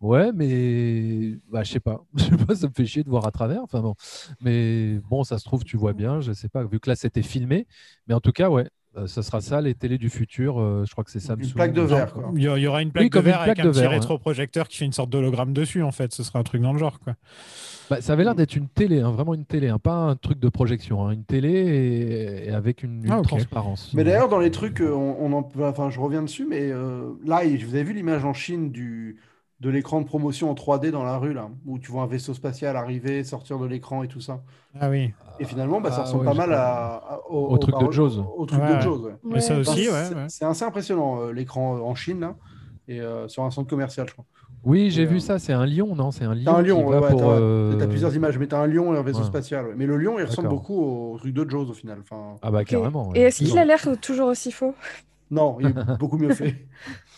Speaker 11: Ouais, mais bah, je sais pas. [LAUGHS] Je sais pas, ça me fait chier de voir à travers. Enfin bon, mais bon, ça se trouve, tu vois bien. Je sais pas, vu que là c'était filmé. Mais en tout cas, ouais, euh, ça sera ça, les télés du futur. euh, je crois que c'est Samsung.
Speaker 9: Une plaque de verre, quoi.
Speaker 8: Il y, aura une plaque
Speaker 11: Oui,
Speaker 8: de
Speaker 11: comme une
Speaker 8: verre avec
Speaker 11: plaque
Speaker 8: un
Speaker 11: de
Speaker 8: petit
Speaker 11: verre,
Speaker 8: rétroprojecteur qui fait une sorte d'hologramme dessus, en fait. Ce sera un truc dans le genre, quoi.
Speaker 11: Bah, ça avait l'air d'être une télé, hein, vraiment une télé, hein, pas un truc de projection, hein, une télé et, et avec une, une
Speaker 8: Ah,
Speaker 11: transparence.
Speaker 9: Mais d'ailleurs, dans les trucs, euh, on, on en, enfin, je reviens dessus, mais euh, là, vous avez vu l'image en Chine du, de l'écran de promotion en 3D dans la rue, là, où tu vois un vaisseau spatial arriver, sortir de l'écran et tout ça.
Speaker 8: Ah oui.
Speaker 9: Et finalement, bah, ça
Speaker 11: Ah,
Speaker 9: ressemble
Speaker 11: ouais,
Speaker 9: pas mal
Speaker 11: je-
Speaker 9: à, à- au,
Speaker 11: Au truc de Jaws.
Speaker 9: Au truc
Speaker 8: Ouais.
Speaker 9: de Jaws, ouais.
Speaker 8: Mais ça
Speaker 10: Ouais.
Speaker 8: aussi,
Speaker 9: Enfin,
Speaker 8: ouais.
Speaker 9: c'est-
Speaker 8: ouais.
Speaker 9: C'est assez impressionnant, euh, l'écran en Chine, là, et euh, sur un centre commercial, je crois.
Speaker 11: Oui, j'ai vu
Speaker 9: euh,
Speaker 11: ça. C'est un lion, non C'est un lion.
Speaker 9: T'as un lion, ouais,
Speaker 11: pour. euh,
Speaker 9: plusieurs images, mais t'as un lion et un vaisseau
Speaker 11: ouais.
Speaker 9: spatial. ouais. Mais le lion, il ressemble beaucoup au truc de Jaws, au final. Enfin,
Speaker 11: Ah bah carrément.
Speaker 10: Et
Speaker 11: ouais.
Speaker 10: est-ce qu'il a l'air toujours aussi faux?
Speaker 9: Non, il est beaucoup mieux fait.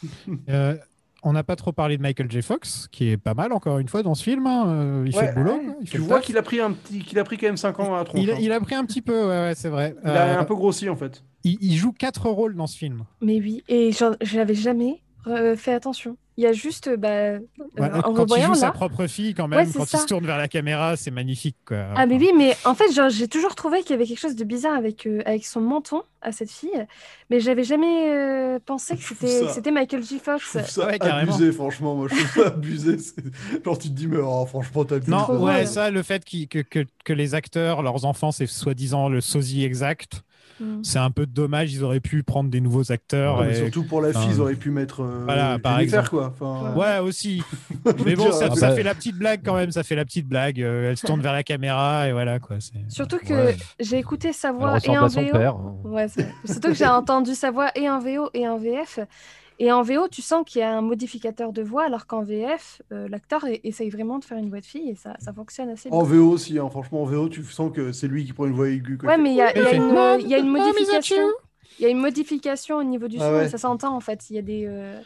Speaker 9: [LAUGHS]
Speaker 8: On n'a pas trop parlé de Michael J. Fox, qui est pas mal encore une fois dans ce film. hein. Euh, Il
Speaker 9: Ouais,
Speaker 8: fait le boulot.
Speaker 9: ouais.
Speaker 8: quoi. Il fait
Speaker 9: Tu
Speaker 8: le
Speaker 9: vois qu'il a pris un petit, qu'il a pris quand même 5 ans à tronche.
Speaker 8: il, a,
Speaker 9: hein.
Speaker 8: il a pris un petit peu, ouais, ouais, c'est vrai.
Speaker 9: Il a
Speaker 8: Euh,
Speaker 9: un peu grossi, en fait.
Speaker 8: il, il joue quatre rôles dans ce film.
Speaker 10: Mais oui, et j'avais jamais fait attention. Il y a juste, bah, euh,
Speaker 8: Ouais,
Speaker 10: en
Speaker 8: quand il
Speaker 10: revoyant
Speaker 8: joue sa propre fille, quand même, quand
Speaker 10: ça.
Speaker 8: il se tourne vers la caméra, c'est magnifique. Quoi.
Speaker 10: Ah mais oui, mais en fait, genre, j'ai toujours trouvé qu'il y avait quelque chose de bizarre avec, euh, avec son menton à cette fille, mais j'avais jamais euh, pensé que
Speaker 9: Je
Speaker 10: c'était Michael J.
Speaker 9: Je
Speaker 10: Fox.
Speaker 9: trouve ça
Speaker 8: Ouais,
Speaker 9: abusé, franchement. Moi, je trouve ça abusé. Genre, tu te dis, mais oh, franchement, t'as
Speaker 8: Non, ouais, ça, le fait que, que les acteurs, leurs enfants, c'est soi-disant le sosie exact,
Speaker 10: Mm.
Speaker 8: c'est un peu dommage. Ils auraient pu prendre des nouveaux acteurs. et-
Speaker 9: Surtout pour la fille,
Speaker 8: Enfin,
Speaker 9: ils auraient pu mettre. euh,
Speaker 8: voilà, par exemple.
Speaker 9: quoi. Enfin,
Speaker 8: Ouais, aussi. [LAUGHS] Mais bon, ça,
Speaker 11: Ah
Speaker 8: ça fait la petite blague quand même. Ça fait la petite blague. Euh, elle se tourne vers la caméra et voilà quoi. c'est-
Speaker 10: Surtout que
Speaker 11: Ouais.
Speaker 10: j'ai écouté sa voix et
Speaker 11: son
Speaker 10: VO.
Speaker 11: père.
Speaker 10: Ouais, c'est vrai. Surtout que j'ai entendu sa voix et en VO et en VF. Et en VO, tu sens qu'il y a un modificateur de voix, alors qu'en VF, euh, l'acteur essaye vraiment de faire une voix de fille et ça, ça fonctionne assez bien.
Speaker 9: En VO aussi, hein. franchement, en VO, tu sens que c'est lui qui prend une voix aiguë. quoi.
Speaker 10: Ouais, mais il y a, y une, y a modification.
Speaker 8: you
Speaker 10: Il y a une modification au niveau du
Speaker 9: Ah
Speaker 10: son,
Speaker 9: ouais.
Speaker 10: ça s'entend en fait. Il y a des, euh,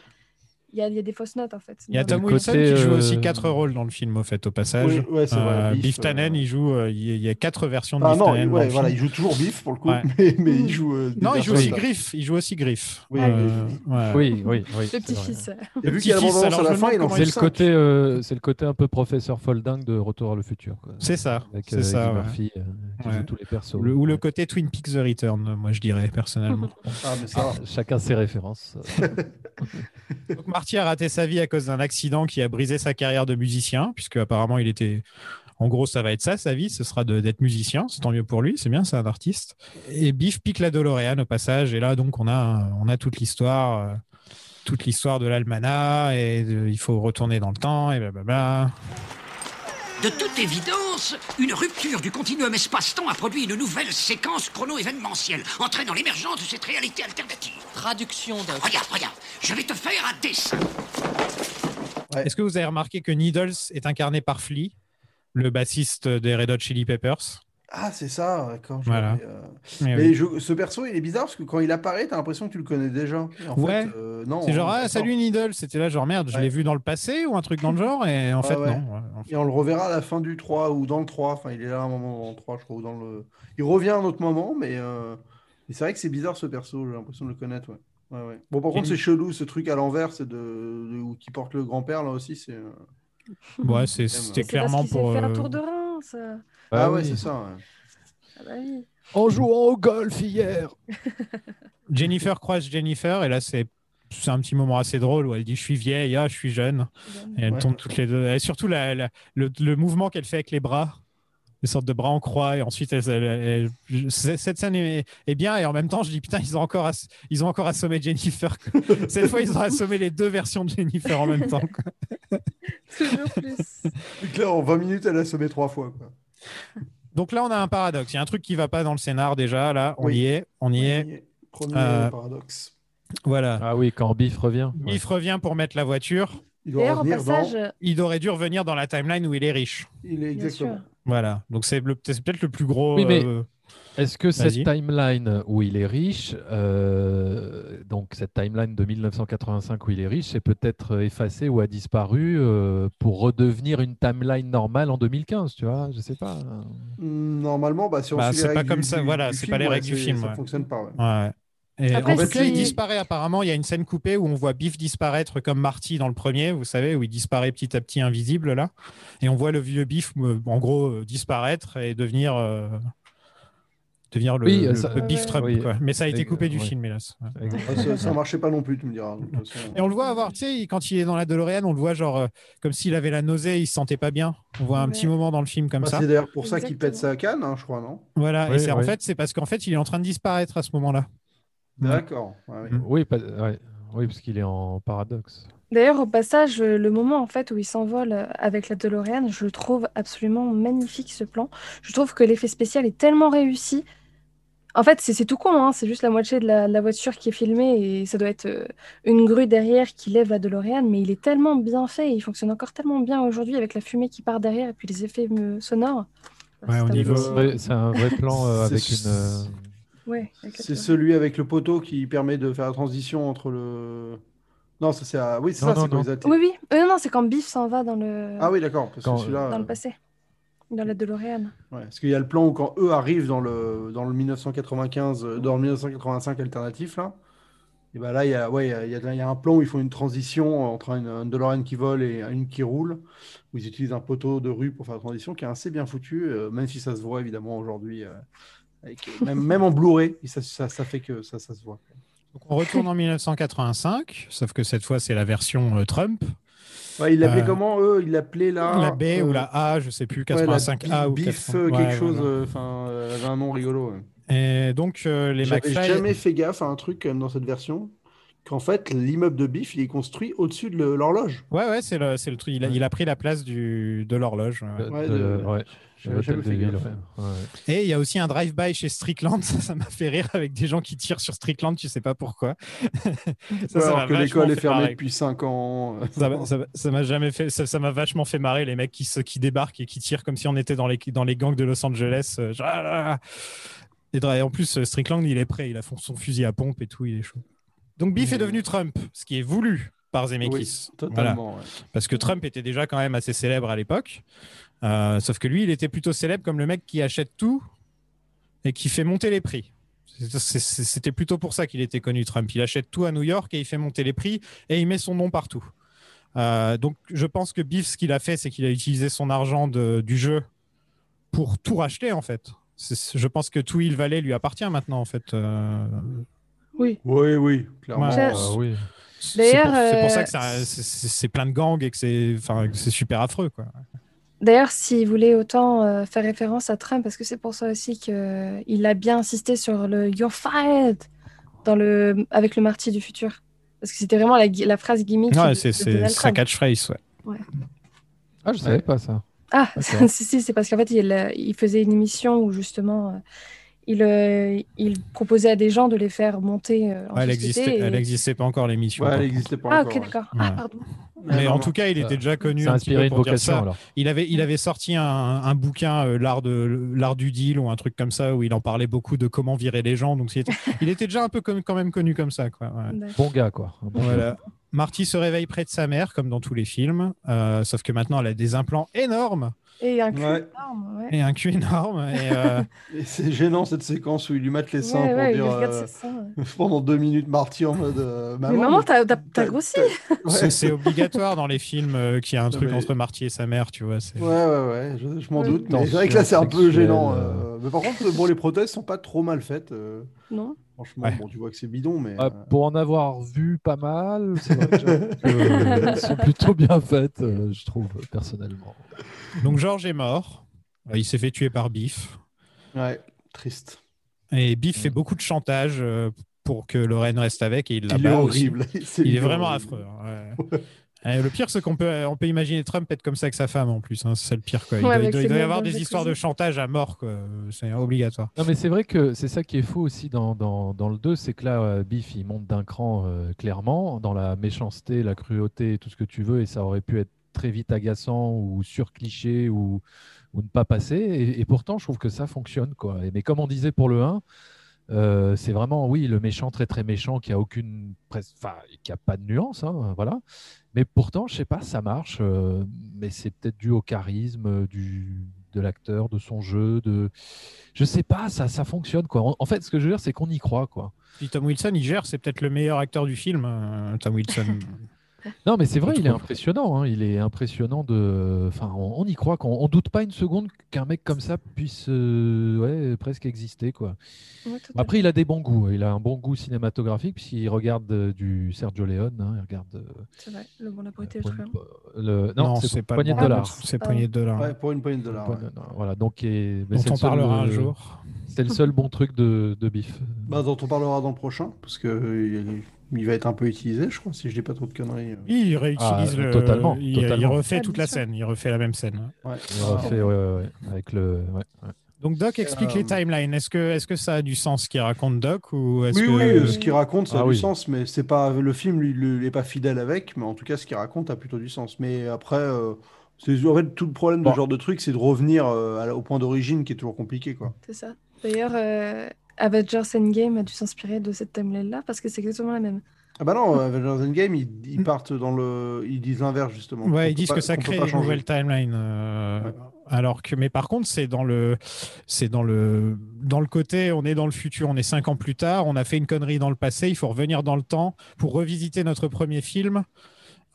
Speaker 10: y a, il y a des fausses notes en fait.
Speaker 8: Il y a Tom Wilson
Speaker 11: côté,
Speaker 8: qui joue
Speaker 11: euh,
Speaker 8: aussi quatre rôles dans le film, au fait, au passage.
Speaker 9: Oui, ouais, vrai,
Speaker 8: Euh,
Speaker 9: Biff,
Speaker 8: Biff Tannen,
Speaker 9: euh,
Speaker 8: il joue. euh, il y a- il y a quatre versions de
Speaker 9: Ah
Speaker 8: Biff
Speaker 9: non,
Speaker 8: Tannen.
Speaker 9: ouais, voilà, il joue toujours Biff pour le coup,
Speaker 8: Ouais. [LAUGHS]
Speaker 9: mais, mais il joue. euh,
Speaker 8: Non, il joue aussi Griff. Il joue aussi Griff.
Speaker 9: Oui,
Speaker 8: Euh.
Speaker 11: Oui, oui, oui.
Speaker 10: Le
Speaker 11: c'est.
Speaker 9: Et vu qu'il y a la à la fin,
Speaker 11: le côté, euh, c'est le côté un peu professeur Folding de Retour à le futur. quoi.
Speaker 8: C'est ça.
Speaker 11: Avec euh. Murphy, euh, qui joue tous les persos.
Speaker 8: Ou le côté Twin Peaks The Return, moi je dirais personnellement.
Speaker 9: Ah.
Speaker 11: Ah, chacun ses références. [LAUGHS]
Speaker 8: Donc Marty a raté sa vie à cause d'un accident qui a brisé sa carrière de musicien, puisque apparemment il était. En gros, ça va être ça, sa vie, ce sera d'être musicien. C'est tant mieux pour lui, c'est bien, c'est un artiste. Et Biff pique la DeLorean au passage, et là, donc, on a, on a toute l'histoire, euh, toute l'histoire de l'almanach, et il faut retourner dans le temps, et blablabla.
Speaker 3: De toute évidence, une rupture du continuum espace-temps a produit une nouvelle séquence chrono-événementielle, entraînant l'émergence de cette réalité alternative.
Speaker 1: Traduction d'un.
Speaker 3: Regarde, regarde, je vais te faire un dessin.
Speaker 9: Ouais.
Speaker 8: Est-ce que vous avez remarqué que Needles est incarné par Flea, le bassiste des Red Hot Chili Peppers?
Speaker 9: Ah, c'est ça, d'accord.
Speaker 8: Voilà.
Speaker 9: euh, Mais
Speaker 8: oui.
Speaker 9: je- ce perso, il est bizarre parce que quand il apparaît, t'as l'impression que tu le connais déjà. Et en
Speaker 8: Ouais.
Speaker 9: fait, euh, non.
Speaker 8: C'est genre,
Speaker 9: euh,
Speaker 8: ah, salut Needles, c'était là, genre merde, je
Speaker 9: Ouais.
Speaker 8: l'ai vu dans le passé ou un truc dans le genre, et en
Speaker 9: Ouais,
Speaker 8: fait,
Speaker 9: ouais.
Speaker 8: non. ouais, en fait-
Speaker 9: Et on le reverra à la fin du 3 ou dans le 3. Enfin, il est là à un moment dans le 3, je crois. Ou dans le... Il revient à un autre moment, mais, euh, mais c'est vrai que c'est bizarre ce perso. J'ai l'impression de le connaître. Ouais. Ouais, ouais. Bon, par contre, c'est chelou ce truc à l'envers, c'est de... de- où- qui porte le grand-père là aussi. C'est. euh,
Speaker 8: Ouais, c'est- c'était
Speaker 10: C'est parce
Speaker 8: clairement
Speaker 10: qu'il s'est
Speaker 8: pour.
Speaker 10: fait un
Speaker 8: euh,
Speaker 10: tour de rein, ça.
Speaker 9: Ah, ouais,
Speaker 11: oui.
Speaker 9: c'est ça. ouais.
Speaker 10: Ah bah oui.
Speaker 11: En jouant au golf hier. [LAUGHS]
Speaker 8: Jennifer croise Jennifer, et là, c'est. C'est un petit moment assez drôle où elle dit je suis vieille, ah, je suis jeune. Et elles
Speaker 9: Ouais.
Speaker 8: tombent toutes les deux. Et surtout la- la- le, le mouvement qu'elle fait avec les bras, des sortes de bras en croix. Et ensuite, elle- elle- elle- je- c- cette scène est, est bien. Et en même temps, je dis putain, ils ont encore, ass- ils ont encore assommé Jennifer. [LAUGHS] Cette fois, ils ont assommé les deux versions de Jennifer en même temps. [LAUGHS]
Speaker 10: Toujours plus.
Speaker 9: C'est clair, en 20 minutes, elle a sommé trois fois. Quoi.
Speaker 8: Donc là, on a un paradoxe. Il y a un truc qui va pas dans le scénar déjà. Là, on
Speaker 9: Oui.
Speaker 8: y est. On y est.
Speaker 9: Premier
Speaker 8: Euh,
Speaker 9: paradoxe.
Speaker 8: Voilà.
Speaker 11: Ah oui, quand Biff revient. ouais.
Speaker 8: Biff revient pour mettre la voiture.
Speaker 9: Il doit
Speaker 10: D'ailleurs, au
Speaker 9: revenir
Speaker 10: passage,
Speaker 9: dans.
Speaker 8: Il aurait dû revenir dans la timeline où il est riche.
Speaker 9: Il est exactement.
Speaker 8: Voilà. Donc c'est peut-être le plus gros.
Speaker 11: Oui, mais-
Speaker 8: euh,
Speaker 11: Est-ce que cette timeline où il est riche, euh, donc cette timeline de 1985 où il est riche, est peut-être effacée ou a disparu euh, pour redevenir une timeline normale en 2015, tu vois Je sais pas.
Speaker 9: Normalement, bah, si on
Speaker 8: Bah,
Speaker 9: suit les
Speaker 8: c'est pas comme
Speaker 9: du-
Speaker 8: ça,
Speaker 9: du-
Speaker 8: voilà, c'est pas les
Speaker 9: ouais,
Speaker 8: règles du
Speaker 9: c'est-
Speaker 8: film,
Speaker 9: Ça
Speaker 8: ouais.
Speaker 9: fonctionne pas. ouais.
Speaker 8: Ouais. Et
Speaker 10: Après,
Speaker 8: en fait, là,
Speaker 10: si-
Speaker 8: il disparaît apparemment. Il y a une scène coupée où on voit Biff disparaître comme Marty dans le premier, vous savez, où il disparaît petit à petit invisible là. Et on voit le vieux Biff, euh, en gros, disparaître et devenir, euh, devenir le,
Speaker 11: Oui,
Speaker 8: le-
Speaker 11: ça-
Speaker 8: le Biff
Speaker 10: Ouais.
Speaker 8: Trump.
Speaker 11: Oui.
Speaker 8: quoi. Mais ça a été coupé du
Speaker 11: ouais.
Speaker 8: film, hélas. Ouais.
Speaker 9: Ah, ça, ça marchait pas non plus, tu me diras.
Speaker 8: Et on le voit avoir, tu sais, quand il est dans la DeLorean, on le voit genre euh, comme s'il avait la nausée, il se sentait pas bien. On voit un
Speaker 10: Ouais.
Speaker 8: petit moment dans le film comme
Speaker 9: Bah,
Speaker 8: ça.
Speaker 9: c'est d'ailleurs pour ça qu'il pète sa canne, hein, je crois, non?
Speaker 8: Voilà.
Speaker 11: Oui,
Speaker 8: et c'est en fait, c'est parce qu'en fait, il est en train de disparaître à ce moment-là.
Speaker 9: D'accord. ouais, ouais.
Speaker 11: Oui, pas- oui parce qu'il est en paradoxe.
Speaker 10: D'ailleurs, au passage, euh, le moment en fait où il s'envole euh, avec la DeLorean, je le trouve absolument magnifique ce plan. Je trouve que l'effet spécial est tellement réussi. En fait, c'est tout con, hein, c'est juste la moitié de la, la voiture qui est filmée et ça doit être euh, une grue derrière qui lève la DeLorean, mais il est tellement bien fait et il fonctionne encore tellement bien aujourd'hui avec la fumée qui part derrière et puis les effets euh, sonores.
Speaker 8: Ouais, au
Speaker 10: C'est un
Speaker 11: vrai plan euh, [LAUGHS] avec une. euh,
Speaker 10: Ouais,
Speaker 9: C'est celui avec le poteau qui permet de faire la transition entre le. Non, ça c'est à... Oui, c'est ça, c'est quand ils.
Speaker 10: Oui, oui. Euh, non, non, c'est quand Biff s'en va dans le,
Speaker 9: Ah oui, d'accord. Parce
Speaker 11: Quand,
Speaker 9: que celui-là.
Speaker 10: dans
Speaker 9: euh,
Speaker 10: le passé, dans la DeLorean.
Speaker 9: Ouais, parce qu'il y a le plan où quand eux arrivent dans le, dans le 1995, euh, dans le 1985 alternatif, là, et ben là, il y a, ouais, il y a, il y a- il y a un plan où ils font une transition entre une, une DeLorean qui vole et une qui roule, où ils utilisent un poteau de rue pour faire la transition, qui est assez bien foutu, euh, même si ça se voit évidemment aujourd'hui, euh, même, même en Blu-ray, ça, ça, ça fait que ça, ça se voit.
Speaker 8: Donc, on retourne en 1985, sauf que cette fois, c'est la version euh, Trump.
Speaker 9: Ouais, ils l'appelaient
Speaker 8: Euh,
Speaker 9: comment, eux? Ils l'appelaient la...
Speaker 8: la B
Speaker 9: euh,
Speaker 8: ou la A, je sais plus,
Speaker 9: ouais, la
Speaker 8: 85A ou
Speaker 9: Biff,
Speaker 8: 80.
Speaker 9: euh, quelque
Speaker 8: Ouais,
Speaker 9: chose,
Speaker 8: voilà.
Speaker 9: euh, enfin, euh, elle avait un nom rigolo. ouais.
Speaker 8: Et donc, euh, les
Speaker 9: J'avais
Speaker 8: McFly.
Speaker 9: jamais fait gaffe à un truc quand même dans cette version, qu'en fait l'immeuble de Biff il est construit au-dessus de l'horloge.
Speaker 8: Ouais, ouais, c'est le, c'est le truc. Il a, il a pris la place du, de l'horloge. ouais.
Speaker 11: de-
Speaker 9: Ouais,
Speaker 11: de- ouais.
Speaker 8: Et il y a aussi un drive-by chez Strickland. [LAUGHS] Ça, m'a fait rire avec des gens qui tirent sur Strickland, tu sais pas pourquoi. [LAUGHS] ça,
Speaker 9: Ouais,
Speaker 8: ça
Speaker 9: alors
Speaker 8: m'a
Speaker 9: que
Speaker 8: vachement
Speaker 9: l'école est
Speaker 8: fait
Speaker 9: fermée
Speaker 8: marrer.
Speaker 9: depuis 5 ans.
Speaker 8: Ça m'a- jamais fait, ça vachement fait marrer les mecs qui, se, qui débarquent et qui tirent comme si on était dans les, dans les gangs de Los Angeles. euh, genre, ah là là. Et en plus, Strickland, il est prêt, il a son fusil à pompe et tout, il est chaud. Donc Biff est devenu Trump, ce qui est voulu par Zemeckis.
Speaker 9: Oui, totalement. ouais.
Speaker 8: Parce que Trump était déjà quand même assez célèbre à l'époque. Euh, sauf que lui, il était plutôt célèbre comme le mec qui achète tout et qui fait monter les prix. C'était plutôt pour ça qu'il était connu, Trump. Il achète tout à New York et il fait monter les prix et il met son nom partout. Euh, donc je pense que Biff, ce qu'il a fait, c'est qu'il a utilisé son argent de- du jeu pour tout racheter en fait. Je pense que tout Hill Valley lui appartient maintenant en fait. Euh,
Speaker 10: Oui.
Speaker 9: Oui, oui, clairement.
Speaker 8: Ouais.
Speaker 11: Ah oui.
Speaker 10: D'ailleurs,
Speaker 8: pour, c'est pour ça
Speaker 10: euh,
Speaker 8: que c'est- plein de gangs et que c'est enfin, que c'est super affreux quoi.
Speaker 10: D'ailleurs, s'il voulait autant euh, faire référence à Trump, parce que c'est pour ça aussi qu'il a bien insisté sur le You're fired dans le... avec le marty du futur. Parce que c'était vraiment la, phrase gimmick
Speaker 8: Ouais,
Speaker 10: de,
Speaker 8: c'est sa catchphrase. Ouais.
Speaker 11: Ah, je savais pas ça.
Speaker 10: Ah, [LAUGHS] si, si, c'est parce qu'en fait, il, euh, il faisait une émission où justement, euh, il, euh, il proposait à des gens de les faire monter euh, en
Speaker 8: Ouais, elle
Speaker 10: société
Speaker 8: existait,
Speaker 10: et-
Speaker 8: elle existait pas encore l'émission.
Speaker 9: Ouais, elle n'existait pas
Speaker 10: Ah,
Speaker 9: encore.
Speaker 10: ok,
Speaker 9: ouais.
Speaker 10: d'accord.
Speaker 8: Ouais.
Speaker 10: Ah, pardon.
Speaker 8: Mais
Speaker 9: non,
Speaker 8: en
Speaker 9: non.
Speaker 8: tout cas, il était déjà connu
Speaker 11: Ça a
Speaker 8: un petit
Speaker 11: inspiré
Speaker 8: peu
Speaker 11: une
Speaker 8: pour dire
Speaker 11: vocation
Speaker 8: ça.
Speaker 11: alors.
Speaker 8: Il avait, il avait sorti un, un bouquin, euh, l'art de l'art du deal ou un truc comme ça, où il en parlait beaucoup de comment virer les gens. Donc il était, [LAUGHS] il était déjà un peu comme- quand même connu comme ça, quoi. ouais.
Speaker 11: Bon gars, quoi. Gars.
Speaker 8: Marty se réveille près de sa mère, comme dans tous les films, euh, sauf que maintenant elle a des implants énormes
Speaker 10: Et un cul
Speaker 9: Ouais.
Speaker 10: énorme, ouais.
Speaker 8: et un cul énorme. Et, euh, [LAUGHS]
Speaker 9: Et c'est gênant cette séquence où il lui mate les seins
Speaker 10: Ouais,
Speaker 9: pour dire
Speaker 10: regarde
Speaker 9: euh,
Speaker 10: ses seins, [LAUGHS]
Speaker 9: pendant deux minutes Marty en mode euh,
Speaker 10: Mais maman, t'as t'as- t'as
Speaker 9: t'as-
Speaker 10: grossi. [LAUGHS]
Speaker 9: Ouais.
Speaker 8: c'est obligatoire dans les films euh, qu'il y a un truc
Speaker 9: mais-
Speaker 8: entre Marty et sa mère, tu vois. c'est-
Speaker 9: Ouais, ouais, ouais, je, je m'en
Speaker 10: Ouais.
Speaker 9: doute. Mais c'est vrai que là, c'est un peu gênant.
Speaker 11: sexuelle,
Speaker 9: euh, Mais par contre, bon, les prothèses sont pas trop mal faites. euh,
Speaker 10: Non
Speaker 9: Franchement,
Speaker 8: Ouais.
Speaker 9: bon, tu vois que c'est bidon, mais.
Speaker 11: Ah,
Speaker 9: euh,
Speaker 11: pour en avoir vu pas mal, [LAUGHS] c'est vrai que [LAUGHS] euh, elles sont plutôt bien faites, euh, je trouve, personnellement.
Speaker 8: Donc George est mort. Euh, Il s'est fait tuer par Biff.
Speaker 9: Ouais, triste.
Speaker 8: Et Biff fait beaucoup de chantage euh, pour que Lorraine reste avec et il la
Speaker 9: Il est
Speaker 8: aussi.
Speaker 9: horrible. [LAUGHS]
Speaker 8: Il est vraiment affreux. hein, ouais. Et le pire, c'est qu'on peut, on peut imaginer Trump être comme ça avec sa femme en plus. hein, C'est ça le pire. Quoi. Il
Speaker 10: Ouais,
Speaker 8: doit, il
Speaker 10: avec
Speaker 8: doit- il
Speaker 10: ses
Speaker 8: doit y avoir des histoires de chantage à mort. quoi. C'est obligatoire.
Speaker 11: Non, mais c'est vrai que c'est ça qui est fou aussi dans, dans, dans le 2, c'est que là, euh, Biff, il monte d'un cran euh, clairement dans la méchanceté, la cruauté tout ce que tu veux, et ça aurait pu être très vite agaçant ou surcliché ou, ou ne pas passer. Et, et pourtant, je trouve que ça fonctionne. Quoi. Et- mais comme on disait pour le 1, euh, c'est vraiment, oui, le méchant très très méchant qui a aucune, enfin, qui a pas de nuance, hein, voilà. Mais pourtant, je sais pas, ça marche. euh, mais c'est peut-être dû au charisme euh, du, de l'acteur, de son jeu, de, je sais pas, ça, ça fonctionne quoi. En, en fait, ce que je veux dire, c'est qu'on y croit quoi.
Speaker 8: Puis Tom Wilson, il gère, c'est peut-être le meilleur acteur du film. euh, Tom Wilson. [LAUGHS]
Speaker 11: Non, mais c'est vrai, il est impressionnant. hein, Il est impressionnant de. Enfin, on, on y croit. qu'on- On, doute pas une seconde qu'un mec comme ça puisse, euh, ouais, presque exister, quoi.
Speaker 10: Ouais,
Speaker 11: Après, il a des bons goûts. Il a un bon goût cinématographique puisqu'il regarde euh, du Sergio Leone. hein, il regarde. euh.
Speaker 10: C'est vrai, le bon, beauté, le
Speaker 11: le... Non, c'est
Speaker 8: pas
Speaker 11: poignée
Speaker 8: le
Speaker 11: de dollars.
Speaker 8: C'est poignée de dollars.
Speaker 9: Ouais, pour une poignée de dollars.
Speaker 11: non, Voilà, donc et- mais
Speaker 8: Dont on parlera un jour.
Speaker 11: C'est le seul bon truc de, de Biff.
Speaker 9: Bah, dont on parlera dans le prochain, parce que euh, il il va être un peu utilisé, je crois, si je dis pas trop de conneries. euh.
Speaker 8: Il réutilise
Speaker 11: Ah,
Speaker 8: le.
Speaker 11: totalement,
Speaker 8: il, il
Speaker 11: totalement.
Speaker 8: refait
Speaker 10: Ah,
Speaker 8: toute la scène. Il refait la même scène. ouais.
Speaker 9: Ouais.
Speaker 11: Il refait, ouais, ouais, ouais, avec le. ouais, ouais.
Speaker 8: Donc Doc explique
Speaker 9: Euh,
Speaker 8: les timelines. Est-ce que, est-ce que ça a du sens ce qu'il raconte Doc ou est-ce
Speaker 9: Oui,
Speaker 8: que...
Speaker 9: oui, euh, ce qu'il raconte, ça a
Speaker 11: Ah
Speaker 9: du
Speaker 11: oui.
Speaker 9: sens, mais c'est pas le film, lui, il n'est pas fidèle avec, mais en tout cas, ce qu'il raconte a plutôt du sens. Mais après, euh, c'est en fait tout le problème de ce genre de truc, c'est de revenir euh, au point d'origine qui est toujours compliqué, quoi.
Speaker 10: C'est ça. D'ailleurs, euh, Avengers Endgame a dû s'inspirer de cette timeline-là parce que c'est exactement la même.
Speaker 9: Ah bah non, Avengers Endgame, ils, ils partent dans le, ils disent l'inverse justement.
Speaker 8: Ouais, ils disent
Speaker 9: pas-
Speaker 8: que ça crée une nouvelle timeline. euh,
Speaker 9: Ouais.
Speaker 8: Alors que, mais par contre, c'est dans le, c'est dans le, dans le côté, on est dans le futur, on est cinq ans plus tard, on a fait une connerie dans le passé, il faut revenir dans le temps pour revisiter notre premier film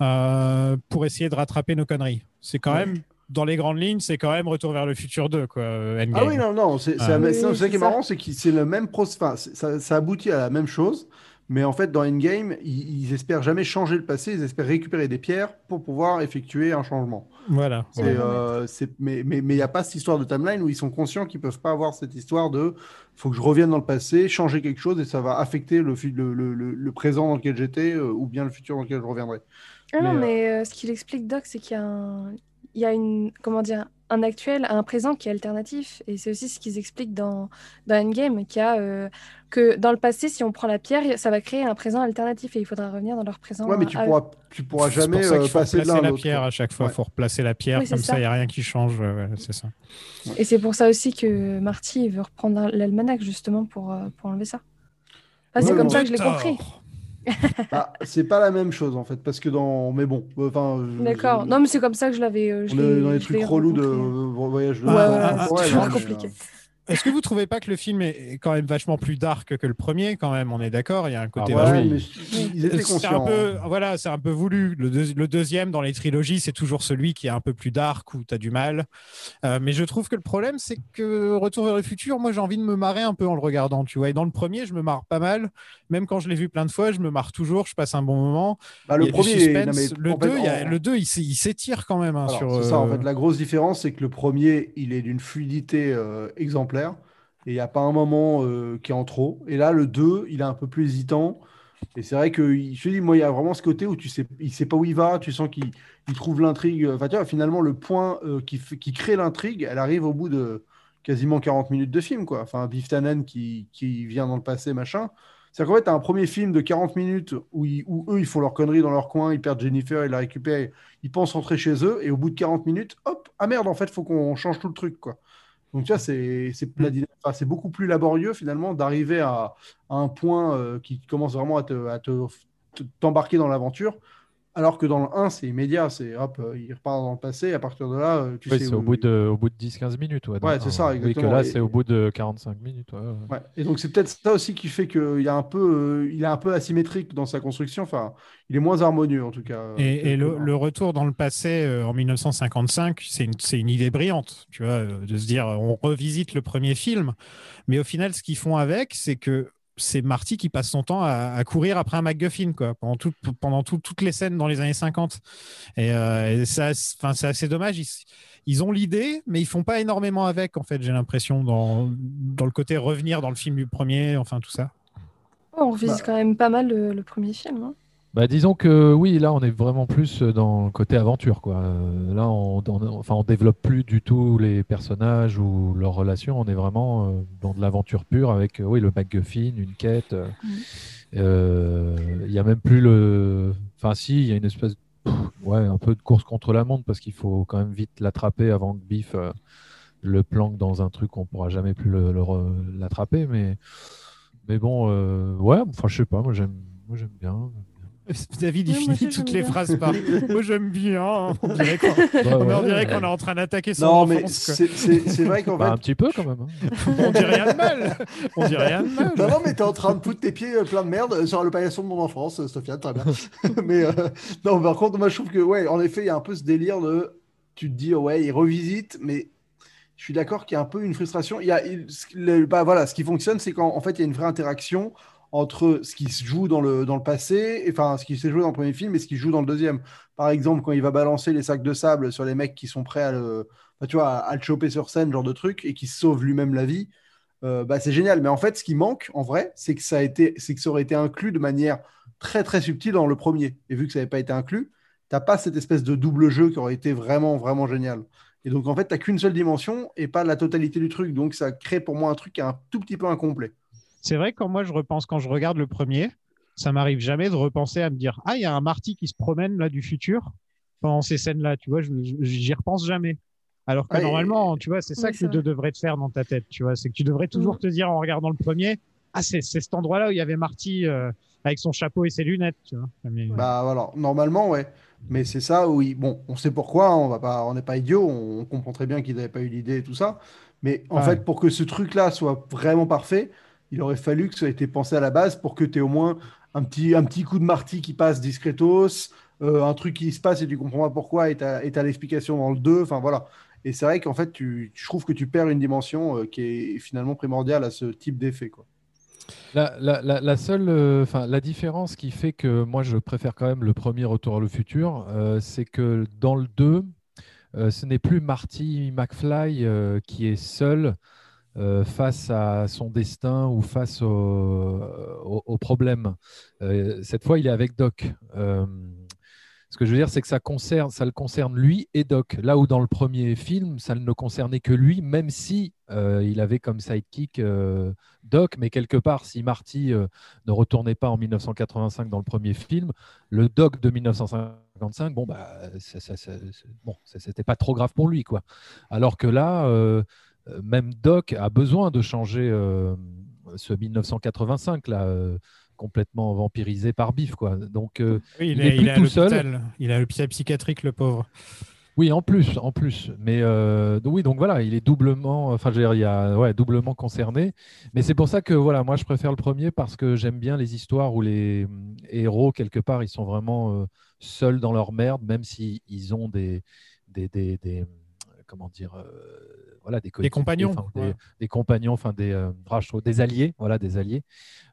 Speaker 8: euh, pour essayer de rattraper nos conneries. C'est quand
Speaker 9: Ouais.
Speaker 8: même, dans les grandes lignes, c'est quand même Retour vers le futur 2, quoi. euh, Endgame.
Speaker 9: Ah oui, non, non, c'est c'est
Speaker 8: Ah.
Speaker 10: Oui,
Speaker 9: ça qui est
Speaker 10: ça.
Speaker 9: marrant, c'est que c'est le même process, enfin, ça, ça aboutit à la même chose, mais en fait, dans Endgame, ils, ils espèrent jamais changer le passé, ils espèrent récupérer des pierres pour pouvoir effectuer un changement.
Speaker 8: Voilà.
Speaker 9: C'est,
Speaker 10: Ouais.
Speaker 9: euh, mais mais mais il n'y a pas cette histoire de timeline où ils sont conscients qu'ils peuvent pas avoir cette histoire de faut que je revienne dans le passé, changer quelque chose et ça va affecter le, le, le, le- le présent dans lequel j'étais euh, ou bien le futur dans lequel je reviendrai.
Speaker 10: Ah non,
Speaker 9: Mais, euh,
Speaker 10: mais euh, ce qu'il explique, Doc, c'est qu'il y a un, y a une, comment dire, un actuel, un présent qui est alternatif. Et c'est aussi ce qu'ils expliquent dans, dans Endgame, qu'il y a, euh, que dans le passé, si on prend la pierre, ça va créer un présent alternatif et il faudra revenir dans leur présent.
Speaker 9: Ouais, mais tu
Speaker 10: eux.
Speaker 9: pourras, tu pourras jamais
Speaker 8: pour ça
Speaker 9: euh, passer de
Speaker 8: la pierre à chaque fois. Il
Speaker 9: Ouais.
Speaker 8: faut replacer la pierre,
Speaker 10: Oui,
Speaker 8: comme ça, il n'y a rien qui change. ouais, ouais, c'est ça.
Speaker 10: Et c'est pour ça aussi que Marty veut reprendre l'almanach, justement, pour, euh, pour enlever ça. Ah, c'est comme ça que je l'ai
Speaker 8: Tort.
Speaker 10: compris.
Speaker 9: Bah, c'est pas la même chose en fait, parce que dans. Mais bon, euh, enfin.
Speaker 10: D'accord. Non, mais c'est comme ça que je l'avais. euh,
Speaker 9: dans les trucs relous de euh, voyage de
Speaker 10: Ouais, ouais, c'est toujours
Speaker 8: ah,
Speaker 10: compliqué.
Speaker 8: Est-ce que vous trouvez pas que le film est quand même vachement plus dark que le premier quand même? On est d'accord, il y a un côté
Speaker 11: Ah bah
Speaker 8: vachement-
Speaker 9: Ouais,
Speaker 11: oui.
Speaker 9: mais ils étaient
Speaker 8: C'est
Speaker 9: conscients.
Speaker 8: un peu,
Speaker 9: hein.
Speaker 8: voilà, c'est un peu voulu. Le, deux- le deuxième dans les trilogies, c'est toujours celui qui est un peu plus dark où tu as du mal. Euh, mais je trouve que le problème, c'est que Retour vers le futur, moi, j'ai envie de me marrer un peu en le regardant. Tu vois, et dans le premier, je me marre pas mal. Même quand je l'ai vu plein de fois, je me marre toujours. Je passe un bon moment.
Speaker 9: Bah, le premier,
Speaker 8: suspense.
Speaker 9: non, mais
Speaker 8: le
Speaker 9: en fait,
Speaker 8: 2, il, a- le 2, il s'é- il s'étire quand même hein,
Speaker 9: Alors,
Speaker 8: sur.
Speaker 9: c'est ça, en
Speaker 8: euh,
Speaker 9: fait, la grosse différence, c'est que le premier, il est d'une fluidité euh, exemplaire et il n'y a pas un moment euh, qui est en trop. Et là, le 2, il est un peu plus hésitant. Et c'est vrai que je te dis, moi, il y a vraiment ce côté où tu sais, il sait pas où il va, tu sens qu'il il trouve l'intrigue. Enfin, tu vois, finalement, le point euh, qui, crée l'intrigue, elle arrive au bout de quasiment 40 minutes de film, quoi. Enfin, Biff Tannen qui, vient dans le passé, machin. C'est-à-dire qu'en fait, tu as un premier film de 40 minutes où eux, ils font leur connerie dans leur coin, ils perdent Jennifer, ils la récupèrent, ils pensent rentrer chez eux, et au bout de 40 minutes, hop, ah merde, en fait, faut qu'on change tout le truc, quoi. Donc, tu vois, c'est c'est enfin, beaucoup plus laborieux, finalement, d'arriver à, à un point euh, qui commence vraiment à te- à te- t'embarquer dans l'aventure, alors que dans le 1, c'est immédiat, c'est hop, euh, il repart dans le passé, et à partir de là, euh, tu
Speaker 11: Oui,
Speaker 9: sais
Speaker 11: c'est
Speaker 9: où-
Speaker 11: au bout de, au bout de 10-15 minutes. Ouais,
Speaker 9: Ouais, c'est ça,
Speaker 11: euh, Oui, que
Speaker 9: exactement.
Speaker 11: là,
Speaker 9: Et-
Speaker 11: c'est au bout de 45 minutes. ouais, ouais.
Speaker 9: Ouais. Et donc c'est peut-être ça aussi qui fait qu'il y a un peu, euh, il est un peu asymétrique dans sa construction. Enfin, il est moins harmonieux en tout cas.
Speaker 8: Et, et le, retour dans le passé euh, en 1955, c'est une, c'est une idée brillante, tu vois, de se dire on revisite le premier film, mais au final, ce qu'ils font avec, c'est que c'est Marty qui passe son temps à, à courir après un MacGuffin quoi, pendant, tout- pendant tout- toutes les scènes dans les années 50. Et, euh, et ça, c'est- enfin, c'est assez dommage. Ils, ils ont l'idée, mais ils font pas énormément avec, en fait, j'ai l'impression, dans, dans le côté revenir dans le film du premier, enfin tout ça.
Speaker 10: On revisite
Speaker 9: Bah.
Speaker 10: quand même pas mal le, le premier film. hein.
Speaker 11: Bah, disons que oui, là, on est vraiment plus dans le côté aventure, quoi. Euh, là, on, on- enfin, on développe plus du tout les personnages ou leurs relations. On est vraiment euh, dans de l'aventure pure avec, euh, oui, le MacGuffin, une quête. euh, euh, Il y a même plus le. Enfin, si, il y a une espèce, pff, ouais, un peu de course contre la montre parce qu'il faut quand même vite l'attraper avant que Biff euh, le planque dans un truc qu'on pourra jamais plus le- le re- l'attraper. Mais, mais bon, euh, ouais, enfin, je sais pas. Moi, j'aime, moi, j'aime bien.
Speaker 8: David, il
Speaker 10: moi
Speaker 8: finit toutes les
Speaker 10: bien.
Speaker 8: phrases par [LAUGHS] Moi, j'aime bien. On dirait qu'on
Speaker 11: ouais, ouais.
Speaker 8: est en train d'attaquer son
Speaker 9: Non, mais c'est vrai qu'en
Speaker 11: Bah,
Speaker 9: fait.
Speaker 11: un petit peu quand même. hein.
Speaker 8: On dit rien de mal. On dit rien de mal.
Speaker 9: Non, non, mais t'es en train de foutre tes pieds euh, plein de merde sur le paillasson de mon enfance, euh, Sofiane, très bien. [LAUGHS] mais euh, non, par contre, moi je trouve que, ouais, en effet, il y a un peu ce délire de. Tu te dis, ouais, il revisite, mais je suis d'accord qu'il y a un peu une frustration. Il y a, il- le- bah, voilà, ce qui fonctionne, c'est qu'en en fait, il y a une vraie interaction entre ce qui se joue dans le, dans le passé, enfin, ce qui s'est joué dans le premier film et ce qui se joue dans le deuxième. Par exemple, quand il va balancer les sacs de sable sur les mecs qui sont prêts à le, enfin, tu vois, à, le choper sur scène, genre de truc, et qui sauve lui-même la vie. euh, bah, c'est génial. Mais en fait, ce qui manque, en vrai, c'est que ça que ça aurait été inclus de manière très très subtil dans le premier. Et vu que ça n'avait pas été inclus, t'as pas cette espèce de double jeu qui aurait été vraiment vraiment génial. Et donc en fait, t'as qu'une seule dimension et pas la totalité du truc. Donc ça crée pour moi un truc qui est un tout petit peu incomplet.
Speaker 8: C'est vrai que quand moi je repense, quand je regarde le premier, ça m'arrive jamais de repenser à me dire Ah, il y a un Marty qui se promène là du futur pendant ces scènes-là. Tu vois, j'y repense jamais. Alors que
Speaker 9: Ouais,
Speaker 8: normalement, tu vois, c'est ça
Speaker 10: Oui,
Speaker 8: que tu
Speaker 10: vrai.
Speaker 8: devrais te faire dans ta tête. Tu vois, c'est que tu devrais toujours te dire en regardant le premier Ah, c'est cet endroit-là où il y avait Marty euh, avec son chapeau et ses lunettes. Tu vois. Mais-
Speaker 9: Bah voilà, normalement ouais. Mais c'est ça où il- bon, on sait pourquoi, hein, on va pas, on n'est pas idiot, on, comprend très bien qu'ils n'avaient pas eu l'idée et tout ça. Mais en fait, pour que ce truc-là soit vraiment parfait, il aurait fallu que ça ait été pensé à la base pour que tu aies au moins un petit, un petit coup de Marty qui passe discretos, euh, un truc qui se passe et tu comprends pas pourquoi et tu as, l'explication dans le 2. Enfin voilà. Et c'est vrai qu'en fait, tu, je trouve que tu perds une dimension euh, qui est finalement primordiale à ce type d'effet.
Speaker 11: La, la- seule, euh, la différence qui fait que moi je préfère quand même le premier Retour à le futur, c'est que dans le 2, euh, ce n'est plus Marty McFly qui est seul euh, face à son destin ou face au, au- problème. Euh, cette fois, il est avec Doc. Euh, ce que je veux dire, c'est que ça, le concerne lui et Doc. Là où dans le premier film, ça ne concernait que lui, même si il avait comme sidekick Doc, mais quelque part, si Marty ne retournait pas en 1985 dans le premier film, le Doc de 1955, bon, bah, bon, c'était pas trop grave pour lui, quoi. Alors que là, même Doc a besoin de changer euh, ce 1985 là. euh, complètement vampirisé par Biff quoi donc euh,
Speaker 8: Oui,
Speaker 11: il
Speaker 8: est,
Speaker 11: plus
Speaker 8: il
Speaker 11: tout seul.
Speaker 8: Il à l'hôpital psychiatrique, le pauvre.
Speaker 11: oui, en plus, en plus. Mais euh, oui, donc voilà, il est doublement, enfin, je veux dire, il y a, ouais, doublement concerné. Mais c'est pour ça que voilà, moi, je préfère le premier parce que j'aime bien les histoires où les hum, héros quelque part, ils sont vraiment euh, seuls dans leur merde, même s'ils ils ont des, des, des, des, comment dire, euh, voilà, des, coéquipiers,
Speaker 8: compagnons,
Speaker 11: enfin, des,
Speaker 8: ouais.
Speaker 11: des compagnons, enfin des, euh, je trouve des alliés, voilà, des alliés.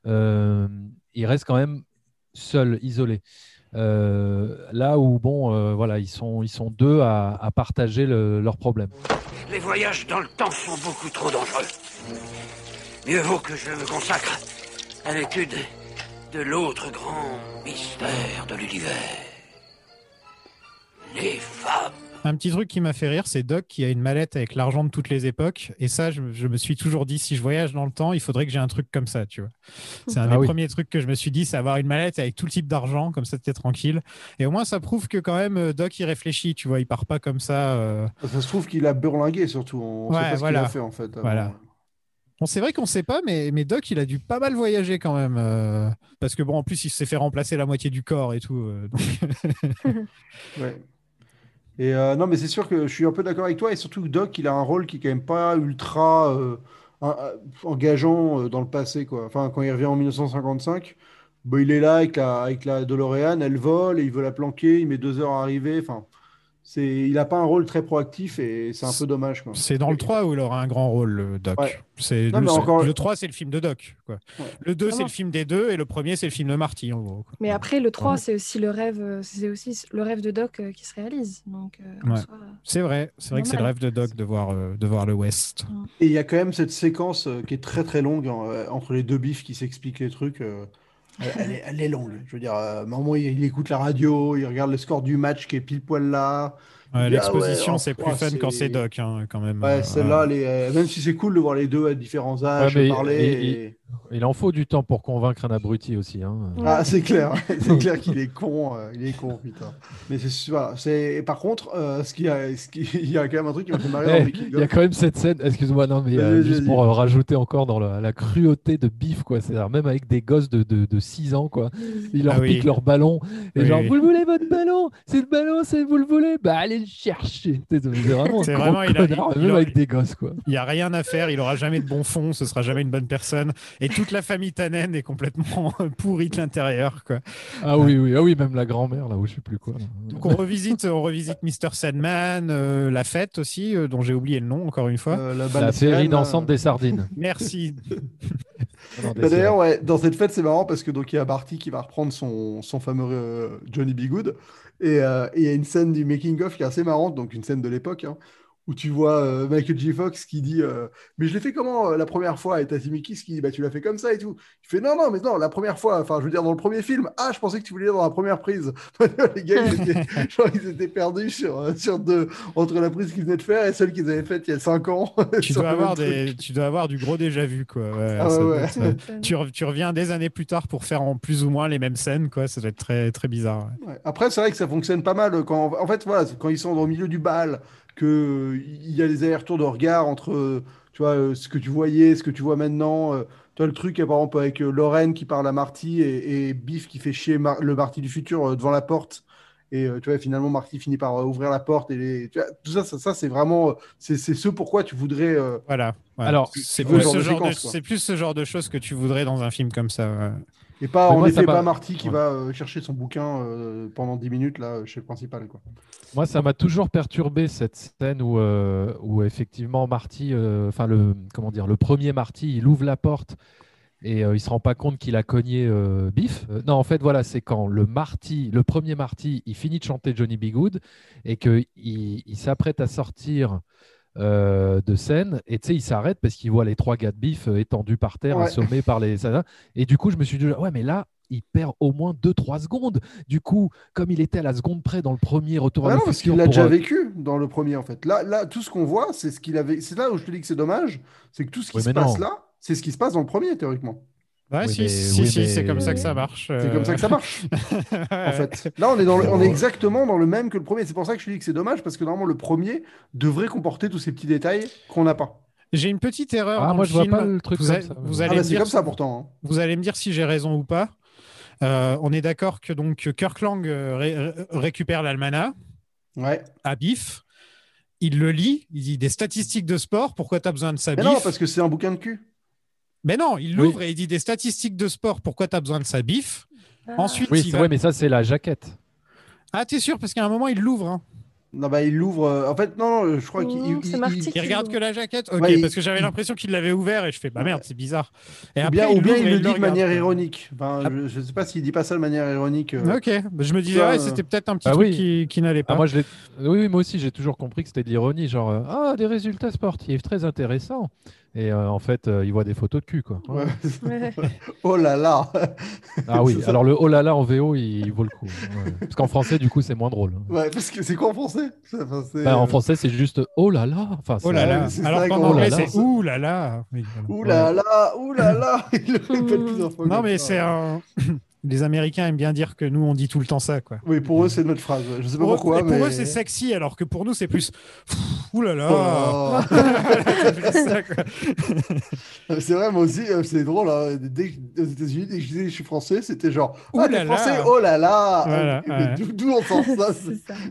Speaker 11: Euh, ils restent quand même seuls, isolés. Euh, là où bon, euh, voilà, ils sont, ils sont deux à, à partager le- leurs problèmes.
Speaker 3: Les voyages dans le temps sont beaucoup trop dangereux. Mieux vaut que je me consacre à l'étude de l'autre grand mystère de l'univers. Les femmes.
Speaker 8: Un petit truc qui m'a fait rire, c'est Doc qui a une mallette avec l'argent de toutes les époques. Et ça, je, je me suis toujours dit, si je voyage dans le temps, il faudrait que j'ai un truc comme ça, tu vois. C'est un
Speaker 11: Ah
Speaker 8: des
Speaker 11: oui.
Speaker 8: premiers trucs que je me suis dit, c'est avoir une mallette avec tout le type d'argent, comme ça, t'es tranquille. Et au moins, ça prouve que quand même, euh, Doc, il réfléchit, tu vois, il part pas comme ça. euh.
Speaker 9: Ça se trouve qu'il a burlingué surtout. On
Speaker 8: Ouais,
Speaker 9: sait pas ce
Speaker 8: voilà.
Speaker 9: qu'il a fait en fait.
Speaker 8: Voilà. Bon, c'est vrai qu'on sait pas, mais, mais Doc, il a dû pas mal voyager quand même. euh, parce que bon, en plus, il s'est fait remplacer la moitié du corps et tout. euh, donc- [LAUGHS] [LAUGHS]
Speaker 9: Ouais. Et euh, non, mais c'est sûr que je suis un peu d'accord avec toi, et surtout que Doc, il a un rôle qui est quand même pas ultra euh, engageant euh, dans le passé. Enfin, quand il revient en 1955, bah, il est là avec la, avec elle vole, et il veut la planquer, il met deux heures à arriver. Enfin, il a pas un rôle très proactif, et c'est un peu dommage, quoi.
Speaker 8: C'est dans le 3 où il aura un grand rôle, le Doc.
Speaker 9: Ouais.
Speaker 8: C'est
Speaker 9: Non,
Speaker 8: le,
Speaker 9: encore-
Speaker 8: le 3, c'est le film de Doc. Quoi.
Speaker 9: Ouais.
Speaker 8: Le 2,
Speaker 10: Ah
Speaker 8: c'est le film des deux, et le premier, c'est le film de Marty, en gros. quoi.
Speaker 10: Mais après, le 3,
Speaker 8: Ouais.
Speaker 10: c'est aussi le rêve, c'est aussi le rêve de Doc euh, qui se réalise. Donc, euh,
Speaker 8: C'est vrai, c'est vrai que c'est le rêve de Doc de voir, euh, de voir le West.
Speaker 9: Et il y a quand même cette séquence euh, qui est très très longue euh, entre les deux bifs qui s'expliquent les trucs. Elle, est, elle est longue. Je veux dire, euh, moment, il, il écoute la radio, il regarde le score du match qui est pile poil là.
Speaker 8: Ouais,
Speaker 9: ah ouais,
Speaker 8: L'exposition, c'est plus fun quand
Speaker 9: c'est-
Speaker 8: Doc, hein, quand même.
Speaker 9: Ouais,
Speaker 8: Euh,
Speaker 9: celle-là,
Speaker 8: ouais.
Speaker 9: elle est- euh, même si c'est cool de voir les deux à différents âges
Speaker 11: Ouais,
Speaker 9: parler.
Speaker 11: il- il-
Speaker 9: et-
Speaker 11: Il en faut du temps pour convaincre un abruti aussi. hein.
Speaker 9: Ah, c'est clair, [LAUGHS] c'est clair qu'il est con, euh, il est con, putain. Mais c'est voilà, c'est et par contre, euh, ce qu'il y a, ce qui- [LAUGHS] il y a quand même un truc qui m'a fait marrer
Speaker 11: Eh, Il y a quand même cette scène, excuse-moi, non, mais euh, juste pour euh, rajouter encore dans la, la cruauté de Biff, quoi. C'est-à-dire même avec des gosses de, de, de 6 ans, quoi. Ils leur
Speaker 8: Ah oui.
Speaker 11: piquent leur ballon. Et
Speaker 8: Oui,
Speaker 11: genre,
Speaker 8: oui.
Speaker 11: vous le voulez, votre ballon? C'est le ballon, c'est vous le voulez? Bah, allez le chercher. [LAUGHS] C'est c'est vraiment un
Speaker 8: C'est
Speaker 11: gros
Speaker 8: vraiment, il a-
Speaker 11: connard,
Speaker 8: il-
Speaker 11: même
Speaker 8: il
Speaker 11: avec des gosses, quoi.
Speaker 8: Il n'y a rien à faire, il aura jamais de bon fond, ce sera jamais une bonne personne. Et toute la famille Tannen est complètement [LAUGHS] pourrie de l'intérieur. quoi.
Speaker 11: Ah oui, oui, ah oui, même la grand-mère, là, où je sais plus quoi.
Speaker 8: Donc on revisite, on revisite Mr. Sandman, euh, la fête aussi, euh, dont j'ai oublié le nom encore une fois.
Speaker 9: Euh, la
Speaker 11: dansante
Speaker 9: là.
Speaker 11: des sardines. [LAUGHS]
Speaker 8: Merci. [LAUGHS]
Speaker 9: Bah, D'ailleurs, ouais, dans cette fête, c'est marrant parce que donc il y a Barty qui va reprendre son, son fameux euh, Johnny B. Good. Et euh, et il y a une scène du making of qui est assez marrante, donc une scène de l'époque, hein, où tu vois euh, Michael J. Fox qui dit euh, Mais je l'ai fait comment euh, la première fois Et t'as Timikis qui dit Bah, tu l'as fait comme ça et tout. Il fait Non, non, mais non, la première fois, enfin, je veux dire, dans le premier film, ah, je pensais que tu voulais dire dans la première prise. [LAUGHS] les gars, ils étaient, [LAUGHS] [LAUGHS] genre, ils étaient perdus sur, sur deux, entre la prise qu'ils venaient de faire et celle qu'ils avaient faite il y a 5 ans.
Speaker 8: Tu dois, avoir des, tu dois avoir du gros déjà vu, quoi. Ouais,
Speaker 9: Ah
Speaker 8: ça
Speaker 9: ouais,
Speaker 8: tu, re- tu reviens des années plus tard pour faire en plus ou moins les mêmes scènes, quoi. Ça doit être très, très bizarre. ouais.
Speaker 9: Ouais. Après, c'est vrai que ça fonctionne pas mal quand, en fait, voilà, quand ils sont au milieu du bal, que il y a des allers-retours de regard entre, euh, tu vois, euh, ce que tu voyais, ce que tu vois maintenant. euh, Tu vois le truc, par exemple, avec Lorraine qui parle à Marty et, et Biff qui fait chier Mar- le Marty du futur devant la porte. Et tu vois, finalement, Marty finit par ouvrir la porte. Et les- tu vois, tout ça, ça, ça, c'est vraiment, c'est c'est ce pourquoi tu voudrais. euh,
Speaker 8: Voilà.
Speaker 11: Alors,
Speaker 8: c'est
Speaker 9: ce
Speaker 8: plus, ce genre de, c'est plus ce genre de choses que tu voudrais dans un film comme ça. ouais.
Speaker 9: Et pas, en effet, pas Marty qui
Speaker 11: Ouais.
Speaker 9: va euh, chercher son bouquin euh, pendant 10 minutes là, chez le principal. Quoi.
Speaker 11: Moi, ça m'a toujours perturbé cette scène où, euh, où effectivement Marty, enfin le comment dire, le premier Marty, il ouvre la porte et il se rend pas compte qu'il a cogné Biff. Non, en fait, voilà, c'est quand le Marty, le premier Marty, il finit de chanter Johnny B. Good et que il, il s'apprête à sortir. Euh, de scène et tu sais il s'arrête parce qu'il voit les trois gars de Biff euh, étendus par terre
Speaker 9: Ouais.
Speaker 11: assommés par les et du coup je me suis dit ouais mais là il perd au moins 2-3 secondes du coup comme il était à la seconde près dans le premier retour
Speaker 9: Ah
Speaker 11: à
Speaker 9: non,
Speaker 11: le
Speaker 9: parce qu'il l'a
Speaker 11: pour,
Speaker 9: déjà
Speaker 11: euh,
Speaker 9: vécu dans le premier en fait. Là, là tout ce qu'on voit, c'est ce qu'il avait. C'est là où je te dis que c'est dommage, c'est que tout ce qui
Speaker 11: Oui,
Speaker 9: se passe
Speaker 11: non.
Speaker 9: là, c'est ce qui se passe dans le premier théoriquement.
Speaker 8: Ouais,
Speaker 11: Oui,
Speaker 8: si,
Speaker 11: mais-
Speaker 8: si,
Speaker 11: oui,
Speaker 8: si, c'est comme ça que ça marche.
Speaker 9: C'est comme ça que ça marche. [LAUGHS]
Speaker 8: en
Speaker 9: fait. Là, on est, dans le- on est exactement dans le même que le premier. C'est pour ça que je dis que c'est dommage parce que normalement le premier devrait comporter tous ces petits détails qu'on n'a pas.
Speaker 8: J'ai une petite erreur.
Speaker 11: Ah,
Speaker 8: dans
Speaker 11: moi,
Speaker 8: le
Speaker 11: je vois pas le truc
Speaker 8: vous,
Speaker 11: comme
Speaker 8: allez-
Speaker 11: ça.
Speaker 8: vous
Speaker 9: Ah bah,
Speaker 8: me
Speaker 9: c'est
Speaker 8: dire
Speaker 9: comme ça pourtant. hein.
Speaker 8: Vous allez me dire si j'ai raison ou pas. Euh, on est d'accord que donc Kirk Lang euh, ré- ré- récupère l'almanach
Speaker 9: Ouais.
Speaker 8: à Biff. Il le lit, il dit des statistiques de sport, pourquoi tu as besoin de ça,
Speaker 9: Mais
Speaker 8: Biff
Speaker 9: non, parce que c'est un bouquin de cul.
Speaker 8: Mais non, il l'ouvre et il dit des statistiques de sport, pourquoi tu as besoin de ça, Biff
Speaker 10: Ah.
Speaker 8: Ensuite,
Speaker 11: Oui,
Speaker 8: il
Speaker 11: c'est
Speaker 8: va-
Speaker 11: vrai, mais ça, c'est la jaquette.
Speaker 8: Ah, t'es sûr? Parce qu'à un moment, il l'ouvre. hein.
Speaker 9: Non, bah il l'ouvre. euh, En fait, non, non, je crois qu'il. Il- il- il-
Speaker 8: regarde que la jaquette? Ok,
Speaker 9: Ouais,
Speaker 8: parce que j'avais l'impression qu'il l'avait ouvert et je fais, bah merde, c'est bizarre. Et
Speaker 9: Ou
Speaker 8: après,
Speaker 9: bien, ou bien
Speaker 8: l'ouvre
Speaker 9: il le dit de manière ironique. Enfin, je, je sais pas s'il dit pas ça de manière ironique. euh.
Speaker 8: Ok, bah, je me disais, ouais,
Speaker 9: euh,
Speaker 8: c'était peut-être un petit
Speaker 11: Ah
Speaker 8: truc
Speaker 11: oui.
Speaker 8: qui, qui n'allait pas.
Speaker 11: Ah, moi, je l'ai- oui, oui, moi aussi, j'ai toujours compris que c'était de l'ironie, genre ah des résultats sportifs très intéressants. Et euh, en fait, euh, il voit des photos de cul, quoi.
Speaker 9: Ouais.
Speaker 10: Ouais. [LAUGHS]
Speaker 9: oh là là.
Speaker 11: Ah oui. [LAUGHS] Alors le oh là là en VO, il, il vaut le coup. Ouais. Parce qu'en français, du coup, c'est moins drôle.
Speaker 9: Ouais, parce que c'est quoi en français? Enfin,
Speaker 11: Bah, en
Speaker 9: euh,
Speaker 11: français, c'est juste oh là là. Enfin,
Speaker 8: Oh là
Speaker 11: c'est-
Speaker 8: là. Alors qu'en anglais, c'est ouh là là.
Speaker 9: Ouh là là, ouh là là. [LAUGHS] Il le répète plusieurs fois.
Speaker 8: Non, mais c'est un. Les Américains aiment bien dire que nous, on dit tout le temps ça, quoi.
Speaker 9: Oui, pour eux, c'est notre phrase. Je sais pas
Speaker 8: Pour, eux-
Speaker 9: pourquoi,
Speaker 8: et pour
Speaker 9: mais.
Speaker 8: eux, c'est sexy, alors que pour nous, c'est plus. Ouh là là.
Speaker 9: Oh. [LAUGHS] [LAUGHS]
Speaker 8: C'est
Speaker 9: vrai, moi aussi, euh, c'est drôle. hein. Dès que, aux États-Unis, dès que je disais je suis français, c'était genre.
Speaker 8: Ouh
Speaker 9: Ah,
Speaker 8: là
Speaker 9: Français,
Speaker 8: là.
Speaker 9: oh là là.
Speaker 8: Voilà, ouais.
Speaker 9: d'où- on sort [LAUGHS] ça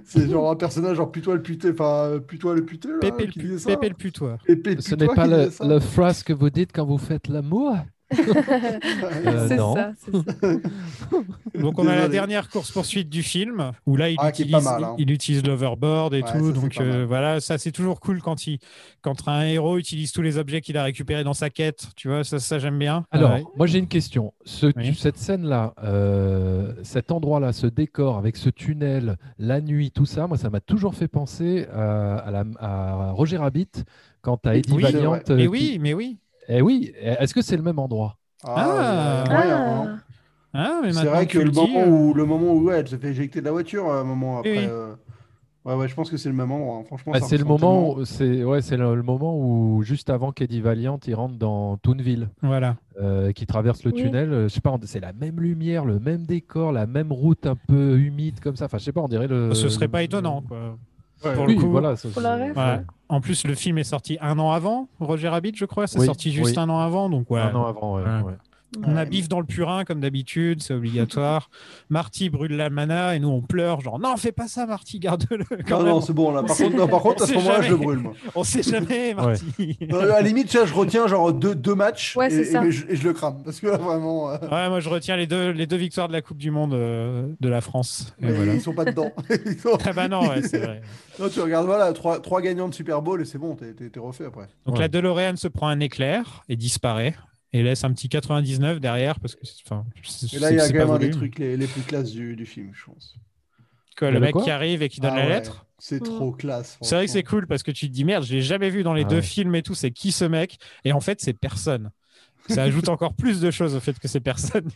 Speaker 10: C'est
Speaker 9: genre un personnage, genre Putois le puté, enfin, euh, Putois le puté, là,
Speaker 8: Pépé le putois.
Speaker 11: Ce n'est pas le, le phrase que vous dites quand vous faites l'amour. Euh,
Speaker 10: c'est
Speaker 11: non.
Speaker 10: ça, c'est ça. [LAUGHS]
Speaker 8: Donc, on a la dernière course-poursuite du film, où là, il,
Speaker 9: Ah,
Speaker 8: utilise,
Speaker 9: mal, hein.
Speaker 8: il utilise l'overboard et
Speaker 9: Ouais,
Speaker 8: tout.
Speaker 9: ça,
Speaker 8: donc, euh, voilà, ça, c'est toujours cool quand, il, quand un héros utilise tous les objets qu'il a récupérés dans sa quête. Tu vois, ça, ça j'aime bien.
Speaker 11: Alors,
Speaker 8: Ouais.
Speaker 11: moi j'ai une question. Ce-
Speaker 8: Oui.
Speaker 11: Cette scène-là, euh, cet endroit-là, ce décor avec ce tunnel, la nuit, tout ça, moi ça m'a toujours fait penser à, à la- à Roger Rabbit quand as Eddie
Speaker 8: Oui,
Speaker 11: Valiant. euh,
Speaker 8: mais
Speaker 11: qui-
Speaker 8: oui, mais oui.
Speaker 11: Eh oui, est-ce que c'est le même endroit
Speaker 9: Ah, il y a moyen, hein.
Speaker 8: Ah, mais
Speaker 9: C'est vrai que le
Speaker 8: dis,
Speaker 9: moment,
Speaker 8: euh,
Speaker 9: où, le moment où ouais, elle se fait éjecter de la voiture, à un moment après.
Speaker 8: Oui,
Speaker 9: euh, Ouais, ouais, je pense que c'est le même endroit. hein. Franchement,
Speaker 11: Bah, C'est le moment,
Speaker 9: tellement.
Speaker 11: c'est ouais, c'est le, le moment où juste avant qu'Eddie Valiant il rentre dans Toonville,
Speaker 8: Voilà.
Speaker 11: euh, qui traverse le
Speaker 10: Oui.
Speaker 11: tunnel. euh, je sais pas, c'est la même lumière, le même décor, la même route un peu humide comme ça. Enfin, je sais pas, on dirait le.
Speaker 8: Ce serait pas étonnant, quoi.
Speaker 9: Ouais,
Speaker 8: Pour
Speaker 11: Oui,
Speaker 8: le coup,
Speaker 11: voilà. ça,
Speaker 10: Pour la ref,
Speaker 8: Ouais. En plus, le film est sorti un an avant, Roger Rabbit, je crois. C'est
Speaker 11: Oui,
Speaker 8: sorti juste
Speaker 11: oui.
Speaker 8: un an avant, donc ouais.
Speaker 11: Un an avant, ouais,
Speaker 8: Ouais.
Speaker 11: ouais.
Speaker 8: On a bif dans le purin, comme d'habitude, c'est obligatoire. [LAUGHS] Marty brûle la mana et nous on pleure, genre non, fais pas ça, Marty, garde-le.
Speaker 9: Non,
Speaker 8: même.
Speaker 9: non, c'est bon là. Par [LAUGHS] contre, non, par contre,
Speaker 8: on
Speaker 9: à ce moment-là, je le brûle, moi. [LAUGHS]
Speaker 8: On sait jamais, Marty.
Speaker 9: Euh, à la limite, tu vois, je retiens genre deux, deux matchs
Speaker 10: Ouais,
Speaker 9: et,
Speaker 10: ça.
Speaker 9: je, et je le crame. Parce que là, vraiment. euh,
Speaker 8: Ouais, moi je retiens les deux, les deux victoires de la Coupe du Monde euh, de la France. Et voilà.
Speaker 9: Ils sont pas dedans. Sont-
Speaker 8: Ah bah non, ouais, c'est vrai.
Speaker 9: Non, tu regardes, voilà, trois, trois gagnants de Super Bowl et c'est bon, t'es refait après.
Speaker 8: Donc
Speaker 11: Ouais.
Speaker 8: la DeLorean se prend un éclair et disparaît et laisse un petit 99 derrière parce que, c'est- enfin, c'est-
Speaker 9: Et là, il y a
Speaker 8: c'est
Speaker 9: quand
Speaker 8: pas
Speaker 9: même un des trucs les, les plus classes du, du film, je pense.
Speaker 8: Quoi, le mec
Speaker 11: quoi
Speaker 8: qui arrive et qui donne
Speaker 9: Ah
Speaker 8: la
Speaker 9: ouais,
Speaker 8: lettre.
Speaker 9: C'est trop classe.
Speaker 8: C'est vrai que c'est cool parce que tu te dis merde, je l'ai jamais vu dans les
Speaker 11: Ah
Speaker 8: deux
Speaker 11: ouais.
Speaker 8: films et tout. C'est qui ce mec? Et en fait, c'est personne. Ça ajoute [LAUGHS] encore plus de choses au fait que c'est personne.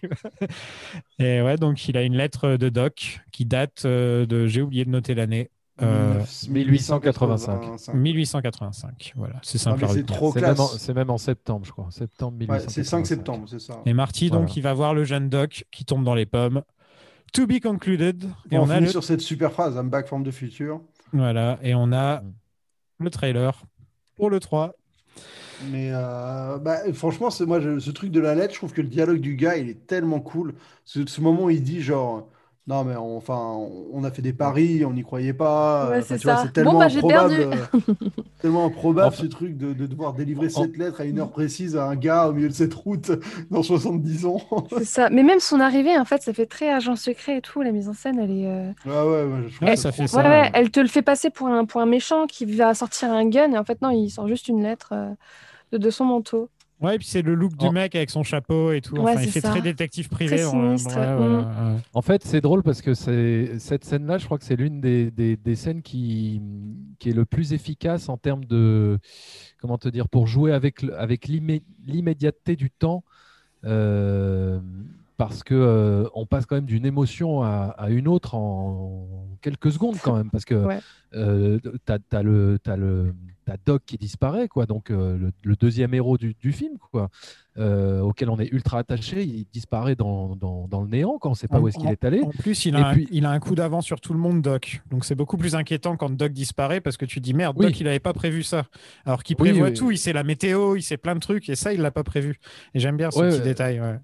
Speaker 8: et ouais, donc il a une lettre de Doc qui date euh, de. J'ai oublié de noter l'année. Euh,
Speaker 11: 1885.
Speaker 8: 1885. Voilà, c'est
Speaker 9: Ah,
Speaker 8: simple.
Speaker 9: c'est trop
Speaker 11: C'est même, en-
Speaker 9: classe.
Speaker 11: c'est même en septembre, je crois. Septembre
Speaker 9: Ouais,
Speaker 11: 1885.
Speaker 9: c'est 5 septembre, c'est ça.
Speaker 8: Et Marty, donc, il va voir le jeune Doc qui tombe dans les pommes. To be concluded. Et,
Speaker 9: on,
Speaker 8: on, a
Speaker 9: finit
Speaker 8: le...
Speaker 9: sur cette super phrase, I'm back from the future.
Speaker 8: Voilà, et on a
Speaker 11: Mm.
Speaker 8: le trailer pour le 3.
Speaker 9: Mais euh, bah, franchement, c'est moi je- ce truc de la lettre, je trouve que le dialogue du gars, il est tellement cool. Ce, ce moment où il dit genre, non mais on- enfin, on a fait des paris, on n'y croyait pas.
Speaker 10: Ouais,
Speaker 9: Enfin,
Speaker 10: c'est
Speaker 9: vois, tellement
Speaker 10: Bon, bah, j'ai
Speaker 9: improbable,
Speaker 10: perdu.
Speaker 9: euh, [LAUGHS] tellement improbable
Speaker 11: Enfin-
Speaker 9: ce truc de, de devoir délivrer cette lettre à une heure précise à un gars au milieu de cette route [LAUGHS] dans 70 ans. [LAUGHS]
Speaker 10: C'est ça. Mais même son arrivée, en fait, ça fait très agent secret et tout. La mise en scène, elle est. euh,
Speaker 9: ouais, ouais, ouais, je
Speaker 8: Ouais,
Speaker 9: ça
Speaker 8: fait ça.
Speaker 10: ouais, elle te le fait passer pour un, pour un méchant qui va sortir un gun et en fait, non, il sort juste une lettre euh, de, de son manteau.
Speaker 8: Ouais, et puis c'est le look du
Speaker 11: Oh.
Speaker 8: mec avec son chapeau et tout.
Speaker 10: Ouais,
Speaker 8: Enfin, il
Speaker 10: c'est
Speaker 8: fait
Speaker 10: ça.
Speaker 8: très détective privé.
Speaker 10: Très
Speaker 8: dans ouais, ouais.
Speaker 11: En fait, c'est drôle parce que c'est cette scène-là, je crois que c'est l'une des, des- des scènes qui, qui est le plus efficace en termes de comment te dire pour jouer avec le- avec l'immédiateté du temps. euh, parce que euh, on passe quand même d'une émotion à, à une autre en quelques secondes quand même parce que
Speaker 10: Ouais.
Speaker 11: euh, t'as as le t'as le t'as Doc qui disparaît quoi donc euh, le, le deuxième héros du, du film quoi euh, auquel on est ultra attaché il disparaît dans, dans, dans le néant quand on sait pas
Speaker 8: En-
Speaker 11: où est-ce qu'il est allé
Speaker 8: En plus, il a, un,
Speaker 11: puis-
Speaker 8: il a un coup d'avance sur tout le monde, Doc. Donc c'est beaucoup plus inquiétant quand Doc disparaît parce que tu dis merde,
Speaker 11: Oui.
Speaker 8: Doc, il n'avait pas prévu ça. Alors qu'il prévoit
Speaker 11: oui.
Speaker 8: tout, il sait la météo, il sait plein de trucs et ça, il l'a pas prévu. Et j'aime bien ce
Speaker 11: Ouais,
Speaker 8: petit détail. ouais.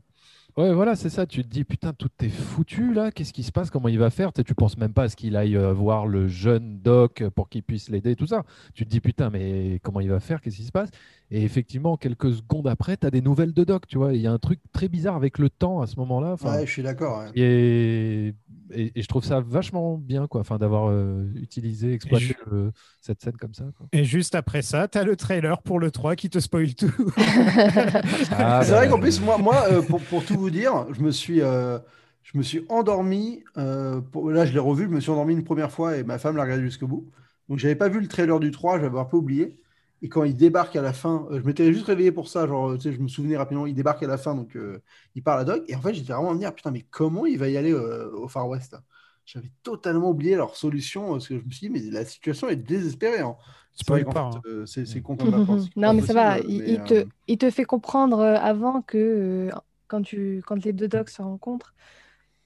Speaker 11: Ouais, voilà, c'est ça. Tu te dis, putain, tout est foutu là. Qu'est-ce qui se passe Comment il va faire Tu penses même pas à ce qu'il aille euh, voir le jeune doc pour qu'il puisse l'aider, tout ça. Tu te dis, putain, mais comment il va faire Qu'est-ce qui se passe Et effectivement, quelques secondes après, tu as des nouvelles de doc. Tu vois, il y a un truc très bizarre avec le temps à ce moment-là. Enfin,
Speaker 9: Ouais, je suis d'accord. ouais.
Speaker 11: et, et, et je trouve ça vachement bien, quoi, enfin, d'avoir euh, utilisé, exploité le- cette scène comme ça. quoi.
Speaker 8: Et juste après ça, tu as le trailer pour le 3 qui te spoil tout. [LAUGHS]
Speaker 11: Ah,
Speaker 9: c'est
Speaker 11: bah,
Speaker 9: vrai qu'en plus, moi, moi euh, pour, pour tout vous dire, je me suis, euh, je me suis endormi. euh, pour- là, je l'ai revu, je me suis endormi une première fois et ma femme l'a regardé jusqu'au bout. Donc, j'avais pas vu le trailer du 3, j'avais un peu oublié. Et quand il débarque à la fin, euh, je m'étais juste réveillé pour ça. Genre, tu sais, je me souvenais rapidement, il débarque à la fin, donc euh, il parle à Doc. Et en fait, j'étais vraiment à me dire, putain, mais comment il va y aller euh, au Far West J'avais totalement oublié leur solution, parce que je me suis dit, mais la situation est désespérée. hein. C'est
Speaker 8: pas, hein.
Speaker 9: euh, c'est c'est con comme [LAUGHS]
Speaker 10: non, mais ça va. Il,
Speaker 9: mais,
Speaker 10: il te,
Speaker 9: euh,
Speaker 10: il te fait comprendre euh, avant que euh, quand, tu, quand les deux docs se rencontrent,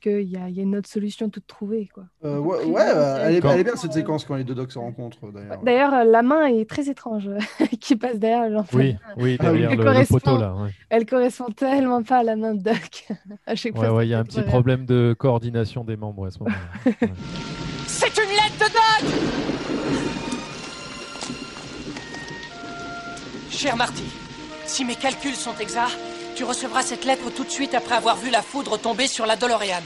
Speaker 10: qu'il y a, il y a une autre solution toute trouvée. Quoi.
Speaker 9: Euh, ouais,
Speaker 10: euh,
Speaker 9: euh, elle, est,
Speaker 11: Quand-
Speaker 9: elle est bien cette séquence quand les deux docs se rencontrent d'ailleurs.
Speaker 10: D'ailleurs, euh, la main est très étrange [LAUGHS] qui passe derrière l'enfant.
Speaker 11: Oui, oui,
Speaker 9: oui.
Speaker 11: derrière
Speaker 10: Elle
Speaker 11: le, poteau là. ouais.
Speaker 10: Elle correspond tellement pas à la main de Doc. [LAUGHS] à chaque
Speaker 11: Ouais,
Speaker 10: fois,
Speaker 11: il y a un petit problème de coordination des membres à ce moment-là. Ouais. [LAUGHS]
Speaker 1: C'est une lettre de Doc Cher Marty, si mes calculs sont exacts, tu recevras cette lettre tout de suite après avoir vu la foudre tomber sur la DeLorean.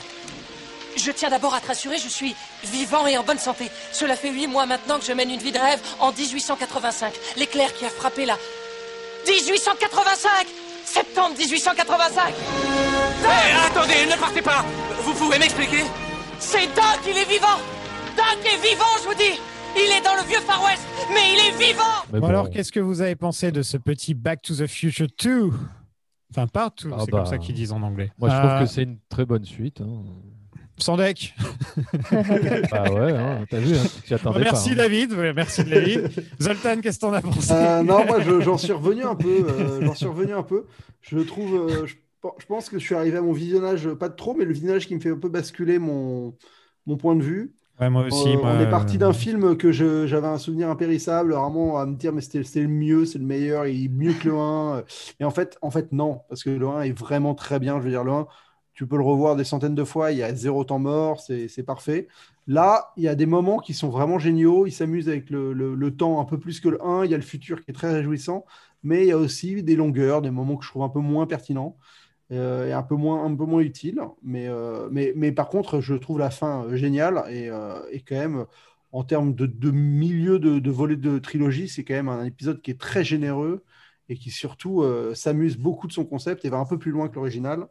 Speaker 1: Je tiens d'abord à te rassurer, je suis vivant et en bonne santé. Cela fait huit mois maintenant que je mène une vie de rêve en 1885. L'éclair qui a frappé la... 1885 Septembre 1885
Speaker 3: Eh, attendez, ne partez pas! Vous pouvez m'expliquer?
Speaker 1: C'est Doc, il est vivant! Doc est vivant, je vous dis! Il est dans le vieux Far West, mais il est vivant!
Speaker 8: Bon, alors, qu'est-ce que vous avez pensé de ce petit Back to the Future 2 Enfin, part 2,
Speaker 11: Ah
Speaker 8: c'est
Speaker 11: bah,
Speaker 8: comme ça qu'ils disent en anglais.
Speaker 11: moi, je trouve
Speaker 8: Euh,
Speaker 11: que c'est une très bonne suite. hein.
Speaker 8: Sans [LAUGHS] deck.
Speaker 11: Bah ouais, hein, t'as vu, hein, tu attendais
Speaker 8: merci
Speaker 11: pas. hein.
Speaker 8: David, ouais, merci David. Zoltan, qu'est-ce que t'en as pensé
Speaker 9: Euh, non, moi je- j'en suis revenu un peu. euh, j'en suis revenu un peu. Je trouve. euh, je, je pense que je suis arrivé à mon visionnage, pas de trop, mais le visionnage qui me fait un peu basculer mon, mon point de vue.
Speaker 8: Ouais, moi aussi.
Speaker 9: Euh,
Speaker 8: moi,
Speaker 9: on est parti
Speaker 8: euh,
Speaker 9: d'un film que j'avais un souvenir impérissable, vraiment à me dire mais c'était le mieux, c'est le meilleur, il est mieux que le 1. Et en fait, en fait non, parce que le 1 est vraiment très bien. Je veux dire, le 1, tu peux le revoir des centaines de fois, il y a zéro temps mort, c'est c'est parfait. Là, il y a des moments qui sont vraiment géniaux, il s'amuse avec le, le- le temps un peu plus que le 1, il y a le futur qui est très réjouissant, mais il y a aussi des longueurs, des moments que je trouve un peu moins pertinents. Euh, et un peu moins, un peu moins utile. Mais, euh, mais, mais par contre, je trouve la fin euh, géniale et, euh, et quand même, en termes de, de milieu de, de volet de trilogie, c'est quand même un épisode qui est très généreux et qui surtout euh, s'amuse beaucoup de son concept et va un peu plus loin que l'original.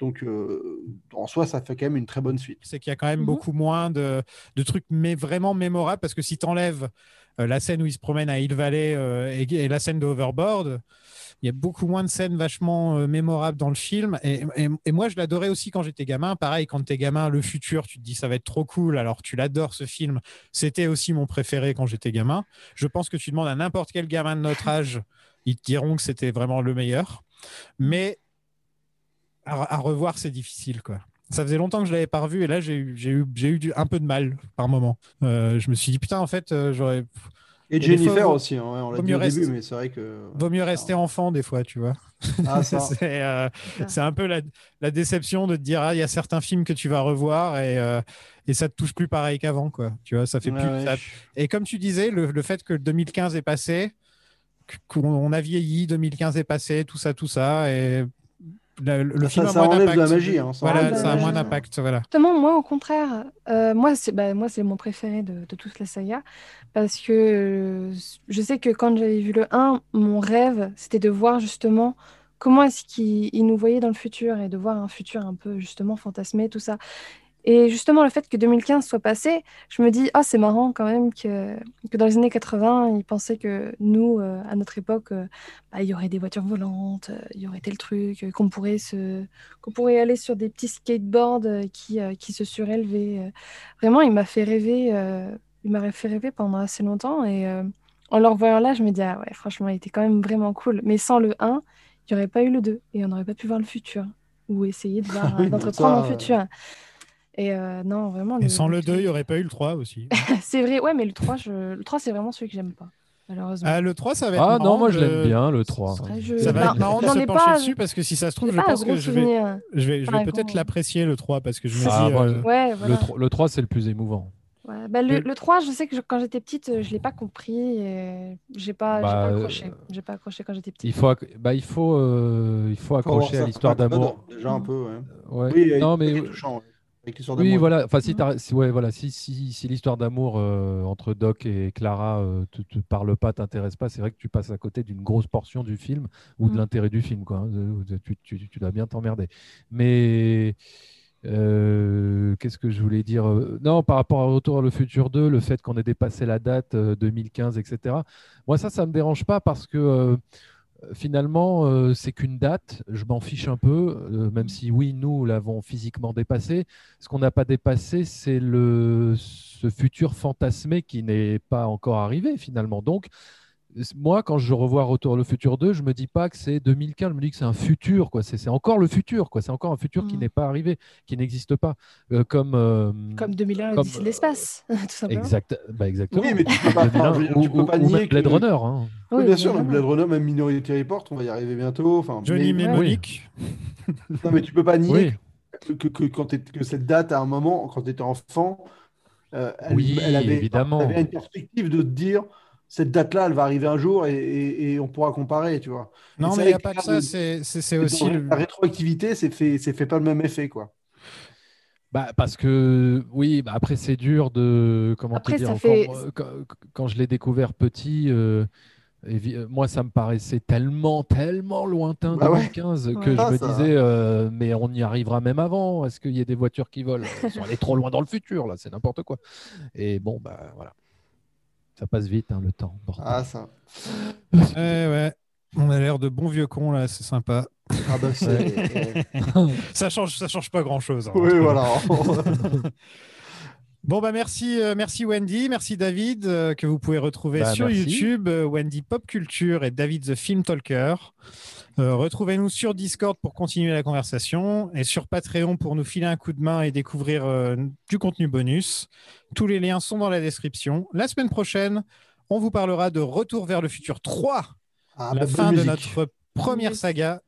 Speaker 9: Donc, euh, en soi, ça fait quand même une très bonne suite.
Speaker 8: C'est qu'il y a quand même
Speaker 10: Mhm.
Speaker 8: beaucoup moins de, de trucs mais vraiment mémorables parce que si tu enlèves la scène où il se promène à Hill Valley euh, et, et la scène de Overboard, il y a beaucoup moins de scènes vachement euh, mémorables dans le film. Et, moi, je l'adorais aussi quand j'étais gamin. Pareil, quand t'es gamin, le futur, tu te dis ça va être trop cool. Alors, tu l'adores ce film. C'était aussi mon préféré quand j'étais gamin. Je pense que tu demandes à n'importe quel gamin de notre âge, [LAUGHS] ils te diront que c'était vraiment le meilleur. Mais à, revoir, c'est difficile, quoi. Ça faisait longtemps que je l'avais pas revu et là j'ai eu, eu, eu un peu de mal par moment. Euh, je me suis dit putain en fait euh, j'aurais
Speaker 9: Et Jennifer
Speaker 8: fois,
Speaker 9: aussi, hein, ouais, on l'a
Speaker 8: vaut
Speaker 9: dit
Speaker 8: mieux
Speaker 9: au début,
Speaker 8: rester-
Speaker 9: mais c'est vrai que.
Speaker 8: vaut mieux rester enfant des fois tu vois.
Speaker 9: Ah, ça. [LAUGHS]
Speaker 8: c'est, euh, c'est un peu la, la déception de te dire ah il y a certains films que tu vas revoir et euh, et ça te touche plus pareil qu'avant quoi. Tu vois ça fait
Speaker 9: Ouais,
Speaker 8: plus.
Speaker 9: ouais.
Speaker 8: ça- Et comme tu disais le, le fait que 2015 est passé, qu'on on a vieilli, 2015 est passé, tout ça tout ça et le, le
Speaker 9: Ça-
Speaker 8: film a
Speaker 9: ça
Speaker 8: moins
Speaker 9: enlève de
Speaker 8: d'impact.
Speaker 9: la magie, hein, ça
Speaker 8: voilà, a moins
Speaker 10: magie.
Speaker 8: d'impact voilà.
Speaker 10: Justement, moi, au contraire, euh, moi, c'est bah, moi, c'est mon préféré de, de toute la saga parce que euh, je sais que quand j'avais vu le 1, mon rêve, c'était de voir justement comment est-ce qu'il il nous voyait dans le futur et de voir un futur un peu justement fantasmé, tout ça. Et justement, le fait que 2015 soit passé, je me dis, ah, c'est marrant quand même que, que dans les années 80, ils pensaient que nous, euh, à notre époque, euh, bah, il y aurait des voitures volantes, euh, il y aurait tel truc, qu'on pourrait se, qu'on pourrait aller sur des petits skateboards qui, qui se surélevaient. Vraiment, il m'a fait rêver, il m'a fait rêver pendant assez longtemps. Et en le revoyant là, je me dis, ah ouais, franchement, il était quand même vraiment cool. Mais sans le 1, il n'y aurait pas eu le 2 et on n'aurait pas pu voir le futur ou essayer de [LAUGHS] voir,
Speaker 9: Oui,
Speaker 10: d'entreprendre le futur. Et euh, non, vraiment.
Speaker 8: Et sans le 2, il n'y aurait pas eu le 3 aussi. [LAUGHS]
Speaker 10: C'est vrai, ouais, mais le 3, je... le 3 c'est vraiment celui que j'aime pas, malheureusement.
Speaker 8: Ah, le 3, ça va être
Speaker 11: Ah
Speaker 8: marrant
Speaker 11: non, moi je l'aime bien, le 3.
Speaker 10: Ah, je-
Speaker 8: Ça va
Speaker 10: bah,
Speaker 8: être marrant de se pencher
Speaker 10: pas-
Speaker 8: dessus parce que si ça se trouve, je pense que je vais,
Speaker 10: souvenir.
Speaker 8: je vais, je vais peut-être
Speaker 10: gros-
Speaker 8: l'apprécier le 3 parce que je me
Speaker 11: Ah,
Speaker 8: dis. euh,
Speaker 10: Ouais,
Speaker 11: Le,
Speaker 10: voilà.
Speaker 11: tro- le 3, c'est le plus émouvant.
Speaker 10: Ouais, bah, le, le 3, je sais que je- quand j'étais petite, euh, je l'ai pas compris et j'ai pas,
Speaker 11: Bah,
Speaker 10: pas
Speaker 11: euh,
Speaker 10: accroché. J'ai pas accroché quand j'étais petite.
Speaker 11: Il faut, acc- bah, il faut, euh, il faut
Speaker 9: Faut
Speaker 11: accrocher à
Speaker 9: ça,
Speaker 11: l'histoire
Speaker 9: pas
Speaker 11: d'amour.
Speaker 9: Déjà un peu, ouais.
Speaker 11: Ouais.
Speaker 9: Oui,
Speaker 11: non, mais
Speaker 9: touchant, ouais. Avec l'histoire
Speaker 11: oui, voilà. Enfin, si, t'as- si- ouais, voilà. Si, si, si l'histoire d'amour euh, entre Doc et Clara euh, te, te parle pas, t'intéresse pas, c'est vrai que tu passes à côté d'une grosse portion du film ou de
Speaker 10: Mm.
Speaker 11: l'intérêt du film, quoi. hein. Tu, tu- tu dois bien t'emmerder. Mais euh, qu'est-ce que je voulais dire Non, par rapport à Retour à le futur 2, le fait qu'on ait dépassé la date euh, 2015, etc. Moi, ça, ça me dérange pas parce que finalement, euh, c'est qu'une date. Je m'en fiche un peu, euh, même si oui, nous l'avons physiquement dépassé. Ce qu'on n'a pas dépassé, c'est le ce futur fantasmé qui n'est pas encore arrivé finalement. Donc moi, quand je revois Retour le futur 2, je me dis pas que c'est 2015, je me dis que c'est un futur, quoi. C'est encore le futur, quoi. C'est encore un futur qui
Speaker 10: Mhm.
Speaker 11: n'est pas arrivé, qui n'existe pas. Euh, comme, euh,
Speaker 10: Comme 2001,
Speaker 11: comme-
Speaker 10: l'espace, [LAUGHS] tout simplement.
Speaker 11: Exact, bah exactement.
Speaker 9: Oui, mais tu peux pas,
Speaker 11: 2001,
Speaker 9: enfin, je veux dire,
Speaker 11: ou,
Speaker 9: tu peux
Speaker 11: ou-
Speaker 9: pas
Speaker 11: ou
Speaker 9: nier
Speaker 11: même Blade
Speaker 9: que-
Speaker 11: Runner. hein.
Speaker 9: Oui,
Speaker 10: Oui,
Speaker 9: bien sûr, mais Blade Runner, même Minority Report, on va y arriver bientôt. Enfin,
Speaker 8: Johnny
Speaker 9: mais-
Speaker 8: Mnemonic.
Speaker 9: Non, mais tu peux pas nier
Speaker 11: Oui.
Speaker 9: que, que, que quand t'es- que cette date, à un moment, quand tu étais enfant, euh, elle,
Speaker 11: Oui,
Speaker 9: elle avait,
Speaker 11: évidemment.
Speaker 9: elle avait une perspective de te dire cette date-là, elle va arriver un jour et, et- et on pourra comparer, tu vois.
Speaker 8: Non, mais il n'y a pas
Speaker 9: que
Speaker 8: ça. C'est aussi. le-
Speaker 9: La rétroactivité, c'est fait, c'est fait pas le même effet, quoi.
Speaker 11: Bah, parce que oui, bah, après c'est dur de comment
Speaker 10: Après,
Speaker 11: te dire
Speaker 10: ça
Speaker 11: encore,
Speaker 10: fait-
Speaker 11: moi, quand, quand je l'ai découvert petit, euh, euh, moi ça me paraissait tellement tellement lointain
Speaker 9: Bah ouais.
Speaker 11: 2015 que
Speaker 10: Ouais.
Speaker 11: je
Speaker 9: Ah,
Speaker 11: me
Speaker 9: ça-
Speaker 11: disais euh, mais on y arrivera même avant. Est-ce qu'il y a des voitures qui volent? Sont allés trop loin dans le futur là, c'est n'importe quoi. Et bon bah voilà, ça passe vite hein, le temps. bordel.
Speaker 9: Ah, ça.
Speaker 8: Ouais, [LAUGHS] ouais. On a l'air de bons vieux cons là, c'est sympa.
Speaker 9: Ah, bah, c'est. [LAUGHS]
Speaker 8: Ça change, ça change pas grand chose.
Speaker 9: oui, voilà. [LAUGHS]
Speaker 8: Bon bah merci, euh, merci Wendy, merci David euh, que vous pouvez retrouver
Speaker 11: Bah,
Speaker 8: sur
Speaker 11: merci.
Speaker 8: YouTube, euh, Wendy Pop Culture et David the Film Talker. Euh, Retrouvez-nous sur Discord pour continuer la conversation et sur Patreon pour nous filer un coup de main et découvrir euh, du contenu bonus. Tous les liens sont dans la description. La semaine prochaine, on vous parlera de Retour vers le futur 3,
Speaker 9: Ah,
Speaker 8: la
Speaker 9: bah,
Speaker 8: fin de
Speaker 9: musique.
Speaker 8: notre première saga.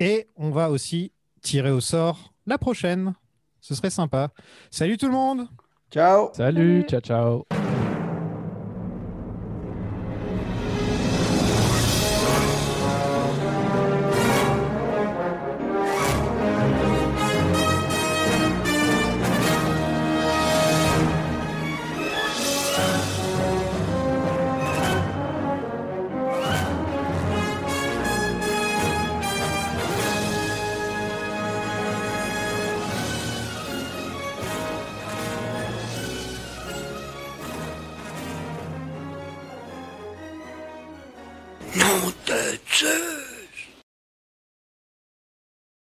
Speaker 8: Et on va aussi tirer au sort la prochaine. Ce serait sympa. Salut tout le monde
Speaker 9: Ciao.
Speaker 11: Salut,
Speaker 10: Salut.
Speaker 11: ciao ciao.